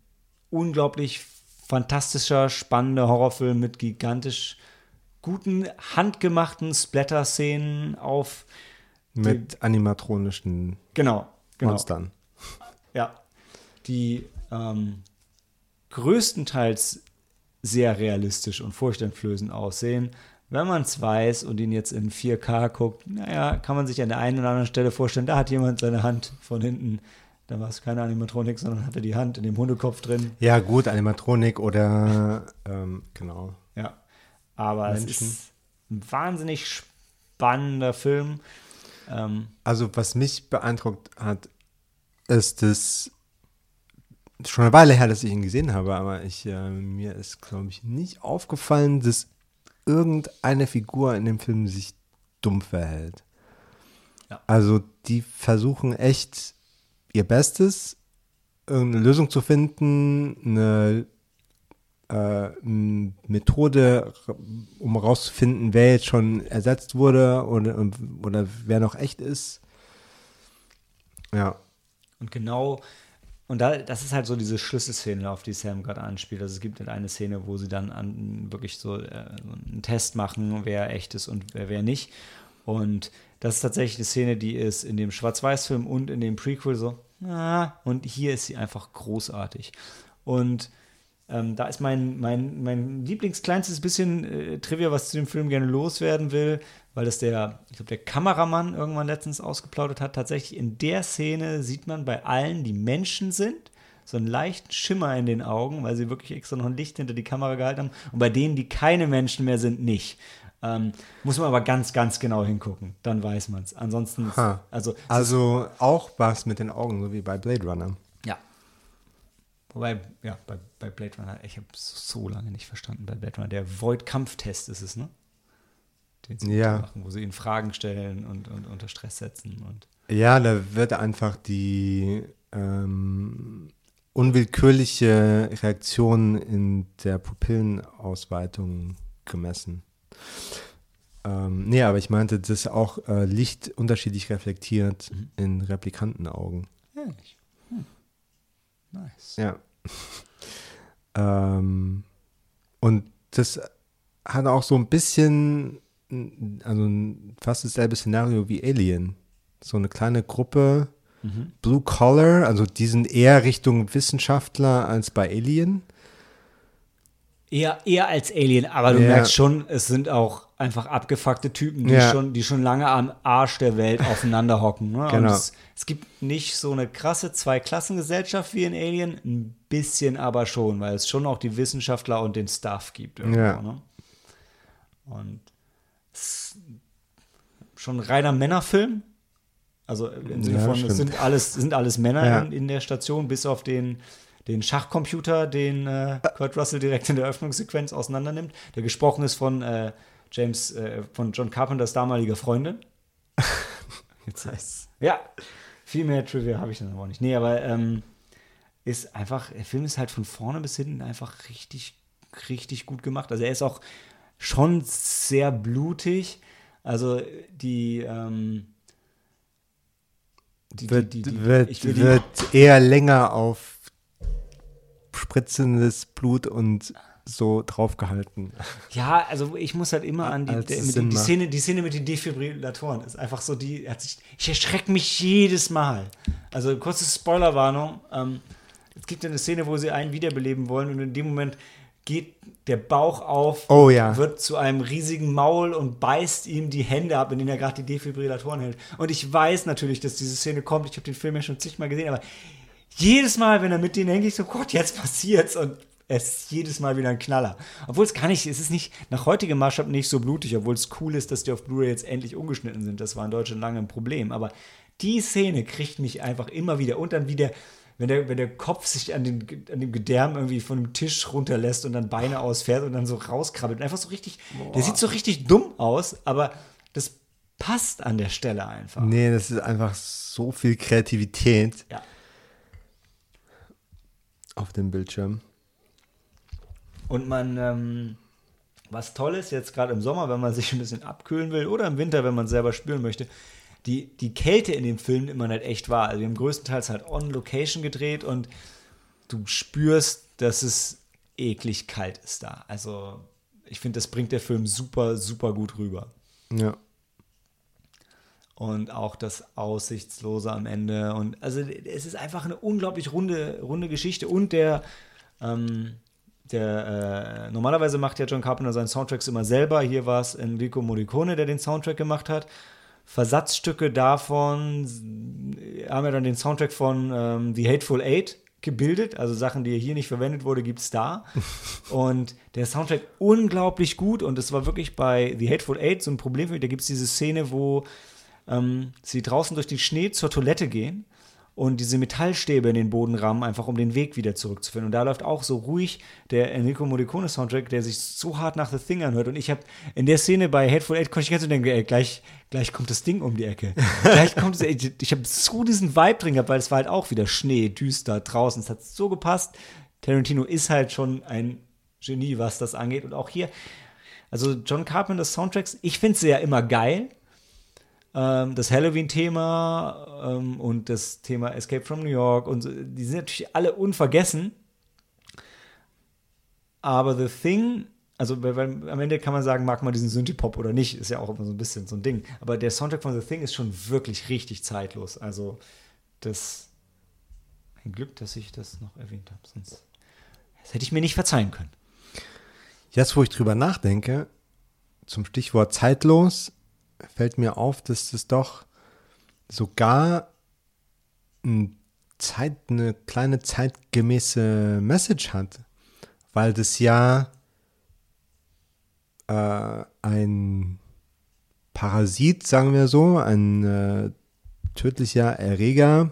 unglaublich fantastischer, spannender Horrorfilm mit gigantisch guten, handgemachten Splatter-Szenen auf. Mit animatronischen genau, genau. Monstern. Ja. Die ähm, größtenteils sehr realistisch und furchteinflößend aussehen. Wenn man es weiß und ihn jetzt in 4K guckt, naja, kann man sich an der einen oder anderen Stelle vorstellen, da hat jemand seine Hand von hinten Da war es keine Animatronik, sondern hatte die Hand in dem Hundekopf drin. Ja, gut, Animatronik oder ähm, genau. Aber Menschen. es ist ein wahnsinnig spannender Film. Ähm, Also, was mich beeindruckt hat, ist das schon eine Weile her, dass ich ihn gesehen habe, aber ich, äh, mir ist, glaube ich, nicht aufgefallen, dass irgendeine Figur in dem Film sich dumm verhält. Ja. Also, die versuchen echt ihr Bestes, irgendeine Lösung zu finden, eine äh, Methode, um herauszufinden, wer jetzt schon ersetzt wurde oder, oder wer noch echt ist. Ja. Und genau, und da, das ist halt so diese Schlüsselszene, auf die Sam gerade anspielt. Also es gibt halt eine Szene, wo sie dann an, wirklich so, äh, einen Test machen, wer echt ist und wer, wer nicht. Und das ist tatsächlich eine Szene, die ist in dem Schwarz-Weiß-Film und in dem Prequel so, ah, und hier ist sie einfach großartig. Und ähm, da ist mein, mein, mein Lieblingskleinstes bisschen äh, Trivia, was zu dem Film gerne loswerden will, weil das der, ich glaube, der Kameramann irgendwann letztens ausgeplaudert hat. Tatsächlich in der Szene sieht man bei allen, die Menschen sind, so einen leichten Schimmer in den Augen, weil sie wirklich extra noch ein Licht hinter die Kamera gehalten haben. Und bei denen, die keine Menschen mehr sind, nicht. Ähm, muss man aber ganz, ganz genau hingucken. Dann weiß man es. Ansonsten, Ha. also, Also auch was mit den Augen, so wie bei Blade Runner. Ja. Wobei, ja, bei, bei Blade Runner, ich habe so lange nicht verstanden bei Blade Runner. Der Void-Kampftest ist es, ne? Den sie Ja. machen, wo sie ihnen Fragen stellen und, und unter Stress setzen. Und Ja, da wird einfach die ähm, unwillkürliche Reaktion in der Pupillenausweitung gemessen. Ähm, nee, aber ich meinte, dass auch äh, Licht unterschiedlich reflektiert in Replikantenaugen. Ehrlich. Hm. Nice. Ja. ähm, und das hat auch so ein bisschen, also fast dasselbe Szenario wie Alien. So eine kleine Gruppe, Mhm. Blue Collar, also die sind eher Richtung Wissenschaftler als bei Alien. Eher, eher als Alien, aber du Ja. merkst schon, es sind auch einfach abgefuckte Typen, die, Ja. schon, die schon lange am Arsch der Welt aufeinander hocken. Ne? Und Genau. es, es gibt nicht so eine krasse Zweiklassengesellschaft wie in Alien, ein bisschen aber schon, weil es schon auch die Wissenschaftler und den Staff gibt. irgendwo, Ja. Ne? Und es ist schon ein reiner Männerfilm. Also im Sinne Ja, von, stimmt. es sind alles, sind alles Männer Ja. in, in der Station, bis auf den, den Schachcomputer, den äh, Kurt Russell direkt in der Öffnungssequenz auseinandernimmt, der gesprochen ist von äh, James, äh, von John Carpenters damaliger Freundin. Jetzt heißt's. Ja, viel mehr Trivia habe ich dann aber auch nicht. Nee, aber ähm, ist einfach, der Film ist halt von vorne bis hinten einfach richtig, richtig gut gemacht. Also er ist auch schon sehr blutig. Also die, ähm, die, Wird, die, die, wird, wird eher länger auf spritzendes Blut und so draufgehalten. Ja, also ich muss halt immer an die, der, die, macht. Szene, die Szene mit den Defibrillatoren ist einfach so die, hat sich, ich erschrecke mich jedes Mal. Also kurze Spoilerwarnung, ähm, es gibt eine Szene, wo sie einen wiederbeleben wollen und in dem Moment geht der Bauch auf, Oh ja. wird zu einem riesigen Maul und beißt ihm die Hände ab, in denen er gerade die Defibrillatoren hält. Und ich weiß natürlich, dass diese Szene kommt, ich habe den Film ja schon zigmal gesehen, aber jedes Mal, wenn er mit denen hängt, ich so, Gott, jetzt passiert's und es ist jedes Mal wieder ein Knaller. Obwohl es gar nicht, es ist nicht nach heutigem Maßstab nicht so blutig, obwohl es cool ist, dass die auf Blu-ray jetzt endlich umgeschnitten sind. Das war in Deutschland lange ein Problem. Aber die Szene kriegt mich einfach immer wieder. Und dann wieder, wenn der, wenn der Kopf sich an, den, an dem Gedärm irgendwie von dem Tisch runterlässt und dann Beine ausfährt und dann so rauskrabbelt. Einfach so richtig, der sieht so richtig dumm aus, aber das passt an der Stelle einfach. Nee, das ist einfach so viel Kreativität Ja. auf dem Bildschirm. Und man, ähm, was toll ist, jetzt gerade im Sommer, wenn man sich ein bisschen abkühlen will oder im Winter, wenn man es selber spüren möchte, die, die Kälte in dem Film man halt echt wahr. Also wir haben größtenteils halt on Location gedreht und du spürst, dass es eklig kalt ist da. Also ich finde, das bringt der Film super, super gut rüber. Ja. Und auch das Aussichtslose am Ende. Und also es ist einfach eine unglaublich runde, runde Geschichte. Und der, ähm, der äh, normalerweise macht ja John Carpenter seinen Soundtracks immer selber. Hier war es Enrico Morricone, der den Soundtrack gemacht hat. Versatzstücke davon haben ja dann den Soundtrack von ähm, The Hateful Eight gebildet. Also Sachen, die hier nicht verwendet wurde, gibt es da. und der Soundtrack unglaublich gut. Und es war wirklich bei The Hateful Eight so ein Problem für mich. Da gibt es diese Szene, wo ähm, sie draußen durch den Schnee zur Toilette gehen und diese Metallstäbe in den Boden rammen, einfach um den Weg wieder zurückzufinden. Und da läuft auch so ruhig der Enrico Morricone Soundtrack, der sich so hart nach The Thing anhört. Und ich habe in der Szene bei Hateful Eight konnte ich ganz so denken, ey, gleich, gleich kommt das Ding um die Ecke. gleich kommt es, ich, ich habe so diesen Vibe drin gehabt, weil es war halt auch wieder Schnee, düster draußen. Es hat so gepasst. Tarantino ist halt schon ein Genie, was das angeht. Und auch hier, also John Carpenter's Soundtracks, ich finde sie ja immer geil ähm, das Halloween-Thema ähm, und das Thema Escape from New York und so, die sind natürlich alle unvergessen. Aber The Thing, also weil, weil am Ende kann man sagen, mag man diesen Synthie-Pop oder nicht, ist ja auch immer so ein bisschen so ein Ding. Aber der Soundtrack von The Thing ist schon wirklich richtig zeitlos. Also das ein Glück, dass ich das noch erwähnt habe, sonst das hätte ich mir nicht verzeihen können. Jetzt, wo ich drüber nachdenke, zum Stichwort zeitlos, fällt mir auf, dass das doch sogar ein Zeit, eine kleine zeitgemäße Message hat, weil das ja äh, ein Parasit, sagen wir so, ein äh, tödlicher Erreger,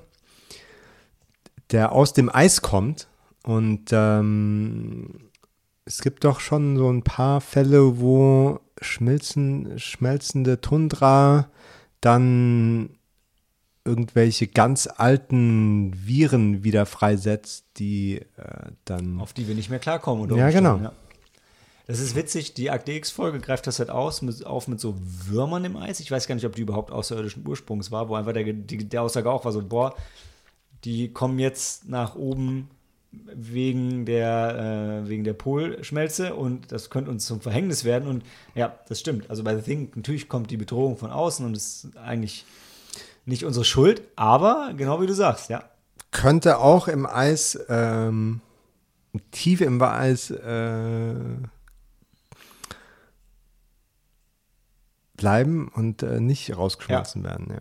der aus dem Eis kommt. Und ähm, es gibt doch schon so ein paar Fälle, wo schmelzen, schmelzende Tundra, dann irgendwelche ganz alten Viren wieder freisetzt, die äh, dann. Auf die wir nicht mehr klarkommen, oder? Ja, genau. Ja. Das ist witzig, die Akte X-Folge greift das halt aus, mit, auf mit so Würmern im Eis. Ich weiß gar nicht, ob die überhaupt außerirdischen Ursprungs war, wo einfach der, die, der Aussage auch war so, boah, die kommen jetzt nach oben wegen der, äh, wegen der Polschmelze und das könnte uns zum Verhängnis werden. Und ja, das stimmt. Also bei The Thing, natürlich kommt die Bedrohung von außen und ist eigentlich nicht unsere Schuld, aber genau wie du sagst, ja. Könnte auch im Eis, ähm, tief im Eis äh, bleiben und äh, nicht rausgeschmolzen ja. werden, ja.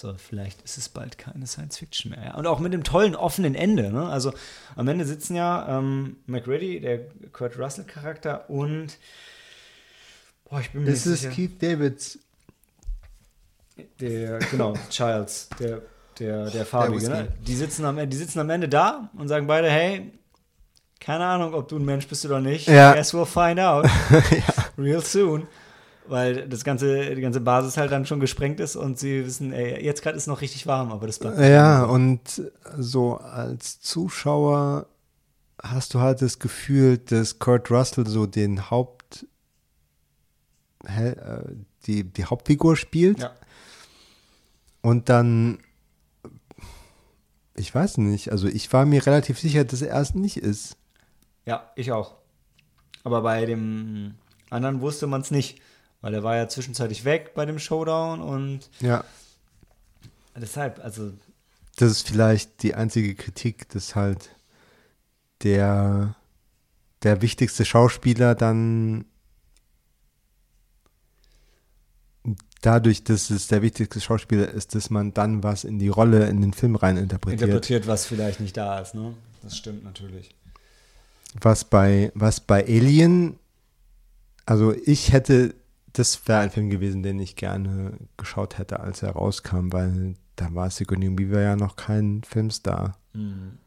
So, vielleicht ist es bald keine Science Fiction mehr. Ja. Und auch mit dem tollen offenen Ende. Ne? Also am Ende sitzen ja ähm, McReady, der Kurt Russell-Charakter, und boah, ich bin mir ist nicht sicher. Ist es Keith Davids? Der, genau, Childs, der, der, der Farbige. Ne? Die, sitzen am, die sitzen am Ende da und sagen beide, hey, keine Ahnung, ob du ein Mensch bist oder nicht. Ja. Guess we'll find out. ja. Real soon weil das ganze, die ganze Basis halt dann schon gesprengt ist und sie wissen, ey, jetzt gerade ist noch richtig warm, aber das bleibt. Ja, und so als Zuschauer hast du halt das Gefühl, dass Kurt Russell so den Haupt, äh, die, die Hauptfigur spielt. Ja. Und dann, ich weiß nicht, also ich war mir relativ sicher, dass er es nicht ist. Ja, ich auch. Aber bei dem anderen wusste man es nicht. Weil er war ja zwischenzeitlich weg bei dem Showdown und ja. deshalb, also. Das ist vielleicht die einzige Kritik, dass halt der, der wichtigste Schauspieler dann dadurch, dass es der wichtigste Schauspieler ist, dass man dann was in die Rolle, in den Film rein interpretiert. Interpretiert, was vielleicht nicht da ist, ne? Das stimmt natürlich. Was bei, was bei Alien, also ich hätte das wäre ein Film gewesen, den ich gerne geschaut hätte, als er rauskam, weil da war Sigourney Weaver ja noch kein Filmstar. Mhm.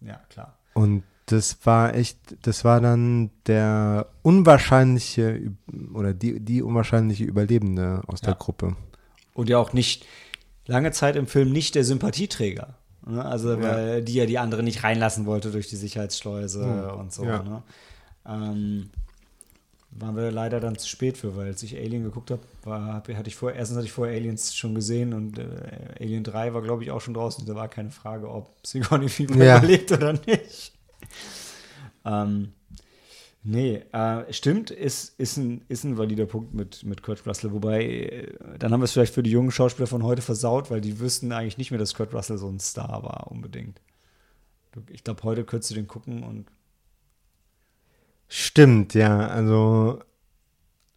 ja, klar. Und das war echt, das war dann der unwahrscheinliche oder die, die unwahrscheinliche Überlebende aus ja. der Gruppe. Und ja auch nicht lange Zeit im Film nicht der Sympathieträger. Ne? Also, ja. weil die ja die andere nicht reinlassen wollte durch die Sicherheitsschleuse mhm. und so. Ja. Ne? Ähm, waren wir leider dann zu spät für, weil als ich Alien geguckt habe, war, hatte ich vorher, erstens hatte ich vorher Aliens schon gesehen und äh, Alien 3 war, glaube ich, auch schon draußen. Da war keine Frage, ob Sigourney Weaver ja. überlebt oder nicht. ähm, nee, äh, stimmt, ist, ist, ein, ist ein valider Punkt mit, mit Kurt Russell. Wobei, äh, dann haben wir es vielleicht für die jungen Schauspieler von heute versaut, weil die wüssten eigentlich nicht mehr, dass Kurt Russell so ein Star war, unbedingt. Ich glaube, heute könntest du den gucken und Stimmt, ja. Also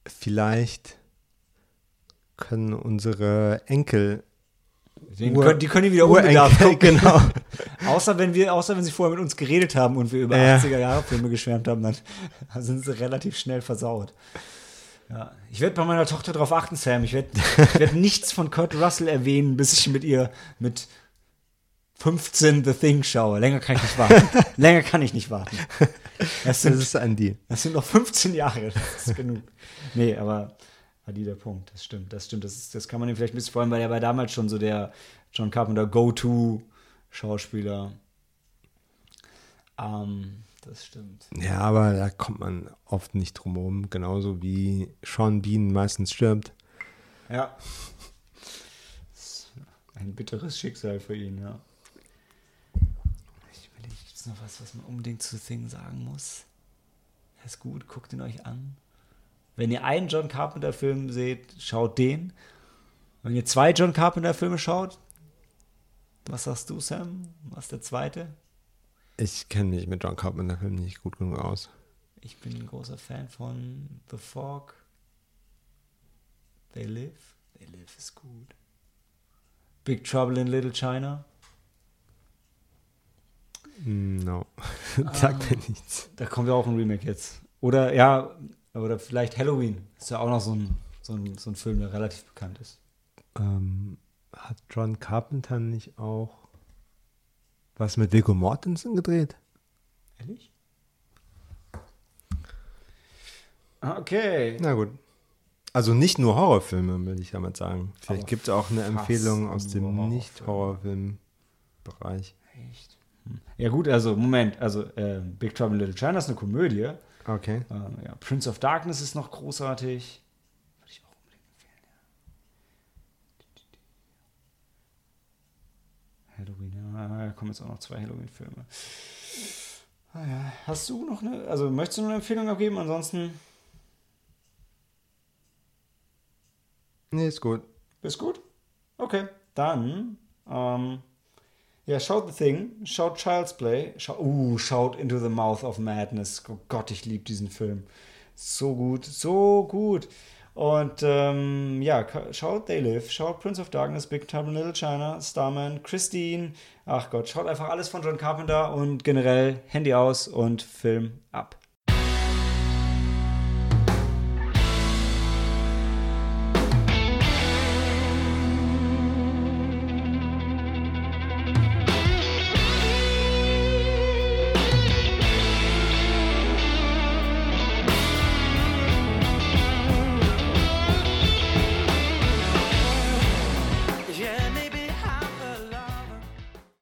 vielleicht können unsere Enkel Den Ur- können, die können die wieder unbedarft gucken. genau. außer, wenn wir, außer wenn sie vorher mit uns geredet haben und wir über Ja. 80er-Jahre-Filme geschwärmt haben, dann sind sie relativ schnell versaut. Ja. Ich werde bei meiner Tochter darauf achten, Sam. Ich werde werd nichts von Kurt Russell erwähnen, bis ich mit ihr mit 15 The Thing schaue. Länger kann ich nicht warten. Länger kann ich nicht warten. Das Das sind, ist ein Deal. das sind noch 15 Jahre. Das ist genug. Nee, aber war die der Punkt. Das stimmt, das stimmt. Das, ist, das kann man ihm vielleicht ein bisschen allem, weil er war damals schon so der John Carpenter Go-To-Schauspieler. Ähm, das stimmt. Ja, aber da kommt man oft nicht drum herum, genauso wie Sean Bean meistens stirbt. Ja. Ein bitteres Schicksal für ihn, ja. Gibt es noch was, was man unbedingt zu Thing sagen muss? Er ist gut, guckt ihn euch an. Wenn ihr einen John Carpenter-Film seht, schaut den. Wenn ihr zwei John Carpenter-Filme schaut, was sagst du, Sam? Was ist der zweite? Ich kenne mich mit John Carpenter-Filmen nicht gut genug aus. Ich bin ein großer Fan von The Fog. They Live. They Live ist gut. Big Trouble in Little China. No, sagt mir nichts. Da kommt ja auch ein Remake jetzt. Oder ja, oder vielleicht Halloween. Ist ja auch noch so ein, so ein, so ein Film, der relativ bekannt ist. Ähm, hat John Carpenter nicht auch was mit Viggo Mortensen gedreht? Ehrlich? Okay. Na gut. Also nicht nur Horrorfilme, will ich damit sagen. Vielleicht gibt es auch eine Empfehlung aus dem. Nicht-Horrorfilm-Bereich. Ja gut, also Moment, also äh, Big Trouble in Little China ist eine Komödie. Okay. Ähm, ja, Prince of Darkness ist noch großartig. Würde ich auch unbedingt empfehlen, ja. Halloween, ja, da kommen jetzt auch noch zwei Halloween-Filme. Ah, ja. Hast du noch eine, also möchtest du noch eine Empfehlung abgeben? Ansonsten Nee, ist gut. Bist gut? Okay, dann, ähm, ja, schaut The Thing, schaut Child's Play, schau, uh, schaut Into the Mouth of Madness. Oh Gott, ich liebe diesen Film. So gut, so gut. Und ähm, ja, schaut They Live, schaut Prince of Darkness, Big Trouble in Little China, Starman, Christine. Ach Gott, schaut einfach alles von John Carpenter und generell Handy aus und Film ab.